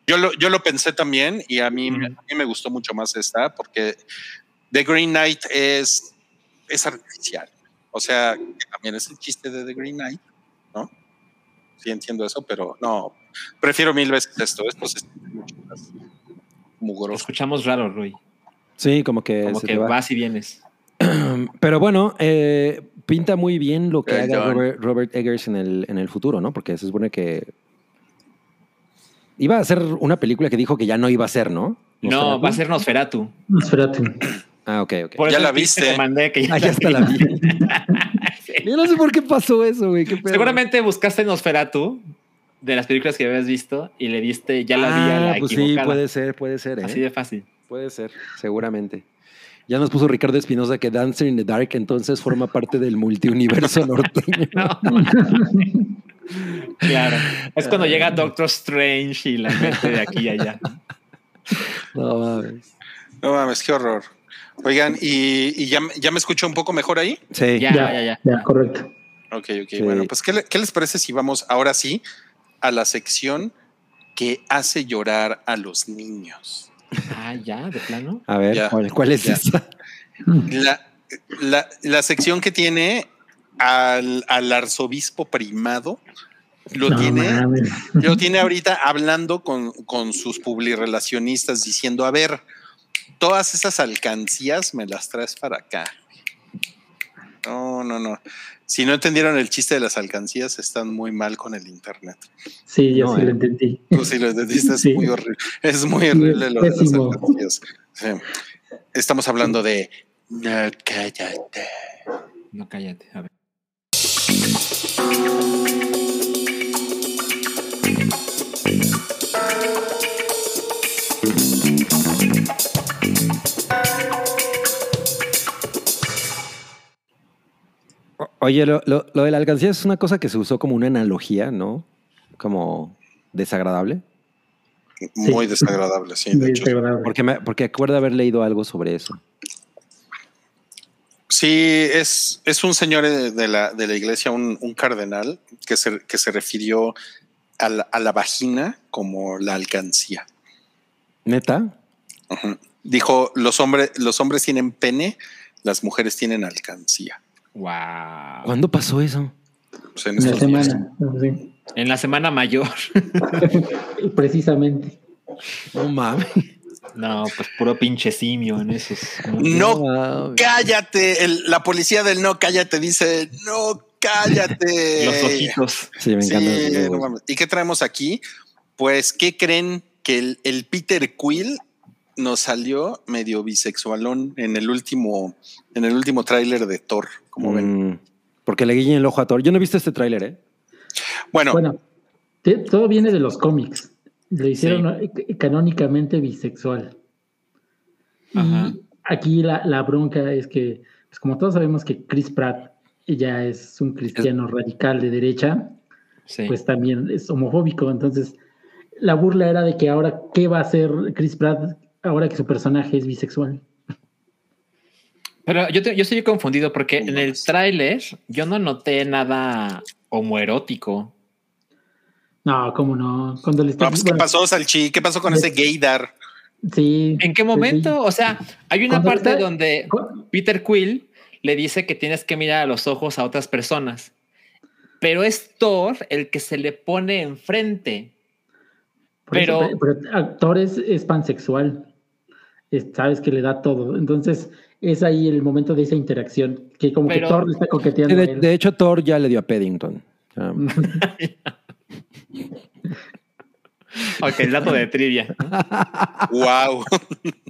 yo lo, yo lo pensé también y a mí, a mí me gustó mucho más esta porque The Green Knight es, es artificial. O sea, que también es el chiste de The Green Knight, ¿no? Sí entiendo eso, pero no, prefiero mil veces esto. Esto es mucho más mugroso. escuchamos raro, Rui. Sí, como que Como se que te va. vas y vienes. Pero bueno, eh, pinta muy bien lo que haga. Robert, Robert Eggers en el, en el futuro, ¿no? Porque se supone que iba a ser una película que dijo que ya no iba a ser, ¿no? No, va a ser Nosferatu. Nosferatu. Ah, ok, ok. Por Ya la viste. te mandé que ya Ah, ya está la vi. Yo no sé por qué pasó eso, güey. Seguramente buscaste Nosferatu de las películas que habías visto y le diste ya la vi a la Ah, pues sí, puede ser, puede ser, ¿eh? Así de fácil. Puede ser, seguramente. Ya nos puso Ricardo Espinosa que Dancer in the Dark entonces forma parte del multiuniverso norteño. No. claro. Es cuando llega Doctor Strange y la mete de aquí y allá. No mames. No mames, qué horror. Oigan, ¿y, y ya, me- ya me escucho un poco mejor ahí? Sí. Ya, ya, ya. Ya, correcto. Ok, ok. Sí. Bueno, pues ¿qué, le- qué les parece si vamos ahora sí a la sección que hace llorar a los niños? Ah, ya, de plano. A ver, Ya. ¿cuál, cuál es Ya. esa? La, la- la sección que tiene al, al arzobispo primado, lo No tiene, mames. lo tiene ahorita hablando con, con sus publirelacionistas diciendo, a ver, todas esas alcancías me las traes para acá. No, no, no. Si no entendieron el chiste de las alcancías, están muy mal con el internet. Sí, yo No, sí eh. lo entendí. Tú si lo entendiste, es Sí. muy horrible. Es muy horrible lo de las alcancías. Sí. Estamos hablando de no cállate. No, cállate. A ver. Oye, lo, lo- lo de la alcancía es una cosa que se usó como una analogía, ¿no? Como desagradable. Muy desagradable, sí, de hecho. Porque, me, porque acuerdo haber leído algo sobre eso. Sí, es, es un señor de de la, de la iglesia, un, un cardenal, que se, que se refirió a la, a la vagina como la alcancía. ¿Neta? Dijo, los, hombres los hombres tienen pene, las mujeres tienen alcancía. Wow. ¿Cuándo pasó eso? Pues en En la semana. sí. En la semana mayor. Precisamente. No mames. No, pues puro pinche simio en esos. No cállate. El- la policía del no cállate dice, no cállate. Los ojitos. Sí, me Sí, encanta. no mames. ¿Y qué traemos aquí? Pues, ¿qué creen que el, el Peter Quill nos salió medio bisexualón en el último, en el último tráiler de Thor, como ven. Mm, porque le guiñé el ojo a Thor. Yo no he visto este tráiler, ¿eh? Bueno, Bueno, te- todo viene de los cómics. Lo hicieron eh, canónicamente bisexual. Ajá. Y aquí la, la bronca es que, pues como todos sabemos que Chris Pratt ya es un cristiano radical de derecha, Sí. pues también es homofóbico. Entonces, la burla era de que ahora, ¿qué va a hacer Chris Pratt ahora que su personaje es bisexual? Pero yo, te- yo estoy confundido porque en el tráiler yo no noté nada homoerótico. No, ¿cómo no? Cuando le no, pues, ¿qué bueno, pasó, Salchi? ¿Qué pasó con ese gaydar? Sí. ¿En qué pues, momento? O sea, hay una Cuando parte está- donde Peter Quill le dice que tienes que mirar a los ojos a otras personas. Pero es Thor el que se le pone enfrente. por eso, pero- pero es, es pansexual. Es- sabes que le da todo. Entonces, es ahí el momento de esa interacción, que como Pero- que Thor le está coqueteando. De, hecho, Thor ya le dio a Paddington. Ah, Ok, el dato de trivia. Wow.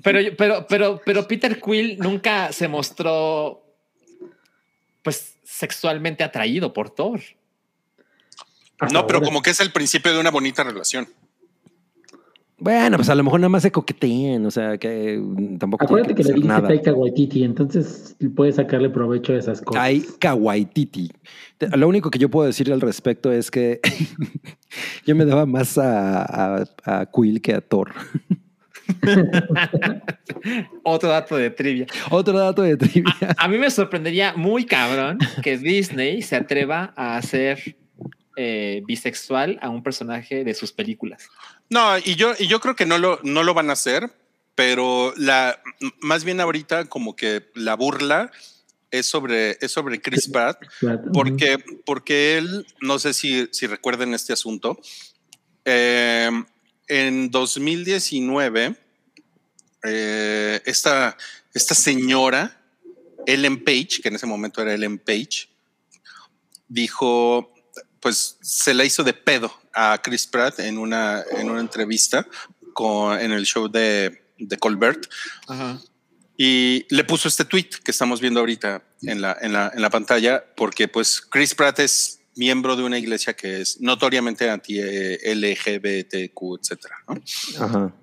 Pero, pero, pero, pero Peter Quill nunca se mostró pues sexualmente atraído por Thor. Hasta No, pero como que es el principio de una bonita relación. Bueno, pues a lo mejor nada más se coquetean, o sea, que mm, tampoco tiene Acuérdate que le dijiste nada. Taika Waititi, entonces puedes sacarle provecho a esas cosas. Taika Waititi. Lo único que yo puedo decir al respecto es que yo me daba más a, a, a Quill que a Thor. Otro dato de trivia. Otro dato de trivia. A mí me sorprendería muy cabrón que Disney se atreva a hacer eh, bisexual a un personaje de sus películas. No, y yo, y yo creo que no lo, no lo van a hacer, pero la más bien ahorita como que la burla es sobre, es sobre Chris Pratt, Claro. porque, porque él, no sé si, si recuerden este asunto, eh, en 2019, eh, esta, esta señora, Ellen Page, que en ese momento era Ellen Page, dijo, pues se la hizo de pedo a Chris Pratt en una, en una entrevista con, en el show de, de Colbert. Y le puso este tweet que estamos viendo ahorita en la, en la, en la pantalla, porque pues Chris Pratt es miembro de una iglesia que es notoriamente anti-LGBTQ, etcétera. ¿no?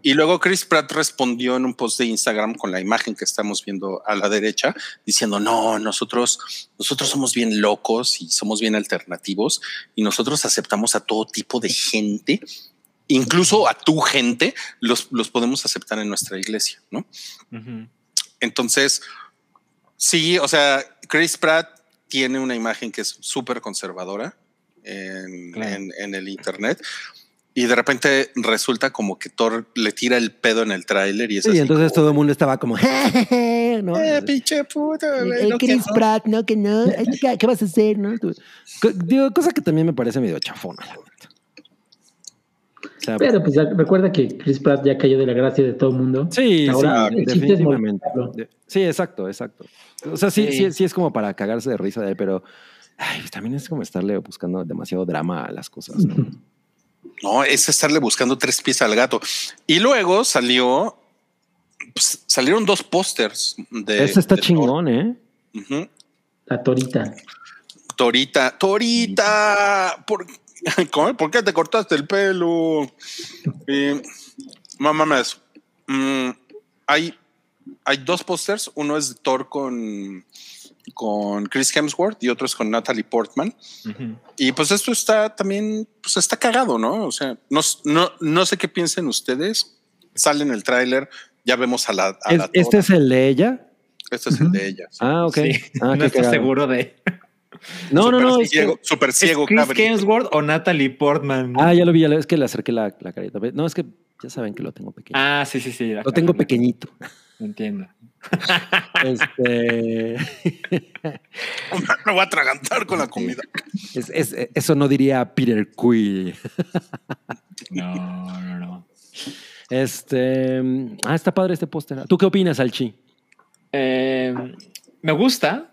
Y luego Chris Pratt respondió en un post de Instagram con la imagen que estamos viendo a la derecha, diciendo, no, nosotros, nosotros somos bien locos y somos bien alternativos y nosotros aceptamos a todo tipo de gente, incluso a tu gente, los, los podemos aceptar en nuestra iglesia, ¿no? Entonces, sí, o sea, Chris Pratt tiene una imagen que es súper conservadora en, Claro. en- en el Internet. Y de repente resulta como que Thor le tira el pedo en el tráiler y es Sí, así entonces como, todo el mundo estaba como, ¿no? Eh, pinche puta, Eh, no Chris que no". Pratt, no, que no. ¿Qué, vas a hacer? No? Digo, cosa que también me parece medio chafona, la neta. O sea, Pero pues recuerda que Chris Pratt ya cayó de la gracia de todo el mundo. sí, Ahora, sí, el chiste es definitivamente. Sí, exacto, exacto. O sea, sí, Sí. sí, sí es como para cagarse de risa de él, pero ay, pues también es como estarle buscando demasiado drama a las cosas. ¿no? No, es estarle buscando tres pies al gato. Y luego salió, pues, salieron dos pósters de. Ese está de Thor. chingón, ¿eh? Ujú. La torita. Torita, Torita, ¿por. ¿Por qué te cortaste el pelo? Y, no mames, mm, hay, hay dos pósters, uno es de Thor con, con Chris Hemsworth y otro es con Natalie Portman. Y pues esto está también, pues está cagado, ¿no? O sea, no, no, no sé qué piensen ustedes. Sale en el tráiler, ya vemos a la... a Es- la ¿Este Thor. es el de ella? este es el de ella. sí. Ah, ok. Sí, Ah, no estoy seguro de. No, no, no. es que- ciego, súper ¿Es ciego, Chris Cabri. Hemsworth o Natalie Portman? Ah, ya lo vi, ya lo- es que le acerqué la, la carita. No, es que ya saben que lo tengo pequeño. Ah, sí, sí, sí. lo tengo pequeñito. Entiendo. Este, Me voy a atragantar con la comida. es- es- eso no diría Peter Quill. No, no, no. Este, ah, está padre este póster. ¿Tú qué opinas, Alchi? Eh, me gusta.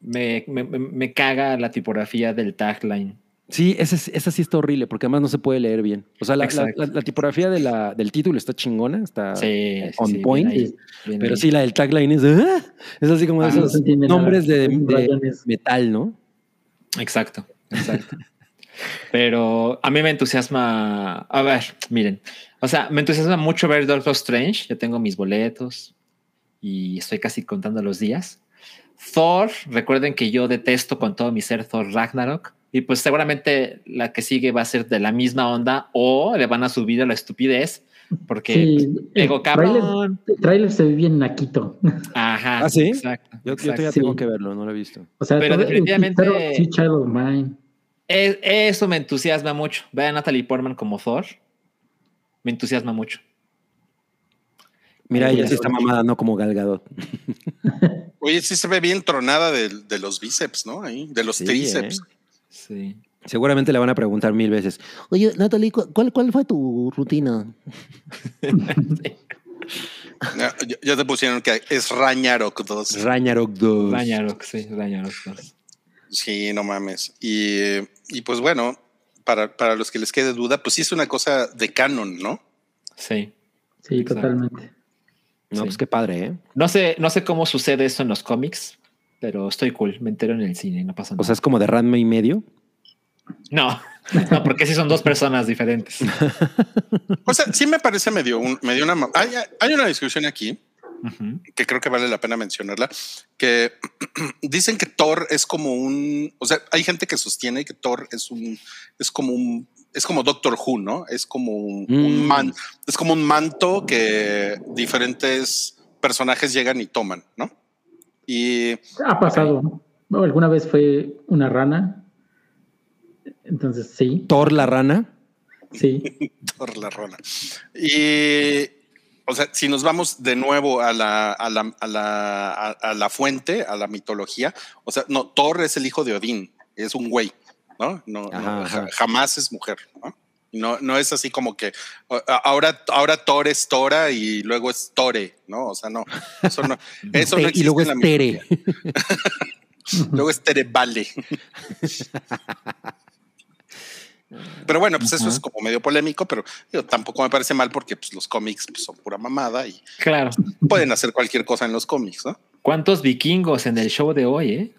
Me, me- me- me caga la tipografía del tagline. Sí, esa, es- esa sí está horrible porque además no se puede leer bien. O sea, la, la- Exacto. la- la tipografía de la, del título está chingona, está Sí, on sí, bien point. ahí, bien Pero ahí. sí, la del tagline es, "Ah", es así como Ah, esos no nombres de, metal, ¿no? Exacto, exacto. Pero a mí me entusiasma. A ver, miren. O sea, me entusiasma mucho ver Doctor Strange. Yo tengo mis boletos y estoy casi contando los días. Thor, recuerden que yo detesto con todo mi ser Thor Ragnarok. Y pues seguramente la que sigue va a ser de la misma onda o le van a subir a la estupidez porque Sí, pues, el tráiler- cabrón. El tráiler se ve bien naquito. Ajá. ¿Ah, sí? Exacto. Yo, todavía Sí. tengo que verlo, no lo he visto. O sea, Pero definitivamente- sí, Child of Mine. Es- eso me entusiasma mucho. Ver a Natalie Portman como Thor. Me entusiasma mucho. Mira, ella sí está mamada, no como Galgadot. Oye, sí se ve bien tronada de, de los bíceps, ¿no? Ahí, de los Sí, tríceps. Sí. Seguramente le van a preguntar mil veces. Oye, Natalie, ¿cu- ¿cuál, cuál fue tu rutina? Ya, ya- te pusieron que es Ragnarok 2. Ragnarok 2. Ragnarok, sí, Ragnarok. dos. Sí, no mames. Y, eh, y pues bueno, para, para los que les quede duda, pues sí es una cosa de canon, ¿no? Sí. Sí, Exacto. totalmente. No, Sí. pues qué padre, ¿eh? No sé, no sé cómo sucede eso en los cómics, pero estoy cool. Me entero en el cine, no pasa nada. O sea, es como de Ranma y medio. no, no, porque sí son dos personas diferentes. O sea, sí me parece medio, un, medio una... Hay, hay una discusión aquí que creo que vale la pena mencionarla, que dicen que Thor es como un, o sea, hay gente que sostiene que Thor es un, es como un, es como Doctor Who, ¿no? Es como un, un Mm. man, es como un manto que diferentes personajes llegan y toman, ¿no? Y Ha pasado. ¿no? Alguna vez fue una rana. Entonces, sí, Thor la rana. sí. Thor la rona. Y, o sea, si nos vamos de nuevo a la, a la, a la, a, a la fuente, a la mitología, o sea, no, Thor es el hijo de Odín, es un güey, ¿no? No, Ajá, no, ajá. ja- jamás es mujer, ¿no? No, no es así como que ahora, ahora Thor es Tora y luego es Tore, ¿no? O sea, no, eso no, eso no Te- existe y luego en es la Tere. Luego es Terebale. Pero bueno, pues eso es como medio polémico, pero digo, tampoco me parece mal porque pues, los cómics pues, son pura mamada y Claro. pueden hacer cualquier cosa en los cómics, ¿no? ¿Cuántos vikingos en el show de hoy, eh?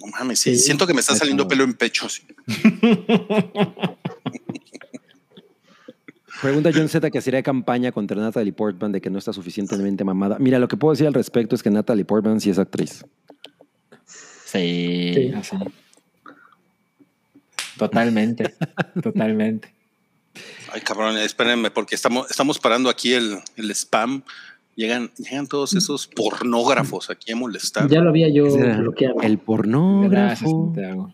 No mames, sí, siento que me está saliendo pelo en pecho. sí. Pregunta John Z que sería campaña contra Natalie Portman de que no está suficientemente mamada. Mira, lo que puedo decir al respecto es que Natalie Portman sí es actriz. Sí, Sí. así. Totalmente, totalmente. Ay, cabrón, espérenme, porque estamos, estamos parando aquí el, el spam. Llegan, llegan todos esos pornógrafos aquí a molestar. Ya lo había yo bloqueado. El Gracias, pornógrafo. Santiago.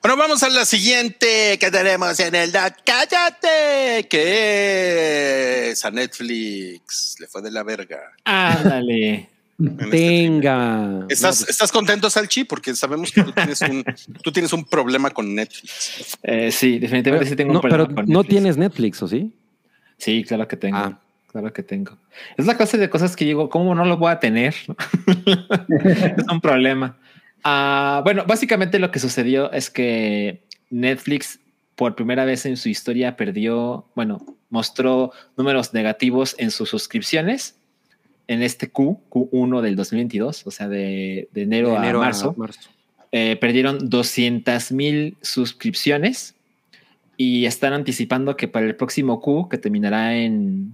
Bueno, vamos a la siguiente que tenemos en el da- Cállate, que es a Netflix. Le fue de la verga. Ándale. este Venga. ¿Estás, No, pues, ¿Estás contento, Salchi? Porque sabemos que tú tienes un, tú tienes un problema con Netflix. Eh, sí, definitivamente sí tengo no, un problema pero con no tienes Netflix, ¿o sí? Sí, claro que tengo. Ah. Claro que tengo. Es la clase de cosas que digo, ¿cómo no lo voy a tener? es un problema. Ah, bueno, básicamente lo que sucedió es que Netflix por primera vez en su historia perdió, bueno, mostró números negativos en sus suscripciones en este Q, Q1 del 2022, o sea, de, de enero, De enero a marzo. Eh, perdieron 200 mil suscripciones y están anticipando que para el próximo Q, que terminará en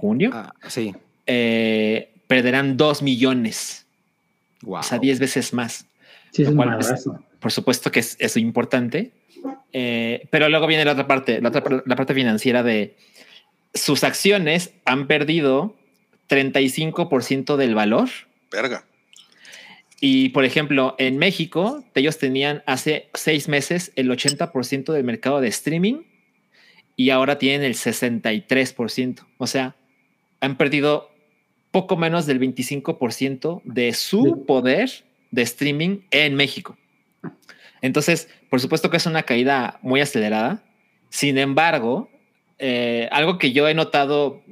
junio, Ah, sí. eh, perderán 2 millones, Wow. o sea, 10 veces más. Sí, es lo un cual es- madrazo. Por supuesto que es, es importante, eh, pero luego viene la otra parte, la, otra, la parte financiera de sus acciones han perdido 35% del valor. Verga. Y por ejemplo, en México, ellos tenían hace seis meses el 80% del mercado de streaming y ahora tienen el 63%. O sea, han perdido poco menos del 25% de su poder de streaming en México. Entonces, por supuesto que es una caída muy acelerada. Sin embargo, eh, algo que yo he notado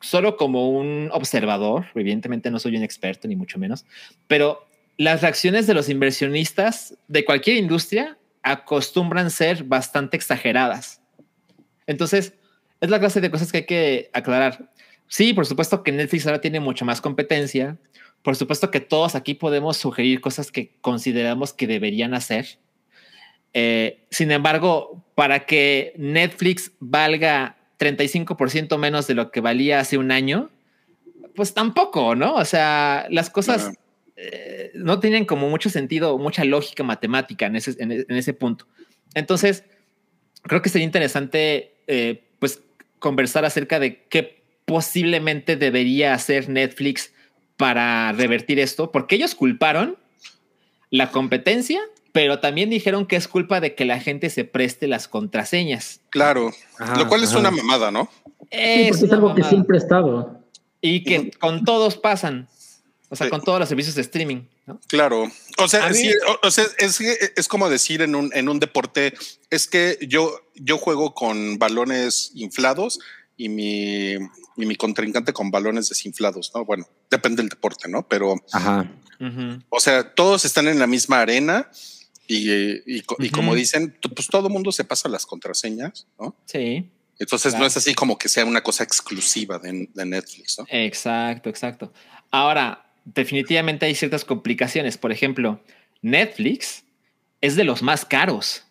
solo como un observador, evidentemente no soy un experto ni mucho menos, pero las reacciones de los inversionistas de cualquier industria acostumbran ser bastante exageradas. Entonces, es la clase de cosas que hay que aclarar. Sí, por supuesto que Netflix ahora tiene mucha más competencia. Por supuesto que todos aquí podemos sugerir cosas que consideramos que deberían hacer. Eh, sin embargo, para que Netflix valga 35% menos de lo que valía hace un año, pues tampoco, ¿no? O sea, las cosas eh, no tienen como mucho sentido, mucha lógica matemática en ese, en, ese punto. Entonces, creo que sería interesante, eh, pues, conversar acerca de qué posiblemente debería hacer Netflix para revertir esto, porque ellos culparon la competencia, pero también dijeron que es culpa de que la gente se preste las contraseñas. Claro, lo cual es una mamada, ¿no? Es, algo que siempre ha estado. Y que con todos pasan. O sea, con todos los servicios de streaming. ¿no? Claro. O sea, es, como decir en un, en un deporte, es que yo, yo juego con balones inflados y mi, y mi contrincante con balones desinflados, ¿no? Bueno, depende del deporte, ¿no? Pero, Ajá. o sea, todos están en la misma arena y, y, como dicen, pues todo el mundo se pasa las contraseñas, ¿no? Sí. Entonces no es así como que sea una cosa exclusiva de, de Netflix, ¿no? Exacto, exacto. Ahora, definitivamente hay ciertas complicaciones. Por ejemplo, Netflix es de los más caros.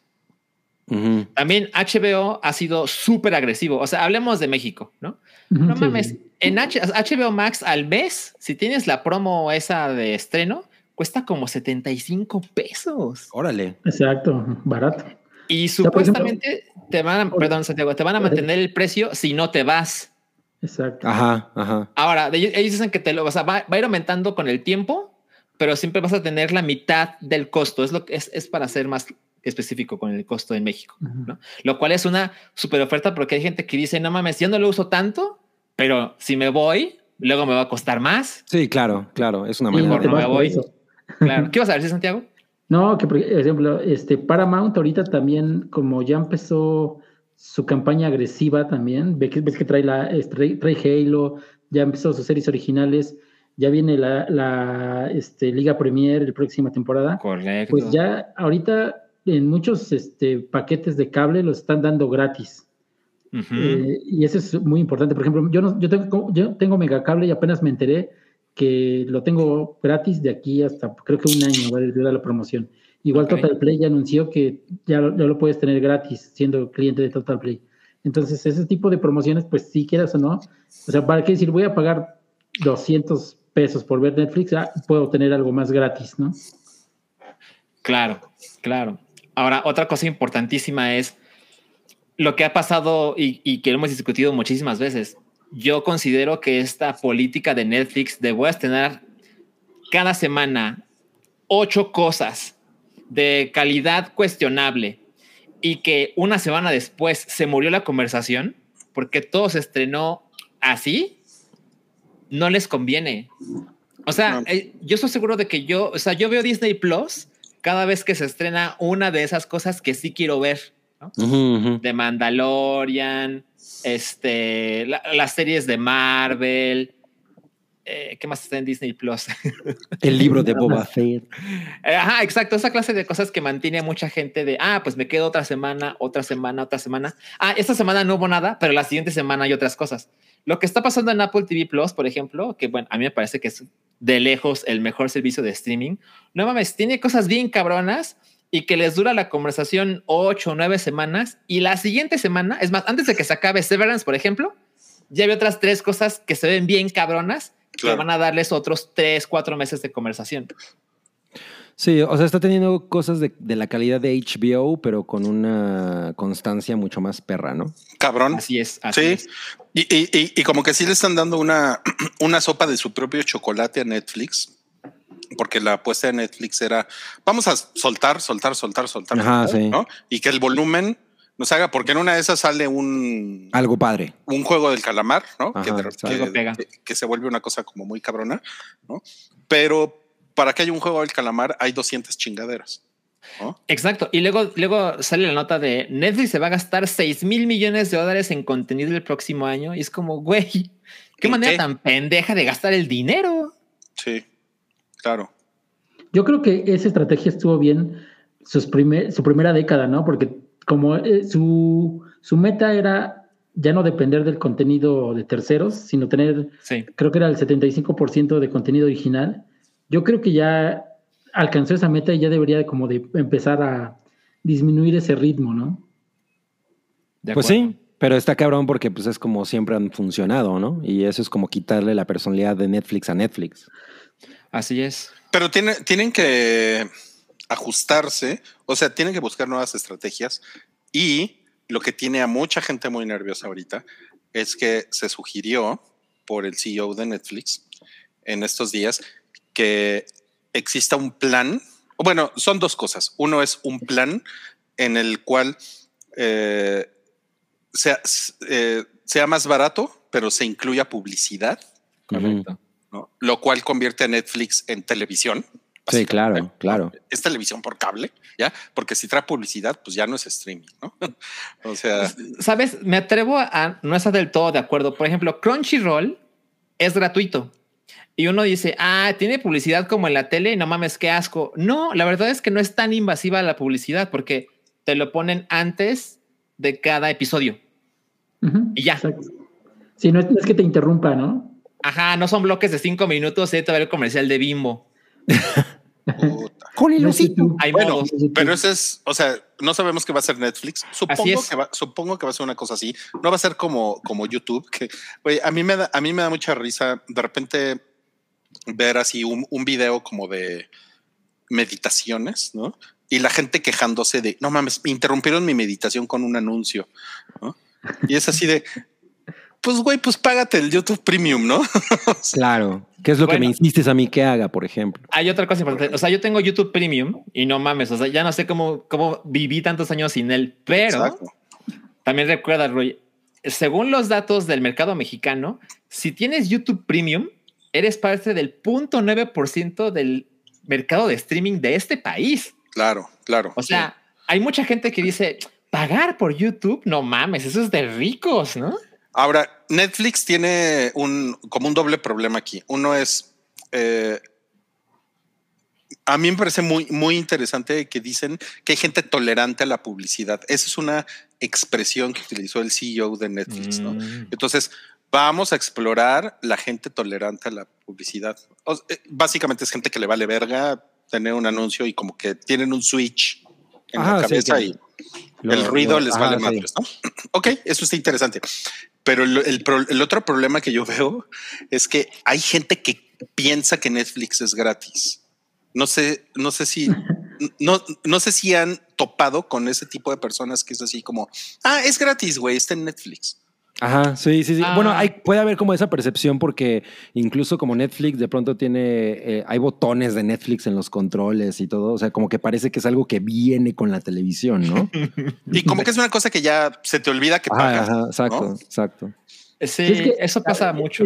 También HBO ha sido súper agresivo. O sea, hablemos de México, ¿no? no mames. En HBO Max al mes, si tienes la promo esa de estreno, cuesta como 75 pesos. Órale. Exacto, barato. Y supuestamente te van a, perdón, Santiago, te van a mantener el precio si no te vas. Exacto. Ajá, ajá. Ahora, ellos dicen que te lo, o sea, va, a ir aumentando con el tiempo, pero siempre vas a tener la mitad del costo. Es lo que es, es para ser más específico con el costo en México, ¿no? Lo cual es una super oferta porque hay gente que dice, no mames, yo no lo uso tanto, pero si me voy, luego me va a costar más. Sí, claro, claro, es una manera. Mejor no me voy. Claro. ¿Qué vas a decir, Santiago? No, que por ejemplo, este Paramount ahorita también, como ya empezó su campaña agresiva también. Ves que, ves que trae, la, trae, Halo, ya empezó sus series originales, ya viene la, la este, Liga Premier la próxima temporada. Correcto. Pues ya ahorita en muchos este, paquetes de cable los están dando gratis. Eh, y eso es muy importante. Por ejemplo, yo, no, yo, tengo, yo tengo Megacable y apenas me enteré que lo tengo gratis de aquí hasta creo que un año va a durar la promoción. Igual Total Play ya anunció que ya, lo puedes tener gratis siendo cliente de Total Play. Entonces, ese tipo de promociones, pues si quieras o no, o sea, ¿para qué decir voy a pagar 200 pesos por ver Netflix? Ah, puedo tener algo más gratis, ¿no? Claro, claro. Ahora, otra cosa importantísima es lo que ha pasado y, y que hemos discutido muchísimas veces. Yo considero que esta política de Netflix de voy a estrenar cada semana ocho cosas de calidad cuestionable y que una semana después se murió la conversación porque todo se estrenó así, no les conviene. O sea, eh, yo estoy seguro de que yo, o sea, yo veo Disney Plus cada vez que se estrena una de esas cosas que sí quiero ver. De Mandalorian, este, las series de Marvel, eh, ¿qué más está en Disney Plus? El libro de Boba Fett. Eh, ajá, exacto. Esa clase de cosas que mantiene a mucha gente de, ah, pues me quedo otra semana, otra semana, otra semana. Ah, esta semana no hubo nada, pero la siguiente semana hay otras cosas. Lo que está pasando en Apple TV Plus, por ejemplo, que bueno, a mí me parece que es de lejos el mejor servicio de streaming. No mames, tiene cosas bien cabronas y que les dura la conversación ocho o nueve semanas y la siguiente semana, es más, antes de que se acabe Severance, por ejemplo, ya hay otras tres cosas que se ven bien cabronas que van a darles otros tres, cuatro meses de conversación. Sí, o sea, está teniendo cosas de, la calidad de HBO, pero con una constancia mucho más perra, ¿no? Cabrón. Así es. sí. Y, como que sí le están dando una, una sopa de su propio chocolate a Netflix, porque la apuesta de Netflix era, vamos a soltar, soltar, soltar, soltar, ¿no? Y que el volumen nos haga, porque en una de esas sale un... Algo padre. Un juego del calamar, ¿no? que, se vuelve una cosa como muy cabrona, ¿no? Pero para que haya un juego del calamar hay 200 chingaderas. Exacto. Y luego, luego sale la nota de Netflix se va a gastar 6 mil millones de dólares en contenido el próximo año. Y es como, güey, qué manera tan pendeja de gastar el dinero. Sí, claro. Yo creo que esa estrategia estuvo bien sus primer, su primera década, ¿no? Porque como eh, su, su meta era ya no depender del contenido de terceros, sino tener, creo que era el 75% de contenido original. Yo creo que ya alcanzó esa meta y ya debería de como de empezar a disminuir ese ritmo, ¿no? Pues sí, pero está cabrón porque pues es como siempre han funcionado, ¿no? Y eso es como quitarle la personalidad de Netflix a Netflix. Así es. Pero tiene, tienen que ajustarse, o sea, tienen que buscar nuevas estrategias y lo que tiene a mucha gente muy nerviosa ahorita es que se sugirió por el CEO de Netflix en estos días que exista un plan. Bueno, son dos cosas. Uno es un plan en el cual eh, sea, eh, sea más barato, pero se incluya publicidad. Correcto. Lo cual convierte a Netflix en televisión. Sí, claro, claro. Es televisión por cable, ¿ya? Porque si trae publicidad, pues ya no es streaming, ¿no? o sea... Sabes, me atrevo a no estar del todo de acuerdo. Por ejemplo, Crunchyroll es gratuito. Y uno dice, ah, tiene publicidad como en la tele, no mames, qué asco. No, la verdad es que no es tan invasiva la publicidad porque te lo ponen antes de cada episodio. Y ya. Si no es, que te interrumpa, ¿no? Ajá, no son bloques de cinco minutos, y te va el comercial de Bimbo. Con el osito. bueno, pero ese es, o sea, no sabemos qué va a ser Netflix. Supongo que va, supongo que va a ser una cosa así. No va a ser como, como YouTube, que a mí me da, a mí me da mucha risa de repente ver así un, un video como de meditaciones, ¿no? Y la gente quejándose de, no mames, interrumpieron mi meditación con un anuncio, ¿no? Y es así de, pues güey, pues págate el YouTube Premium, ¿no? claro. ¿Qué es lo que me insistes a mí que haga, por ejemplo? Hay otra cosa importante. O sea, yo tengo YouTube Premium y no mames, o sea, ya no sé cómo, cómo viví tantos años sin él, pero también recuerda, Roy, según los datos del mercado mexicano, si tienes YouTube Premium, eres parte del 0.9% del mercado de streaming de este país. Claro, claro. O sea, hay mucha gente que dice, pagar por YouTube, no mames, eso es de ricos, ¿no? Ahora, Netflix tiene un como un doble problema aquí. Uno es eh, a mí me parece muy, muy interesante que dicen que hay gente tolerante a la publicidad. Esa es una expresión que utilizó el CEO de Netflix. ¿no? Mm. Entonces, vamos a explorar la gente tolerante a la publicidad. Eh, básicamente es gente que le vale verga tener un anuncio y como que tienen un switch en la cabeza y el ruido les vale madres, ¿no? ok, eso está interesante. Pero el, otro problema que yo veo es que hay gente que piensa que Netflix es gratis. No sé, no sé si, no, no sé si han topado con ese tipo de personas que es así como, ah, es gratis, güey, está en Netflix. Ajá, sí, sí, sí. Bueno, ah. hay, puede haber como esa percepción porque incluso como Netflix de pronto tiene, eh, hay botones de Netflix en los controles y todo, o sea, como que parece que es algo que viene con la televisión, ¿no? y como que es una cosa que ya se te olvida que pagas. Ajá, exacto, exacto. Sí, eso pasa mucho.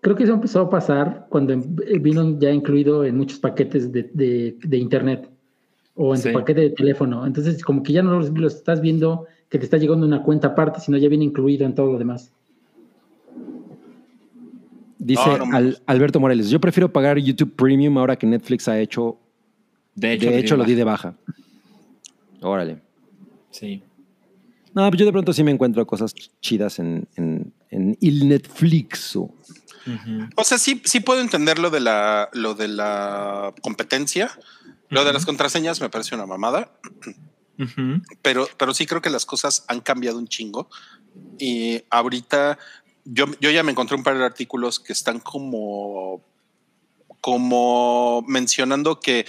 creo que eso empezó a pasar cuando vino ya incluido en muchos paquetes de, internet o en tu paquete de teléfono. Entonces, como que ya no lo estás viendo que te está llegando una cuenta aparte, sino ya viene incluido en todo lo demás. Dice Alberto Morales, yo prefiero pagar YouTube Premium ahora que Netflix ha hecho... De hecho, lo di de baja. Órale. Sí. No, pues yo de pronto sí me encuentro cosas chidas en, en, el Netflix. O sea, sí, sí puedo entender lo de la, lo de la competencia. Lo de las contraseñas me parece una mamada pero, pero sí creo que las cosas han cambiado un chingo. Y ahorita yo, yo ya me encontré un par de artículos que están como, como mencionando que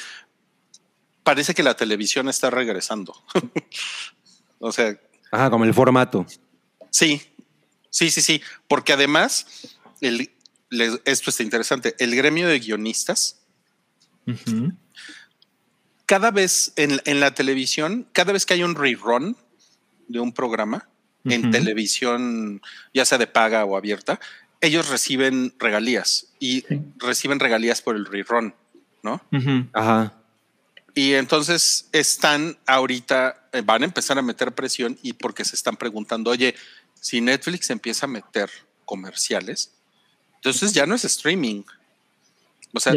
parece que la televisión está regresando. o sea. Ajá, como el formato. Sí, sí, sí, sí. Porque además, el, esto está interesante. El gremio de guionistas cada vez en, la televisión, cada vez que hay un rerun de un programa en televisión, ya sea de paga o abierta, ellos reciben regalías y reciben regalías por el rerun, ¿no? Ajá. Y entonces están ahorita, eh, van a empezar a meter presión y porque se están preguntando, oye, si Netflix empieza a meter comerciales, entonces ya no es streaming. O sea,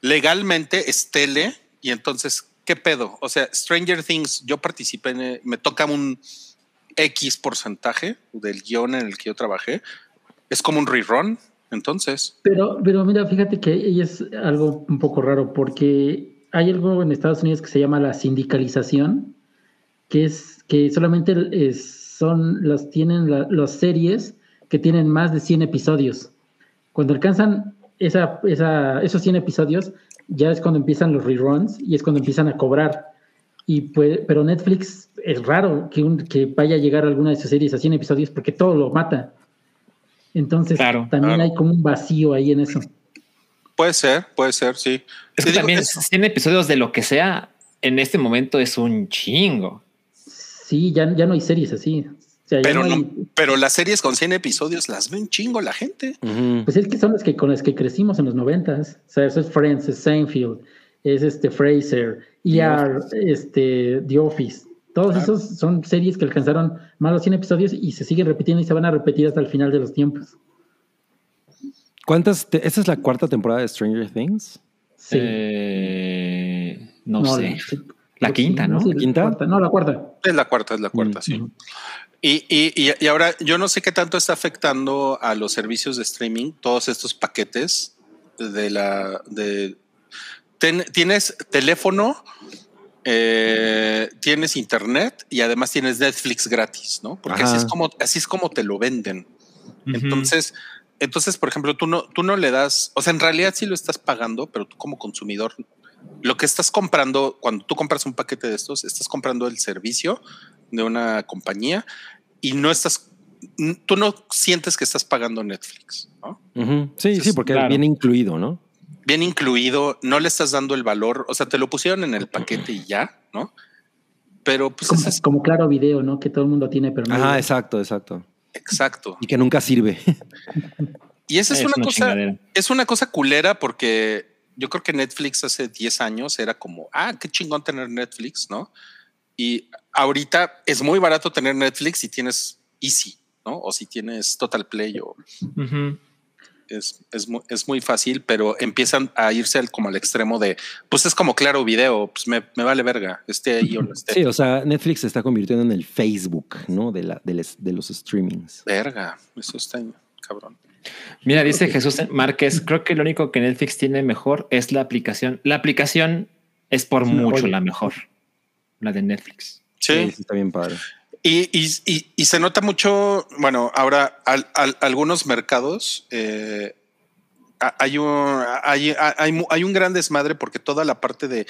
legalmente es tele y entonces, ¿qué pedo? O sea, Stranger Things, yo participé en, eh, me toca un X porcentaje del guion en el que yo trabajé. Es como un rerun, entonces. Pero, pero mira, fíjate que es algo un poco raro porque hay algo en Estados Unidos que se llama la sindicalización, que es que solamente son las tienen las series que tienen más de 100 episodios. Cuando alcanzan esa, esa, esos 100 episodios, ya es cuando empiezan los reruns y es cuando empiezan a cobrar. Y pues, pero Netflix es raro que, que vaya a llegar alguna de sus series a 100 episodios porque todo lo mata. Entonces, también hay como un vacío ahí en eso. Puede ser, puede ser, sí. Es que también 100 episodios de lo que sea en este momento es un chingo. Sí, ya, ya no hay series así pero, pero las series con 100 episodios las ven chingo la gente. Pues es que son las que con las que crecimos en los noventas. O sea, eso es Friends, es Seinfeld, es este Fraser, ER, este, The Office. Todos esos son series que alcanzaron más de 100 episodios y se siguen repitiendo y se van a repetir hasta el final de los tiempos. ¿Cuántas? ¿Esta es la cuarta temporada de Stranger Things? Sí. Eh, no, sé. La, quinta, ¿no? ¿La quinta? no, la cuarta. Es la cuarta, es la cuarta, sí. Y, y, y, ahora yo no sé qué tanto está afectando a los servicios de streaming todos estos paquetes de la de tienes teléfono, eh, tienes internet y además tienes Netflix gratis, ¿no? Porque así es como así es como te lo venden. Entonces, entonces, por ejemplo, tú no tú no le das, o sea, en realidad sí lo estás pagando, pero tú como consumidor lo que estás comprando cuando tú compras un paquete de estos, estás comprando el servicio de una compañía y no estás, tú no sientes que estás pagando Netflix, ¿no? Sí, sí, porque viene incluido, ¿no? Bien incluido, no le estás dando el valor, o sea, te lo pusieron en el paquete y ya, ¿no? Pero pues como, es como claro video, ¿no? Que todo el mundo tiene, pero no. Ajá, exacto, exacto. Exacto. Y que nunca sirve. y esa es, una, cosa, es una cosa culera porque yo creo que Netflix hace 10 años era como, ah, qué chingón tener Netflix, ¿no? Y ahorita es muy barato tener Netflix si tienes Easy, ¿no? O si tienes Total Play o... es, es, muy, es, muy, fácil, pero empiezan a irse al, como al extremo de, pues es como claro video, pues me, me, vale verga, esté ahí o no esté. Sí, o sea, Netflix se está convirtiendo en el Facebook, ¿no? De, la, de, les, de los streamings. Verga, eso está cabrón. Mira, dice Jesús Márquez, creo que lo único que Netflix tiene mejor es la aplicación. La aplicación es por mucho la mejor la de Netflix. Sí, está bien padre. Y, y, y, se nota mucho, bueno, ahora algunos mercados eh, hay, un, hay, hay, hay, un gran desmadre porque toda la parte de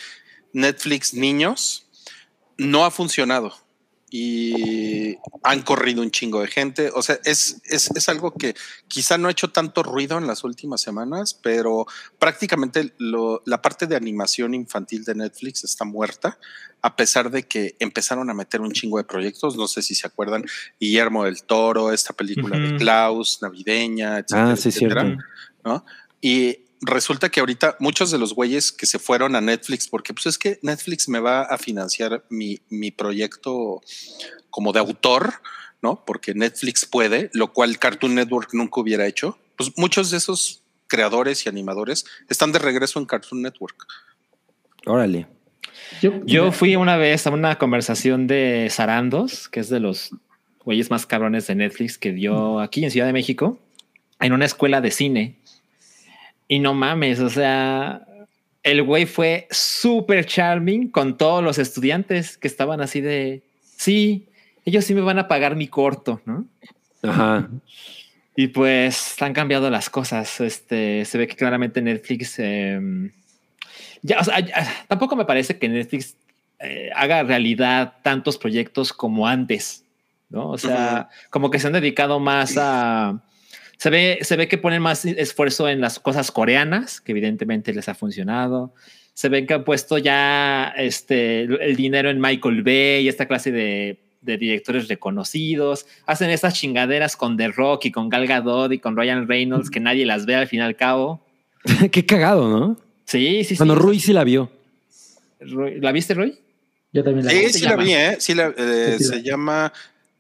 Netflix niños no ha funcionado y han corrido un chingo de gente. O sea, es, es, es, algo que quizá no ha hecho tanto ruido en las últimas semanas, pero prácticamente lo, la parte de animación infantil de Netflix está muerta, a pesar de que empezaron a meter un chingo de proyectos. No sé si se acuerdan, Guillermo del Toro, esta película de Klaus, navideña, etcétera, ah, sí, etcétera, ¿no? Y resulta que ahorita muchos de los güeyes que se fueron a Netflix, porque pues es que Netflix me va a financiar mi, mi proyecto como de autor, ¿no? Porque Netflix puede, lo cual Cartoon Network nunca hubiera hecho. Pues muchos de esos creadores y animadores están de regreso en Cartoon Network. Órale. Yo, fui una vez a una conversación de Zarandos, que es de los güeyes más cabrones de Netflix que dio aquí en Ciudad de México, en una escuela de cine y no mames, o sea, el güey fue súper charming con todos los estudiantes que estaban así de, sí, ellos sí me van a pagar mi corto, ¿no? Ajá. Y pues han cambiado las cosas. Este, se ve que claramente Netflix, em, ya, o sea, tampoco me parece que Netflix eh, haga realidad tantos proyectos como antes, ¿no? O sea, como que se han dedicado más a se ve, se ve que ponen más esfuerzo en las cosas coreanas, que evidentemente les ha funcionado. Se ve que han puesto ya este, el dinero en Michael Bay y esta clase de, de directores reconocidos. Hacen estas chingaderas con The Rock y con Gal Gadot y con Ryan Reynolds que nadie las ve al fin y al cabo. Qué cagado, ¿no? Sí, sí, sí. Cuando Rui sí la vio. ¿La viste, Rui? Yo también la vi. Sí, sí la vi, ¿eh? Sí, la, eh, se llama...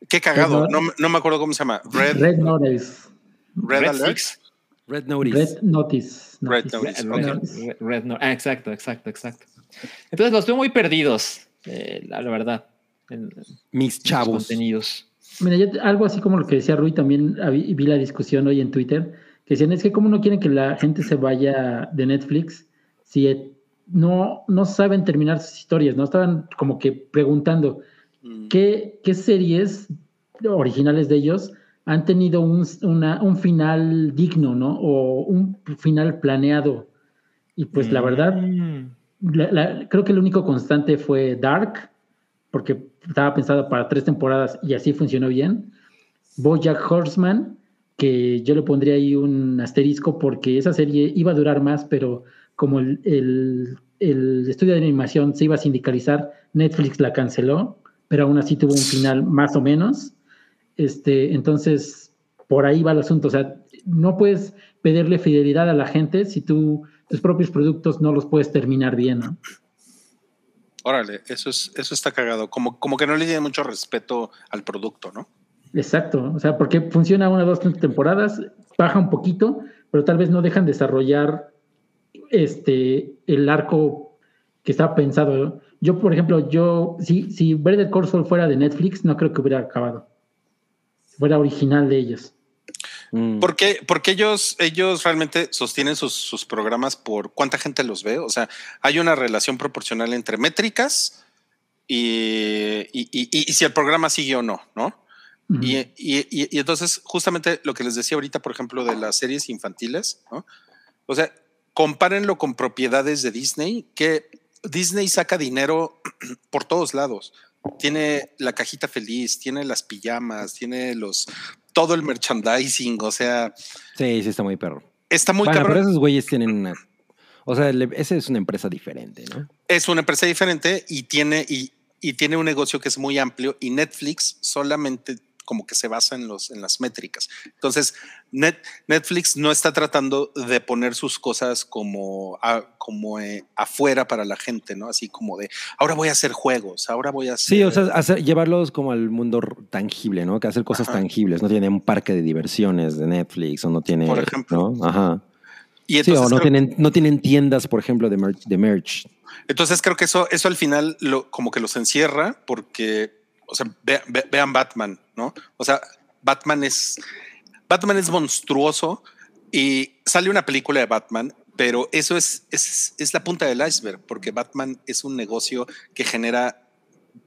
Qué cagado. No, no, me acuerdo cómo se llama. Red, Red Notice. Red, Alert. Red Notice. Red Notice. Red Notice. Red, Red, Red, ah, exacto, exacto, exacto. Entonces los veo muy perdidos, eh, la, la verdad. en- Mis chavos. contenidos. Mira, yo algo así como lo que decía Rui, también vi, vi la discusión hoy en Twitter, que decían, es que cómo no quieren que la gente se vaya de Netflix si no, no saben terminar sus historias, ¿no? Estaban como que preguntando, Mm. ¿qué, qué series originales de ellos han tenido un, una- un final digno, ¿no? O un final planeado. Y pues la verdad, Mm. la- la- creo que el único constante fue Dark, porque estaba pensado para tres temporadas y así funcionó bien. Bojack Horseman, que yo le pondría ahí un asterisco porque esa serie iba a durar más, pero como el, el- el estudio de animación se iba a sindicalizar, Netflix la canceló, pero aún así tuvo un final más o menos. Este, entonces, por ahí va el asunto. O sea, no puedes pedirle fidelidad a la gente si tú tus propios productos no los puedes terminar bien, ¿no? Órale, eso es, eso está cagado. Como, como que no le tiene mucho respeto al producto, ¿no? Exacto, o sea, porque funciona una, dos, tres temporadas, baja un poquito, pero tal vez no dejan desarrollar este el arco que está pensado. Yo, por ejemplo, yo, si, si Call Saul fuera de Netflix, no creo que hubiera acabado. Fuera original de ellos. Mm. Porque, porque ellos, ellos realmente sostienen sus, sus programas por cuánta gente los ve. O sea, hay una relación proporcional entre métricas y, y- y- y si el programa sigue o no, ¿no? Ujú. Y, y- y- y entonces, justamente lo que les decía ahorita, por ejemplo, de las series infantiles, ¿no? O sea, compárenlo con propiedades de Disney, que Disney saca dinero por todos lados. Tiene la cajita feliz, tiene las pijamas, tiene los todo el merchandising, o sea, Sí, sí, está muy perro. está muy bueno, cabrón. pero esos güeyes tienen una. O sea, esa es una empresa diferente, ¿no? es una empresa diferente y tiene, y, y tiene un negocio que es muy amplio y Netflix solamente como que se basa en, los, en las métricas. Entonces, Net- Netflix no está tratando de poner sus cosas como, a- como eh, afuera para la gente, ¿no? Así como de, ahora voy a hacer juegos, ahora voy a hacer... Sí, o sea, hacer, llevarlos como al mundo tangible, ¿no? Que hacer cosas Ajá. tangibles. No tiene un parque de diversiones de Netflix o no tiene. Por ejemplo. ¿no? Ajá. y Sí, entonces o no creo- tienen, no tienen tiendas, por ejemplo, de merch. De merch. Entonces creo que eso, eso al final lo, como que los encierra porque, o sea, ve- ve- vean Batman, ¿no? O sea, Batman es, Batman es monstruoso y sale una película de Batman, pero eso es, es, es la punta del iceberg, porque Batman es un negocio que genera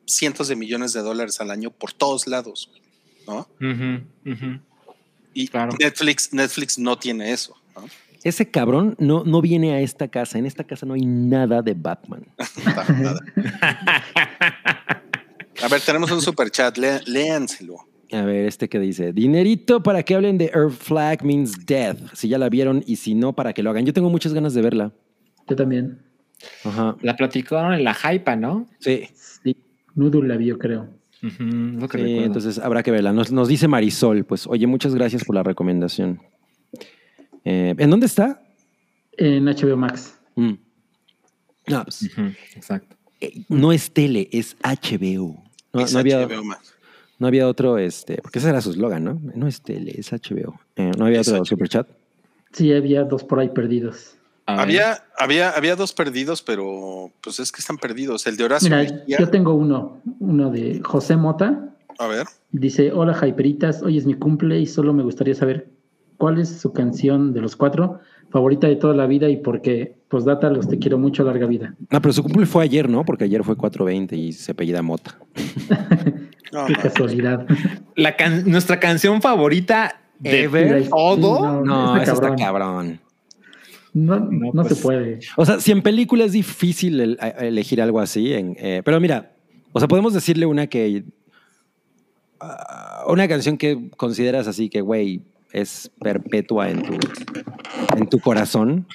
cientos de millones de dólares al año por todos lados, ¿no? Y Claro. Netflix, Netflix no tiene eso, ¿no? Ese cabrón no, no viene a esta casa. En esta casa no hay nada de Batman. Nada. A ver, tenemos un super chat, léanselo. A ver, este que dice, dinerito para que hablen de Earth Flag Means Death. Si ya la vieron y si no, para que lo hagan. Yo tengo muchas ganas de verla. Yo también. Ajá. La platicaron en la hypa, ¿no? Sí. Sí, Noodle la vio, creo. Ujú, lo que Sí, recuerdo. entonces habrá que verla. Nos, nos dice Marisol, pues, oye, muchas gracias por la recomendación. Eh, ¿En dónde está? En HBO Max. Mm. No, pues, exacto. Eh, no es tele, es HBO. No, Es no había, HBO Max. no había otro, este, porque ese era su eslogan, ¿no? No es tele, es HBO. Eh, no había Es otro HBO. superchat. Sí, había dos por ahí perdidos. A ver. Había, había, había dos perdidos, pero pues es que están perdidos. El de Horacio Mira, Mejía, yo tengo uno, uno de José Mota. a ver, Dice, hola Hyperitas, hoy es mi cumple y solo me gustaría saber cuál es su canción de los cuatro favorita de toda la vida y por qué. Postdata, los te quiero mucho, larga vida. No, pero su cumple fue ayer, ¿no? Porque ayer fue 4.20 y se apellida Mota. Qué casualidad. La can- nuestra canción favorita de Ever. todo. No, está eso está cabrón. cabrón. No, No, no pues, se puede. O sea, si en película es difícil el- elegir algo así, en, eh, pero mira, o sea, podemos decirle una que. ah, una canción que consideras así que, güey, es perpetua en tu, en tu corazón.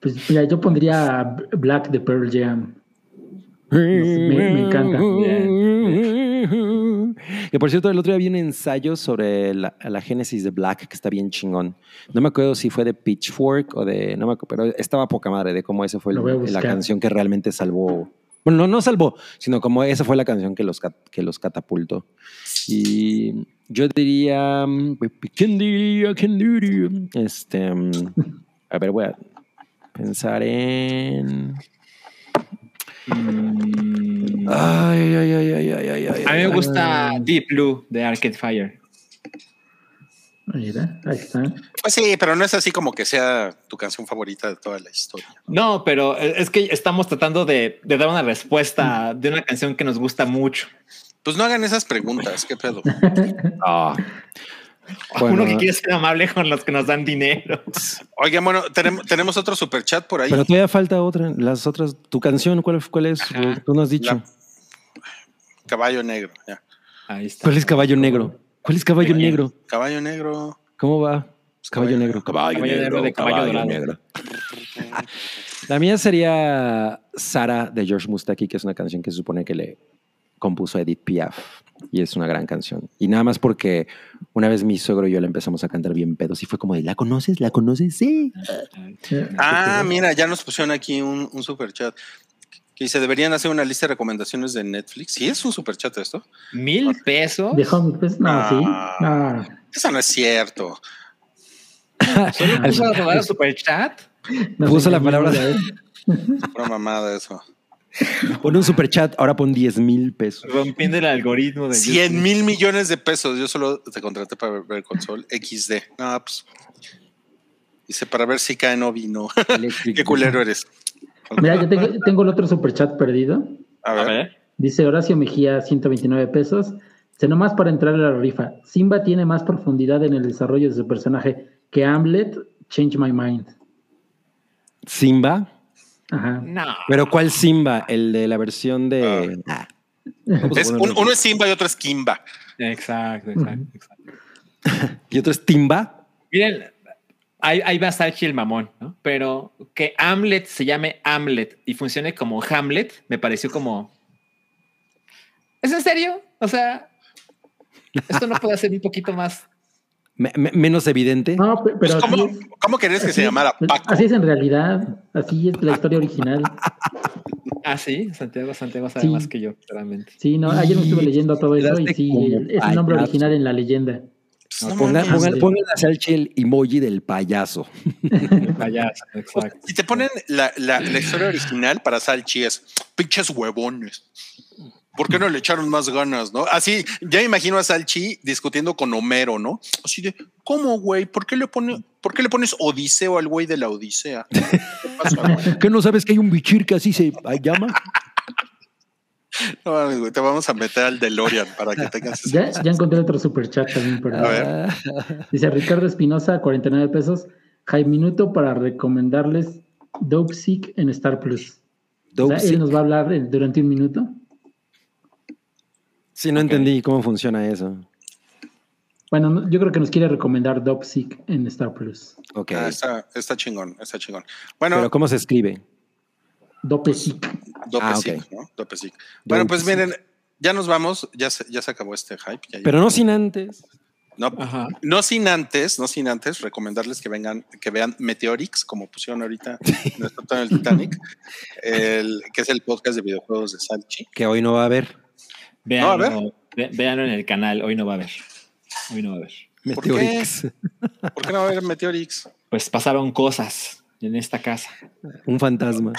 Pues mira, yo pondría Black de Pearl Jam. me- me encanta. Que por cierto, el otro día vi un ensayo sobre la, la génesis de Black que está bien chingón. No me acuerdo si fue de Pitchfork o de. No me acuerdo, pero estaba poca madre de cómo ese fue el- la canción que realmente salvó. Bueno, no, no salvó, sino como esa fue la canción que los, que los catapultó. Y yo diría. mm, ¿Quién diría? ¿Quién diría? Este. mm, A ver, voy a. pensar en. Mm, Ay, ay, ay, ay, ay, ay, ay. a mí me gusta ay. Deep Blue de Arcade Fire. Mira, ahí está. Pues sí, pero no es así como que sea tu canción favorita de toda la historia. No, pero es que estamos tratando de, de dar una respuesta de una canción que nos gusta mucho. Pues no hagan esas preguntas, qué pedo. Ah. Uno que quiere ser amable con los que nos dan dinero. Oigan, bueno, tenemos, tenemos otro super chat por ahí. Pero todavía falta otra. Las otras, tu canción, ¿cuál, cuál es? Ajá. Tú no has dicho. La- Caballo negro, ya. Ahí está. ¿Cuál es caballo negro? ¿Cuál es caballo negro? Caballo negro. ¿Cómo va? Caballo Caballo negro. Caballo, Caballo negro de caballo dorado. La mía sería Sara de George Mustaki, que es una canción que se supone que le compuso Edith Piaf. Y es una gran canción. Y nada más porque una vez mi suegro y yo la empezamos a cantar bien pedos y fue como de, ¿la conoces? ¿La conoces? Sí. Ah, mira, ya nos pusieron aquí un, un super chat que dice, deberían hacer una lista de recomendaciones de Netflix. Sí, es un super chat esto. Mil pesos. De pues, no, Ah. sí. No. Eso no es cierto. Solo puso a rodar super chat. no Puso la palabra- Pura mamada eso. Pon un super chat, ahora pon 10 mil pesos. Rompiendo el algoritmo de 100 YouTube. mil millones de pesos. Yo solo te contraté para ver, ver console XD. No, pues. Dice, para ver si cae no vino. Qué culero eres. Mira, yo tengo, tengo el otro superchat perdido. A A ver. Dice Horacio Mejía, 129 pesos. Dice, nomás para entrar a la rifa. Simba tiene más profundidad en el desarrollo de su personaje que Hamlet, Change My Mind. Simba. Ajá. No. Pero ¿cuál Simba? El de la versión de... Ah. Es- un- uno es Simba y otro es Kimba. Exacto, exacto, exacto. Y otro es Timba. Miren, ahí, ahí va a estar el mamón, ¿no? Pero que Hamlet se llame Hamlet y funcione como Hamlet, me pareció como. ¿Es en serio? O sea, esto no puede ser un poquito más. Me- me- menos evidente. No, pe- Pues, pero ¿cómo, así es, cómo querías que así se llamara Paco? Así es en realidad. Así es la historia original. Ah, sí, Santiago, Santiago sabe Sí. más que yo, claramente. Sí, no, ayer me estuve leyendo todo eso y sí, es el nombre original en la leyenda. Pues, no Pongan, mames. pongan, pongan a Salchi el emoji del payaso. El payaso, exacto. Si te ponen la, la- la historia original para Salchi es pinches huevones. ¿Por qué no le echaron más ganas, no? Así, ya me imagino a Salchi discutiendo con Homero, ¿no? Así de, ¿cómo, güey? ¿Por qué le pone, ¿por qué le pones Odiseo al güey de la Odisea? ¿Qué pasa? ¿Qué no sabes que hay un bichir que así se llama? No te vamos a meter al DeLorean para que tengas ese- Ya, ya encontré otro superchat también. Pero, A ver. Dice Ricardo Espinosa, 49 pesos. High Minuto para recomendarles Dope Sick en Star Plus. O sea, él nos va a hablar durante un minuto. Sí, no entendí cómo funciona eso. Bueno, no- yo creo que nos quiere recomendar Dope Sick en Star Plus. Ok. Ah, está, está chingón, está chingón. Bueno, Pero ¿cómo se escribe? Dope Sick. Dope Ah, Sick, ok. ¿no? Bueno, pues miren, ya nos vamos, ya se, ya se acabó este hype. ya- Pero no sin antes. no, Ajá. no sin antes, no sin antes recomendarles que vengan, que vean Meteorix, como pusieron ahorita en el Top en el Titanic, el, que es el podcast de videojuegos de Salchi. Que hoy no va a haber. No, ver. Véanlo, ve- véanlo en el canal, hoy no va a haber. Hoy no va a haber. ¿Por qué? Meteorix. ¿Por qué no va a haber Meteorix? Pues pasaron cosas en esta casa. Un fantasma.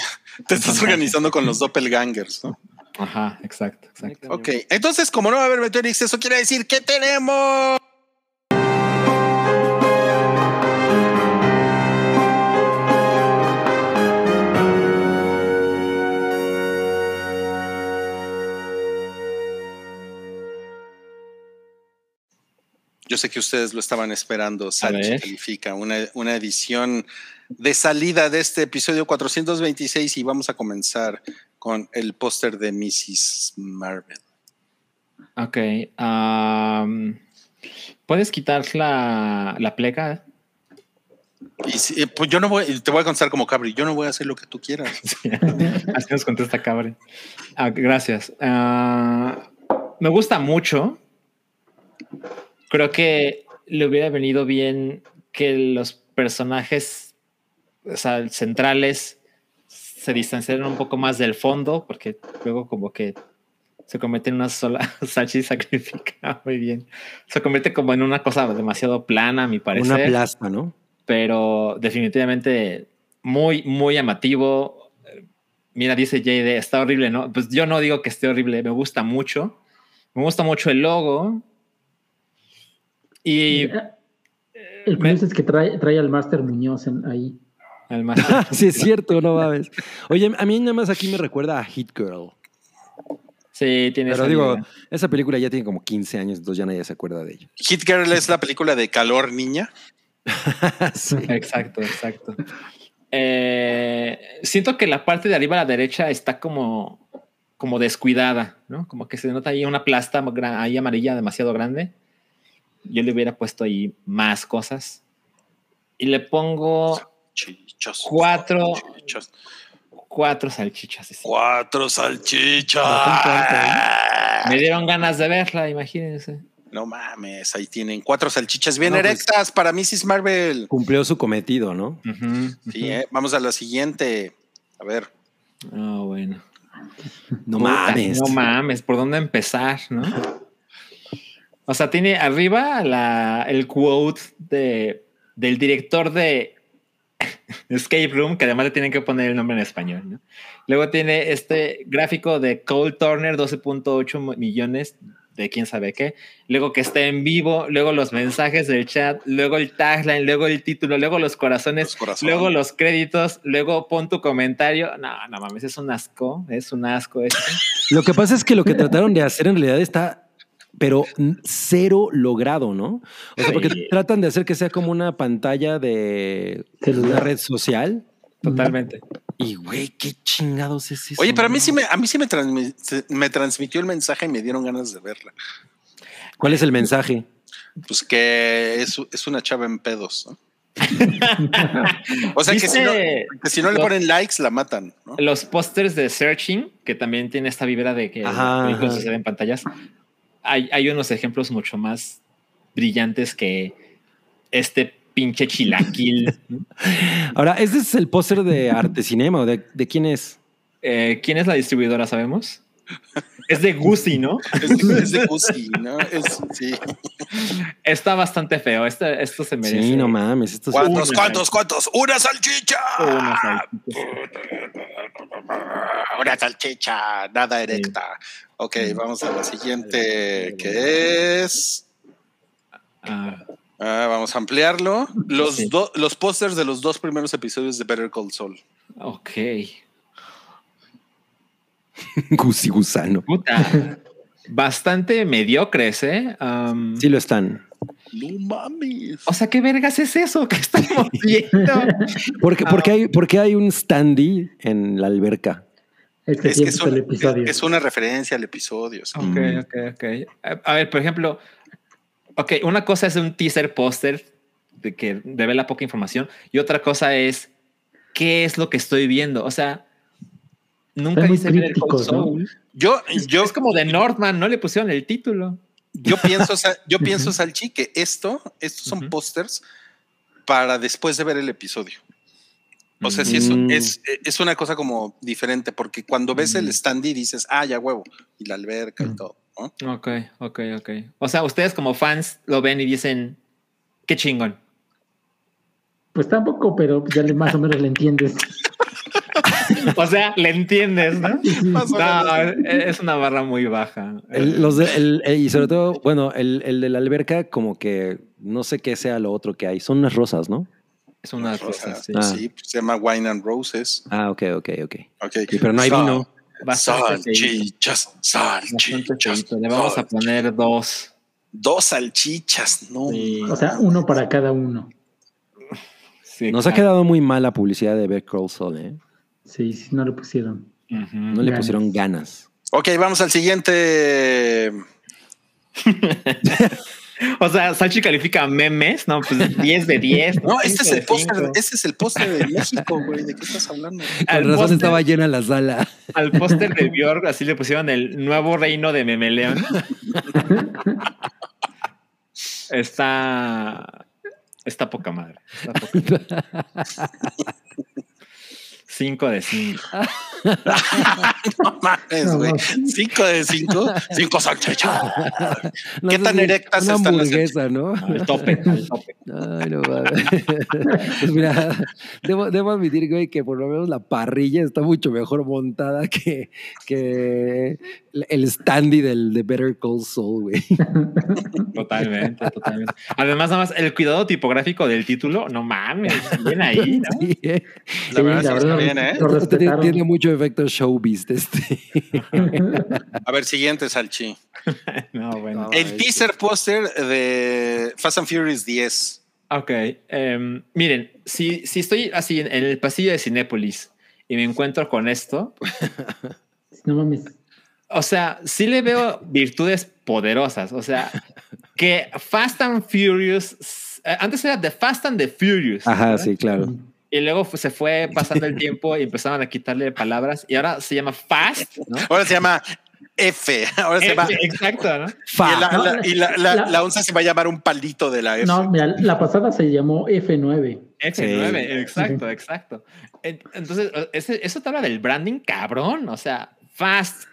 Te estás organizando con los doppelgangers, ¿no? Ajá, exacto, exacto. Ok, entonces como no va a haber Meteorix, eso quiere decir que tenemos... Yo sé que ustedes lo estaban esperando. Ver. califica una, una edición de salida de este episodio 426 y vamos a comenzar con el póster de Mrs. Marvel. Ok. ¿Puedes quitar la, la pleca? Y si- eh, pues yo no voy, te voy a contestar como Cabri, yo no voy a hacer lo que tú quieras. Así nos contesta Cabre. Ah, gracias. Ah, me gusta mucho. Creo que le hubiera venido bien que los personajes o sea, centrales se distanciaran un poco más del fondo, porque luego como que se convierte en una sola Sachi sacrifica muy bien. Se convierte como en una cosa demasiado plana, a mi parecer Una plasma, ¿no? pero definitivamente muy, muy llamativo. Mira, dice JD, está horrible, ¿no? Pues yo no digo que esté horrible, me gusta mucho. Me gusta mucho el logo. Y. El curioso es que trae, trae al Master Muñoz en, ahí. Al Master. sí, es cierto, no mames. Oye, a mí nada más aquí me recuerda a Hit Girl. Sí, tiene Pero digo, esa película ya tiene como 15 años, entonces ya nadie se acuerda de ella. Hit Girl es la película de Calor Niña. sí. Exacto, exacto. Eh, siento que la parte de arriba a la derecha está como, como descuidada, ¿no? Como que se nota ahí una plasta ahí amarilla demasiado grande. Yo le hubiera puesto ahí más cosas. Y le pongo Salchichas, cuatro, cuatro salchichas. sí. Cuatro salchichas. Me dieron ganas de verla, imagínense. No mames, ahí tienen cuatro salchichas bien No, pues- erectas para Mrs. Marvel. Cumplió su cometido, ¿no? Sí, eh. Vamos a la siguiente. A ver. Ah, bueno. No mames. No mames, ¿por dónde empezar, no? O sea, tiene arriba la, el quote de, del director de Escape Room, que además le tienen que poner el nombre en español, ¿no? Luego tiene este gráfico de Cole Turner, 12.8 millones de quién sabe qué. Luego que está en vivo, luego los mensajes del chat, luego el tagline, luego el título, luego los corazones, Los corazones. luego los créditos, luego pon tu comentario. No, no mames, es un asco, es un asco esto. Lo que pasa es que lo que trataron de hacer en realidad está, pero cero logrado, ¿no? O sea, porque Sí. tratan de hacer que sea como una pantalla de una red social. Totalmente. Y, güey, qué chingados es eso. Oye, pero a mí sí me, a mí sí me, transmi- se- me transmitió el mensaje y me dieron ganas de verla. ¿Cuál es el mensaje? Pues que es, es una chava en pedos. ¿no? o sea que si, no, ¿Viste que si no le ponen likes, la matan. ¿no? los pósters de Searching, que también tiene esta vibra de que Ajá, ajá. suceden en pantallas, hay, hay unos ejemplos mucho más brillantes que este pinche chilaquil. Ahora, ¿este es el póster de Arte Cinema o de, de quién es? Eh, ¿Quién es la distribuidora? ¿Sabemos? Es de Gucci, ¿no? Es, de- es de Pussy, ¿no? Es, sí. Está bastante feo. Este, esto se merece. Sí, no mames. Esto es- ¿Cuántos, Una. cuántos, cuántos? ¡Una salchicha! una salchicha. Una salchicha, nada erecta. Ok, vamos a la siguiente, que es... Ah, Ah, vamos a ampliarlo. Los, Sí. do- los pósters de los dos primeros episodios de Better Call Saul. ok. Gusi Gusano. Puta. Bastante mediocres, ¿eh? Um, Sí lo están. No mames. O sea, ¿qué vergas es eso que estamos viendo? Porque, Ah. porque, hay, porque hay un standee en la alberca. Este Es sí que es es, el un- episodio. es- es una referencia al episodio. sí. Ok, ok, ok. A, a ver, por ejemplo, ok, una cosa es un teaser póster de que revela poca información y otra cosa es qué es lo que estoy viendo. O sea, nunca Call crípticos, ¿no? Saul. Yo, yo, Es como de Northman, no le pusieron el título. yo pienso, yo pienso, Salchi, que esto, estos son Ujú. pósters para después de ver el episodio. O sea, sí es, Mm. es, es una cosa como diferente, porque cuando ves el standee dices, ah, ya huevo, y la alberca y todo. ¿no? Ok, ok, ok. O sea, ustedes como fans lo ven y dicen, qué chingón. Pues tampoco, pero ya le, más o menos le entiendes. O sea, le entiendes, ¿no? No, menos. es una barra muy baja. El- los de- el- el- y sobre todo, bueno, el, el de la alberca, como que no sé qué sea lo otro que hay. Son unas rosas, ¿no? Es una cosa, sí. Ah. sí, pues se llama Wine and Roses. Ah, ok, ok, ok. Ok. Sí, pero no hay Sal- vino. Salchichas, salchichas. Le vamos a poner dos. Dos salchichas, no. Sí. O sea, uno para cada uno. Sí, Nos ha quedado muy mal la publicidad de Beck Soul, ¿eh? Sí, sí, no le pusieron. No le Ganas. pusieron ganas. Ok, vamos al siguiente. O sea, Salchi califica memes, ¿no? Pues 10 de 10. No, este es el de póster, este es el póster de México, güey. ¿De qué estás hablando? Al razón estaba llena la sala. Al póster de Bjork, así le pusieron el nuevo reino de Memeleón. Está. Está poca madre. Está poca madre. Cinco de cinco. no mames, güey. no. Cinco de cinco, cinco salchichas. No, ¿Qué tan erectas una están las hamburguesa, ¿no? Al tope, al tope. Ay, no mames. Pues mira, debo, debo admitir, güey, que por lo menos la parrilla está mucho mejor montada que, que el standy del de Better Call Saul, güey. Totalmente, totalmente. Además, nada más el cuidado tipográfico del título, no mames, bien ahí, ¿no? Sí, eh. La verdad, sí la verdad, bien, ¿eh? lo Tiene, respetaron. tiene mucho efecto showbiz este. A ver, siguiente, Salchi. No, bueno. No. El teaser póster de Fast and Furious 10. Ok, em, miren, si, si estoy así en, en el pasillo de Cinépolis y me encuentro con esto, No mames. o sea, sí le veo virtudes poderosas. O sea, que Fast and Furious, eh, antes era The Fast and the Furious. Ajá, ¿verdad? sí, claro. Y luego se fue pasando el tiempo y empezaron a quitarle palabras y ahora se llama Fast, ¿no? Ahora se llama F. Ahora se Eh, va. Exacto, ¿no? Y, la, No, la- y la, la- la- la once se va a llamar un palito de la F. No, mira, la pasada se llamó F9. F9, exacto, exacto. En- Entonces, ese- eso te habla del branding cabrón, o sea, fast,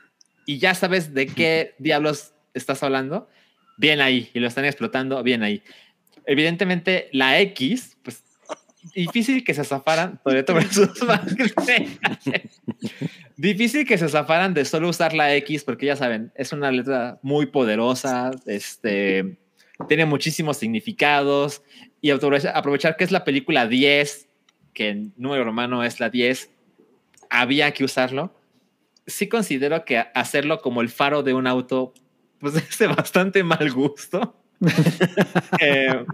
y ya sabes de qué diablos estás hablando, bien ahí, y lo están explotando, bien ahí. Evidentemente, la X, pues, difícil que se zafaran, por sus. Difícil que se zafaran de solo usar la X, porque ya saben, es una letra muy poderosa, este, tiene muchísimos significados, y aprovechar, aprovechar que es la película 10, que en número romano es la 10, había que usarlo. Sí considero que hacerlo como el faro de un auto, pues es de bastante mal gusto. Eh,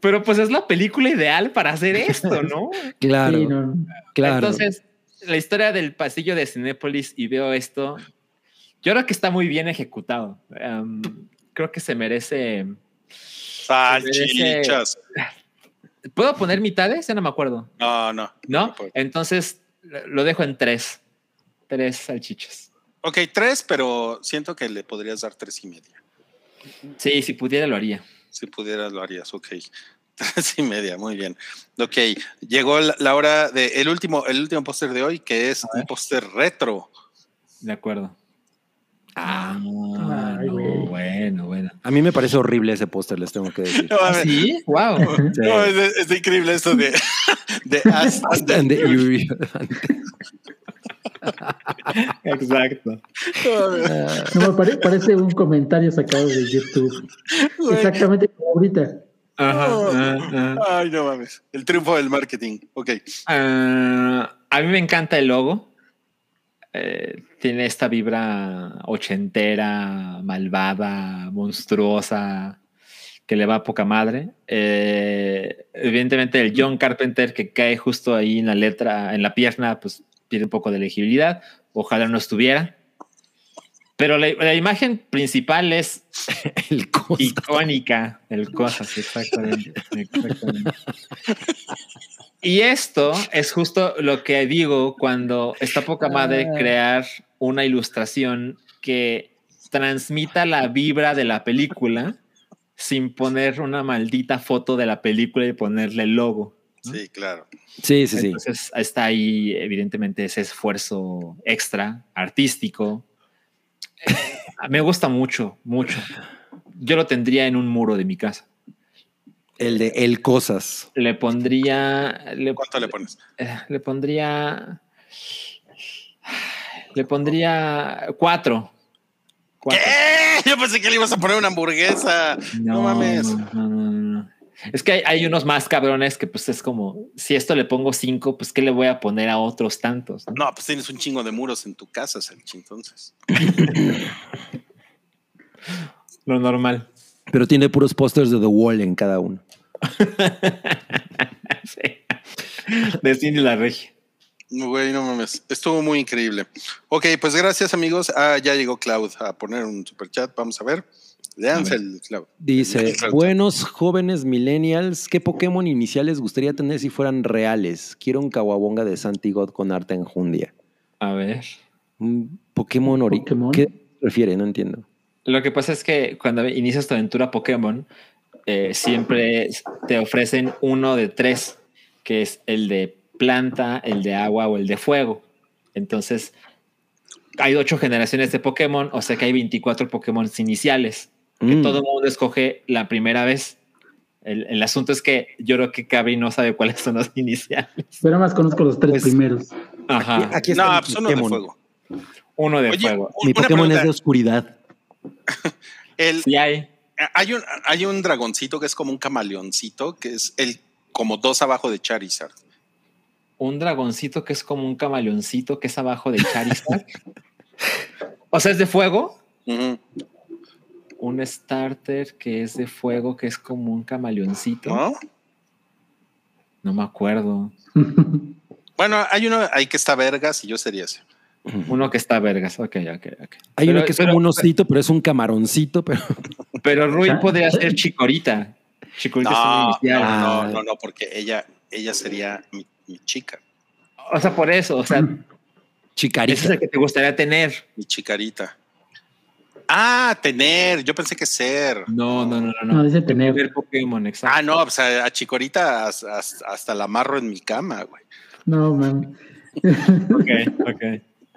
pero pues es la película ideal para hacer esto, ¿no? Claro, Sí, no. claro. Entonces, la historia del pasillo de Cinépolis y veo esto, yo creo que está muy bien ejecutado. Em, creo que se merece... Salchichas. ¿Puedo poner mitades? Ya no me acuerdo. No, no. ¿No? puedo. Entonces lo dejo en tres. Tres salchichas. Ok, tres, pero siento que le podrías dar tres y media. Sí, si pudiera lo haría. Si pudieras, lo harías. Ok. Tres y media, muy bien. Ok, llegó la, hora de el último, el último póster de hoy, que es un póster retro. De acuerdo. Ah, Ay, no, güey. bueno, bueno. A mí me parece horrible ese póster, les tengo que decir. No, a ver, ¿Sí? Wow. no, es, es increíble esto de, de As- As- And the. Exacto. No, me pare- parece un comentario sacado de YouTube. Güey. Exactamente como ahorita. Ajá, Oh. ah, ah. Ay, no mames. El triunfo del marketing. Ok. Ah, a mí me encanta el logo. Eh, tiene esta vibra ochentera, malvada, monstruosa, que le va a poca madre. Eh, evidentemente el John Carpenter que cae justo ahí en la letra, en la pierna, pues pierde un poco de legibilidad. Ojalá no estuviera. Pero la, la imagen principal es El icónica, el cosas, exactamente. exactamente. Y esto es justo lo que digo cuando está poca madre crear una ilustración que transmita la vibra de la película sin poner una maldita foto de la película y ponerle el logo. Sí, claro. Sí, sí, sí. Entonces está ahí evidentemente ese esfuerzo extra, artístico. Eh, Me gusta mucho, mucho. Yo lo tendría en un muro de mi casa. El de El Cosas. Le pondría. Le, ¿Cuánto le pones? eh, le pondría. Le pondría cuatro. Cuatro. ¿Qué? Yo pensé que le ibas a poner una hamburguesa. No, mames. No, no, no, no. Es que hay, hay unos más cabrones que, pues, es como si esto le pongo cinco, pues, ¿qué le voy a poner a otros tantos? no? No, pues tienes un chingo de muros en tu casa, Salchi, entonces. Lo normal. Pero tiene puros pósters de The Wall en cada uno. Sí. De Cindy la Regia. Güey, no mames. Estuvo muy increíble. Ok, pues gracias, amigos. Ah, ya llegó Cloud a poner un super chat. Vamos a ver. Leanse el Cloud. Dice, buenos jóvenes millennials, ¿qué Pokémon iniciales gustaría tener si fueran reales? Quiero un Kawabonga de Santi God con arte enjundia. A ver. Un Pokémon ori- Pokémon. ¿Qué refiere? No entiendo. Lo que pasa es que cuando inicias tu aventura Pokémon, eh, siempre te ofrecen uno de tres, que es el de planta, el de agua o el de fuego. Entonces, hay ocho generaciones de Pokémon, o sea que hay 24 Pokémon iniciales, que Mm. todo el mundo escoge la primera vez. El, el asunto es que yo creo que Cabri no sabe cuáles son los iniciales. Pero más conozco los tres Pues, primeros. Ajá. Aquí está No, pues uno de fuego. Uno de Oye, fuego. un- Mi Pokémon es de oscuridad. El, Sí hay. hay, un, hay un dragoncito que es como un camaleoncito, que es el como dos abajo de Charizard. un dragoncito que es como un camaleoncito que es abajo de Charizard. o sea, es de fuego. Un starter que es de fuego, que es como un camaleoncito. No, ¿No? me acuerdo. Bueno, hay uno ahí que está vergas y yo sería ese. Uno que está vergas. Ok, ok, ok. Hay Pero- uno que es pero- como un osito, pero es un camaroncito, pero Pero Rui Ah. podría ser Chicorita. Chicorita es No, inicial. no, no, no, no, porque ella, ella sería mi, mi chica, O sea, por eso. O sea, ese es chicarita. el que te gustaría tener. mi chicarita. Ah, tener. Yo pensé que ser. No, no, no, no. No, no. dice tener. Tener Pokémon, exacto. Ah, no, pues a, a Chicorita as- as- hasta, la amarro en mi cama, güey. No, man. Ok, ok.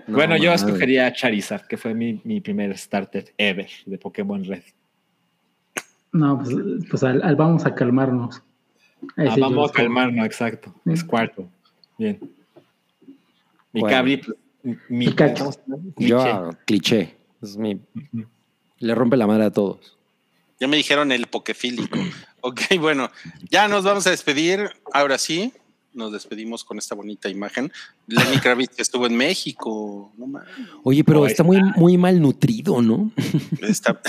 No, bueno, yo escogería Charizard, que fue mi, mi primer starter ever de Pokémon Red. No, pues, pues al, al vamos a calmarnos. Ah, vamos a calmarnos, exacto. Es cuarto. Bien. Mi Bueno. Cabri, mi, Pikachu. ¿cómo se llama? Yo, Cliché. Es mi... Le rompe la madre a todos. Ya me dijeron el pokefílico. ok, bueno, ya nos vamos a despedir. Ahora sí, nos despedimos con esta bonita imagen. Lenny Kravitz estuvo en México. No. Oye, pero está muy, muy mal nutrido, ¿no? Está,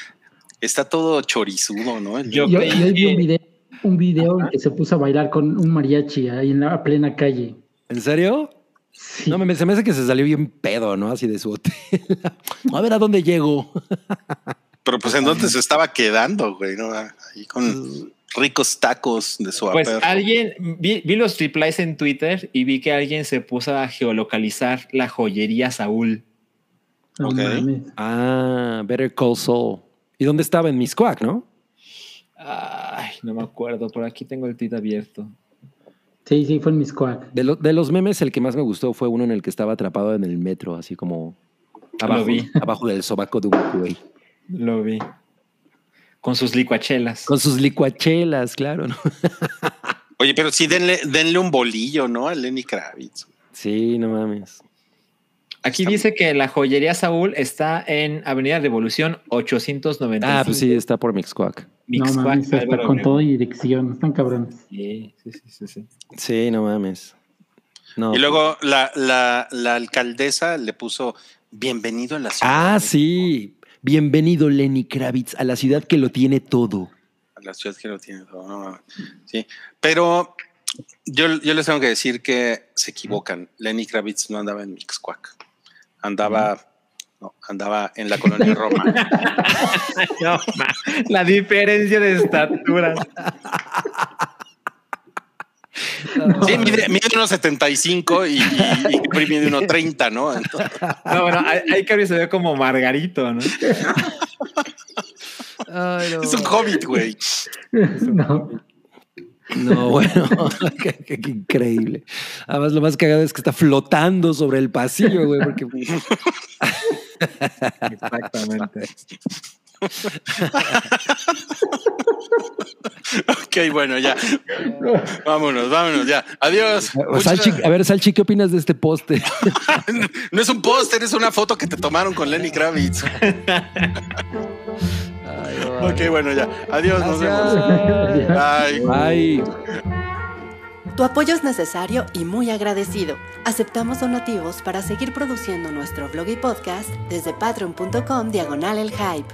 está todo chorizudo, ¿no? Yo Yo, yo vi que- un video, un video en que se puso a bailar con un mariachi ahí en la plena calle. ¿En serio? Sí. No, me, se me hace que se salió bien pedo, ¿no? Así de su hotel. a ver a dónde llego. Pero pues en dónde se estaba quedando, güey, ¿no? Ahí con ricos tacos de su Pues alguien, vi, vi los replies en Twitter y vi que alguien se puso a geolocalizar la joyería Saúl. Ah, Better Call Saul. ¿Y dónde estaba? En Miscuac, ¿no? Ay, no me acuerdo, por aquí tengo el tweet abierto. Sí, sí, fue en Miscoac. De, lo- de los memes, el que más me gustó fue uno en el que estaba atrapado en el metro, así como abajo, vi. abajo del sobaco de un güey. Lo vi. Con sus licuachelas. Con sus licuachelas, claro, ¿no? Oye, pero sí denle, denle un bolillo, ¿no? A Lenny Kravitz. Sí, no mames. Aquí Está- dice que la joyería Saúl está en Avenida Revolución 895. Ah, pues sí, está por Mixcoac. No Mixcoac, mames, hasta Álvaro con todo y dirección. Están cabrones. Sí, sí, sí, sí, sí. Sí, no mames. No. Y luego la, la, la alcaldesa le puso bienvenido a la ciudad. Ah, sí. Bienvenido, Lenny Kravitz, a la ciudad que lo tiene todo. A la ciudad que lo tiene todo. no mames. Sí, pero yo, yo les tengo que decir que se equivocan. Lenny Kravitz no andaba en Mixcoac. Andaba, no, andaba en la colonia Roma. No, ma, la diferencia de estatura. Sí, mide, mide unos 75 y, y, y Capri mide unos 30, ¿no? Entonces, No, bueno, ahí Cabri se ve como Margarito, ¿no? es un hobbit, güey. no. No, bueno, qué, qué- qué increíble. Además, lo más cagado es que está flotando sobre el pasillo, güey, porque Exactamente. Ok, bueno, ya. Vámonos, vámonos, ya. Adiós. Salchi, a ver, Salchi, ¿qué opinas de este poste? No es un póster, es una foto que te tomaron con Lenny Kravitz. Ok, bueno, ya. Adiós, nos vemos. Bye. Bye. Tu apoyo es necesario y muy agradecido. Aceptamos donativos para seguir produciendo nuestro blog y podcast desde patreon.com diagonal el hype.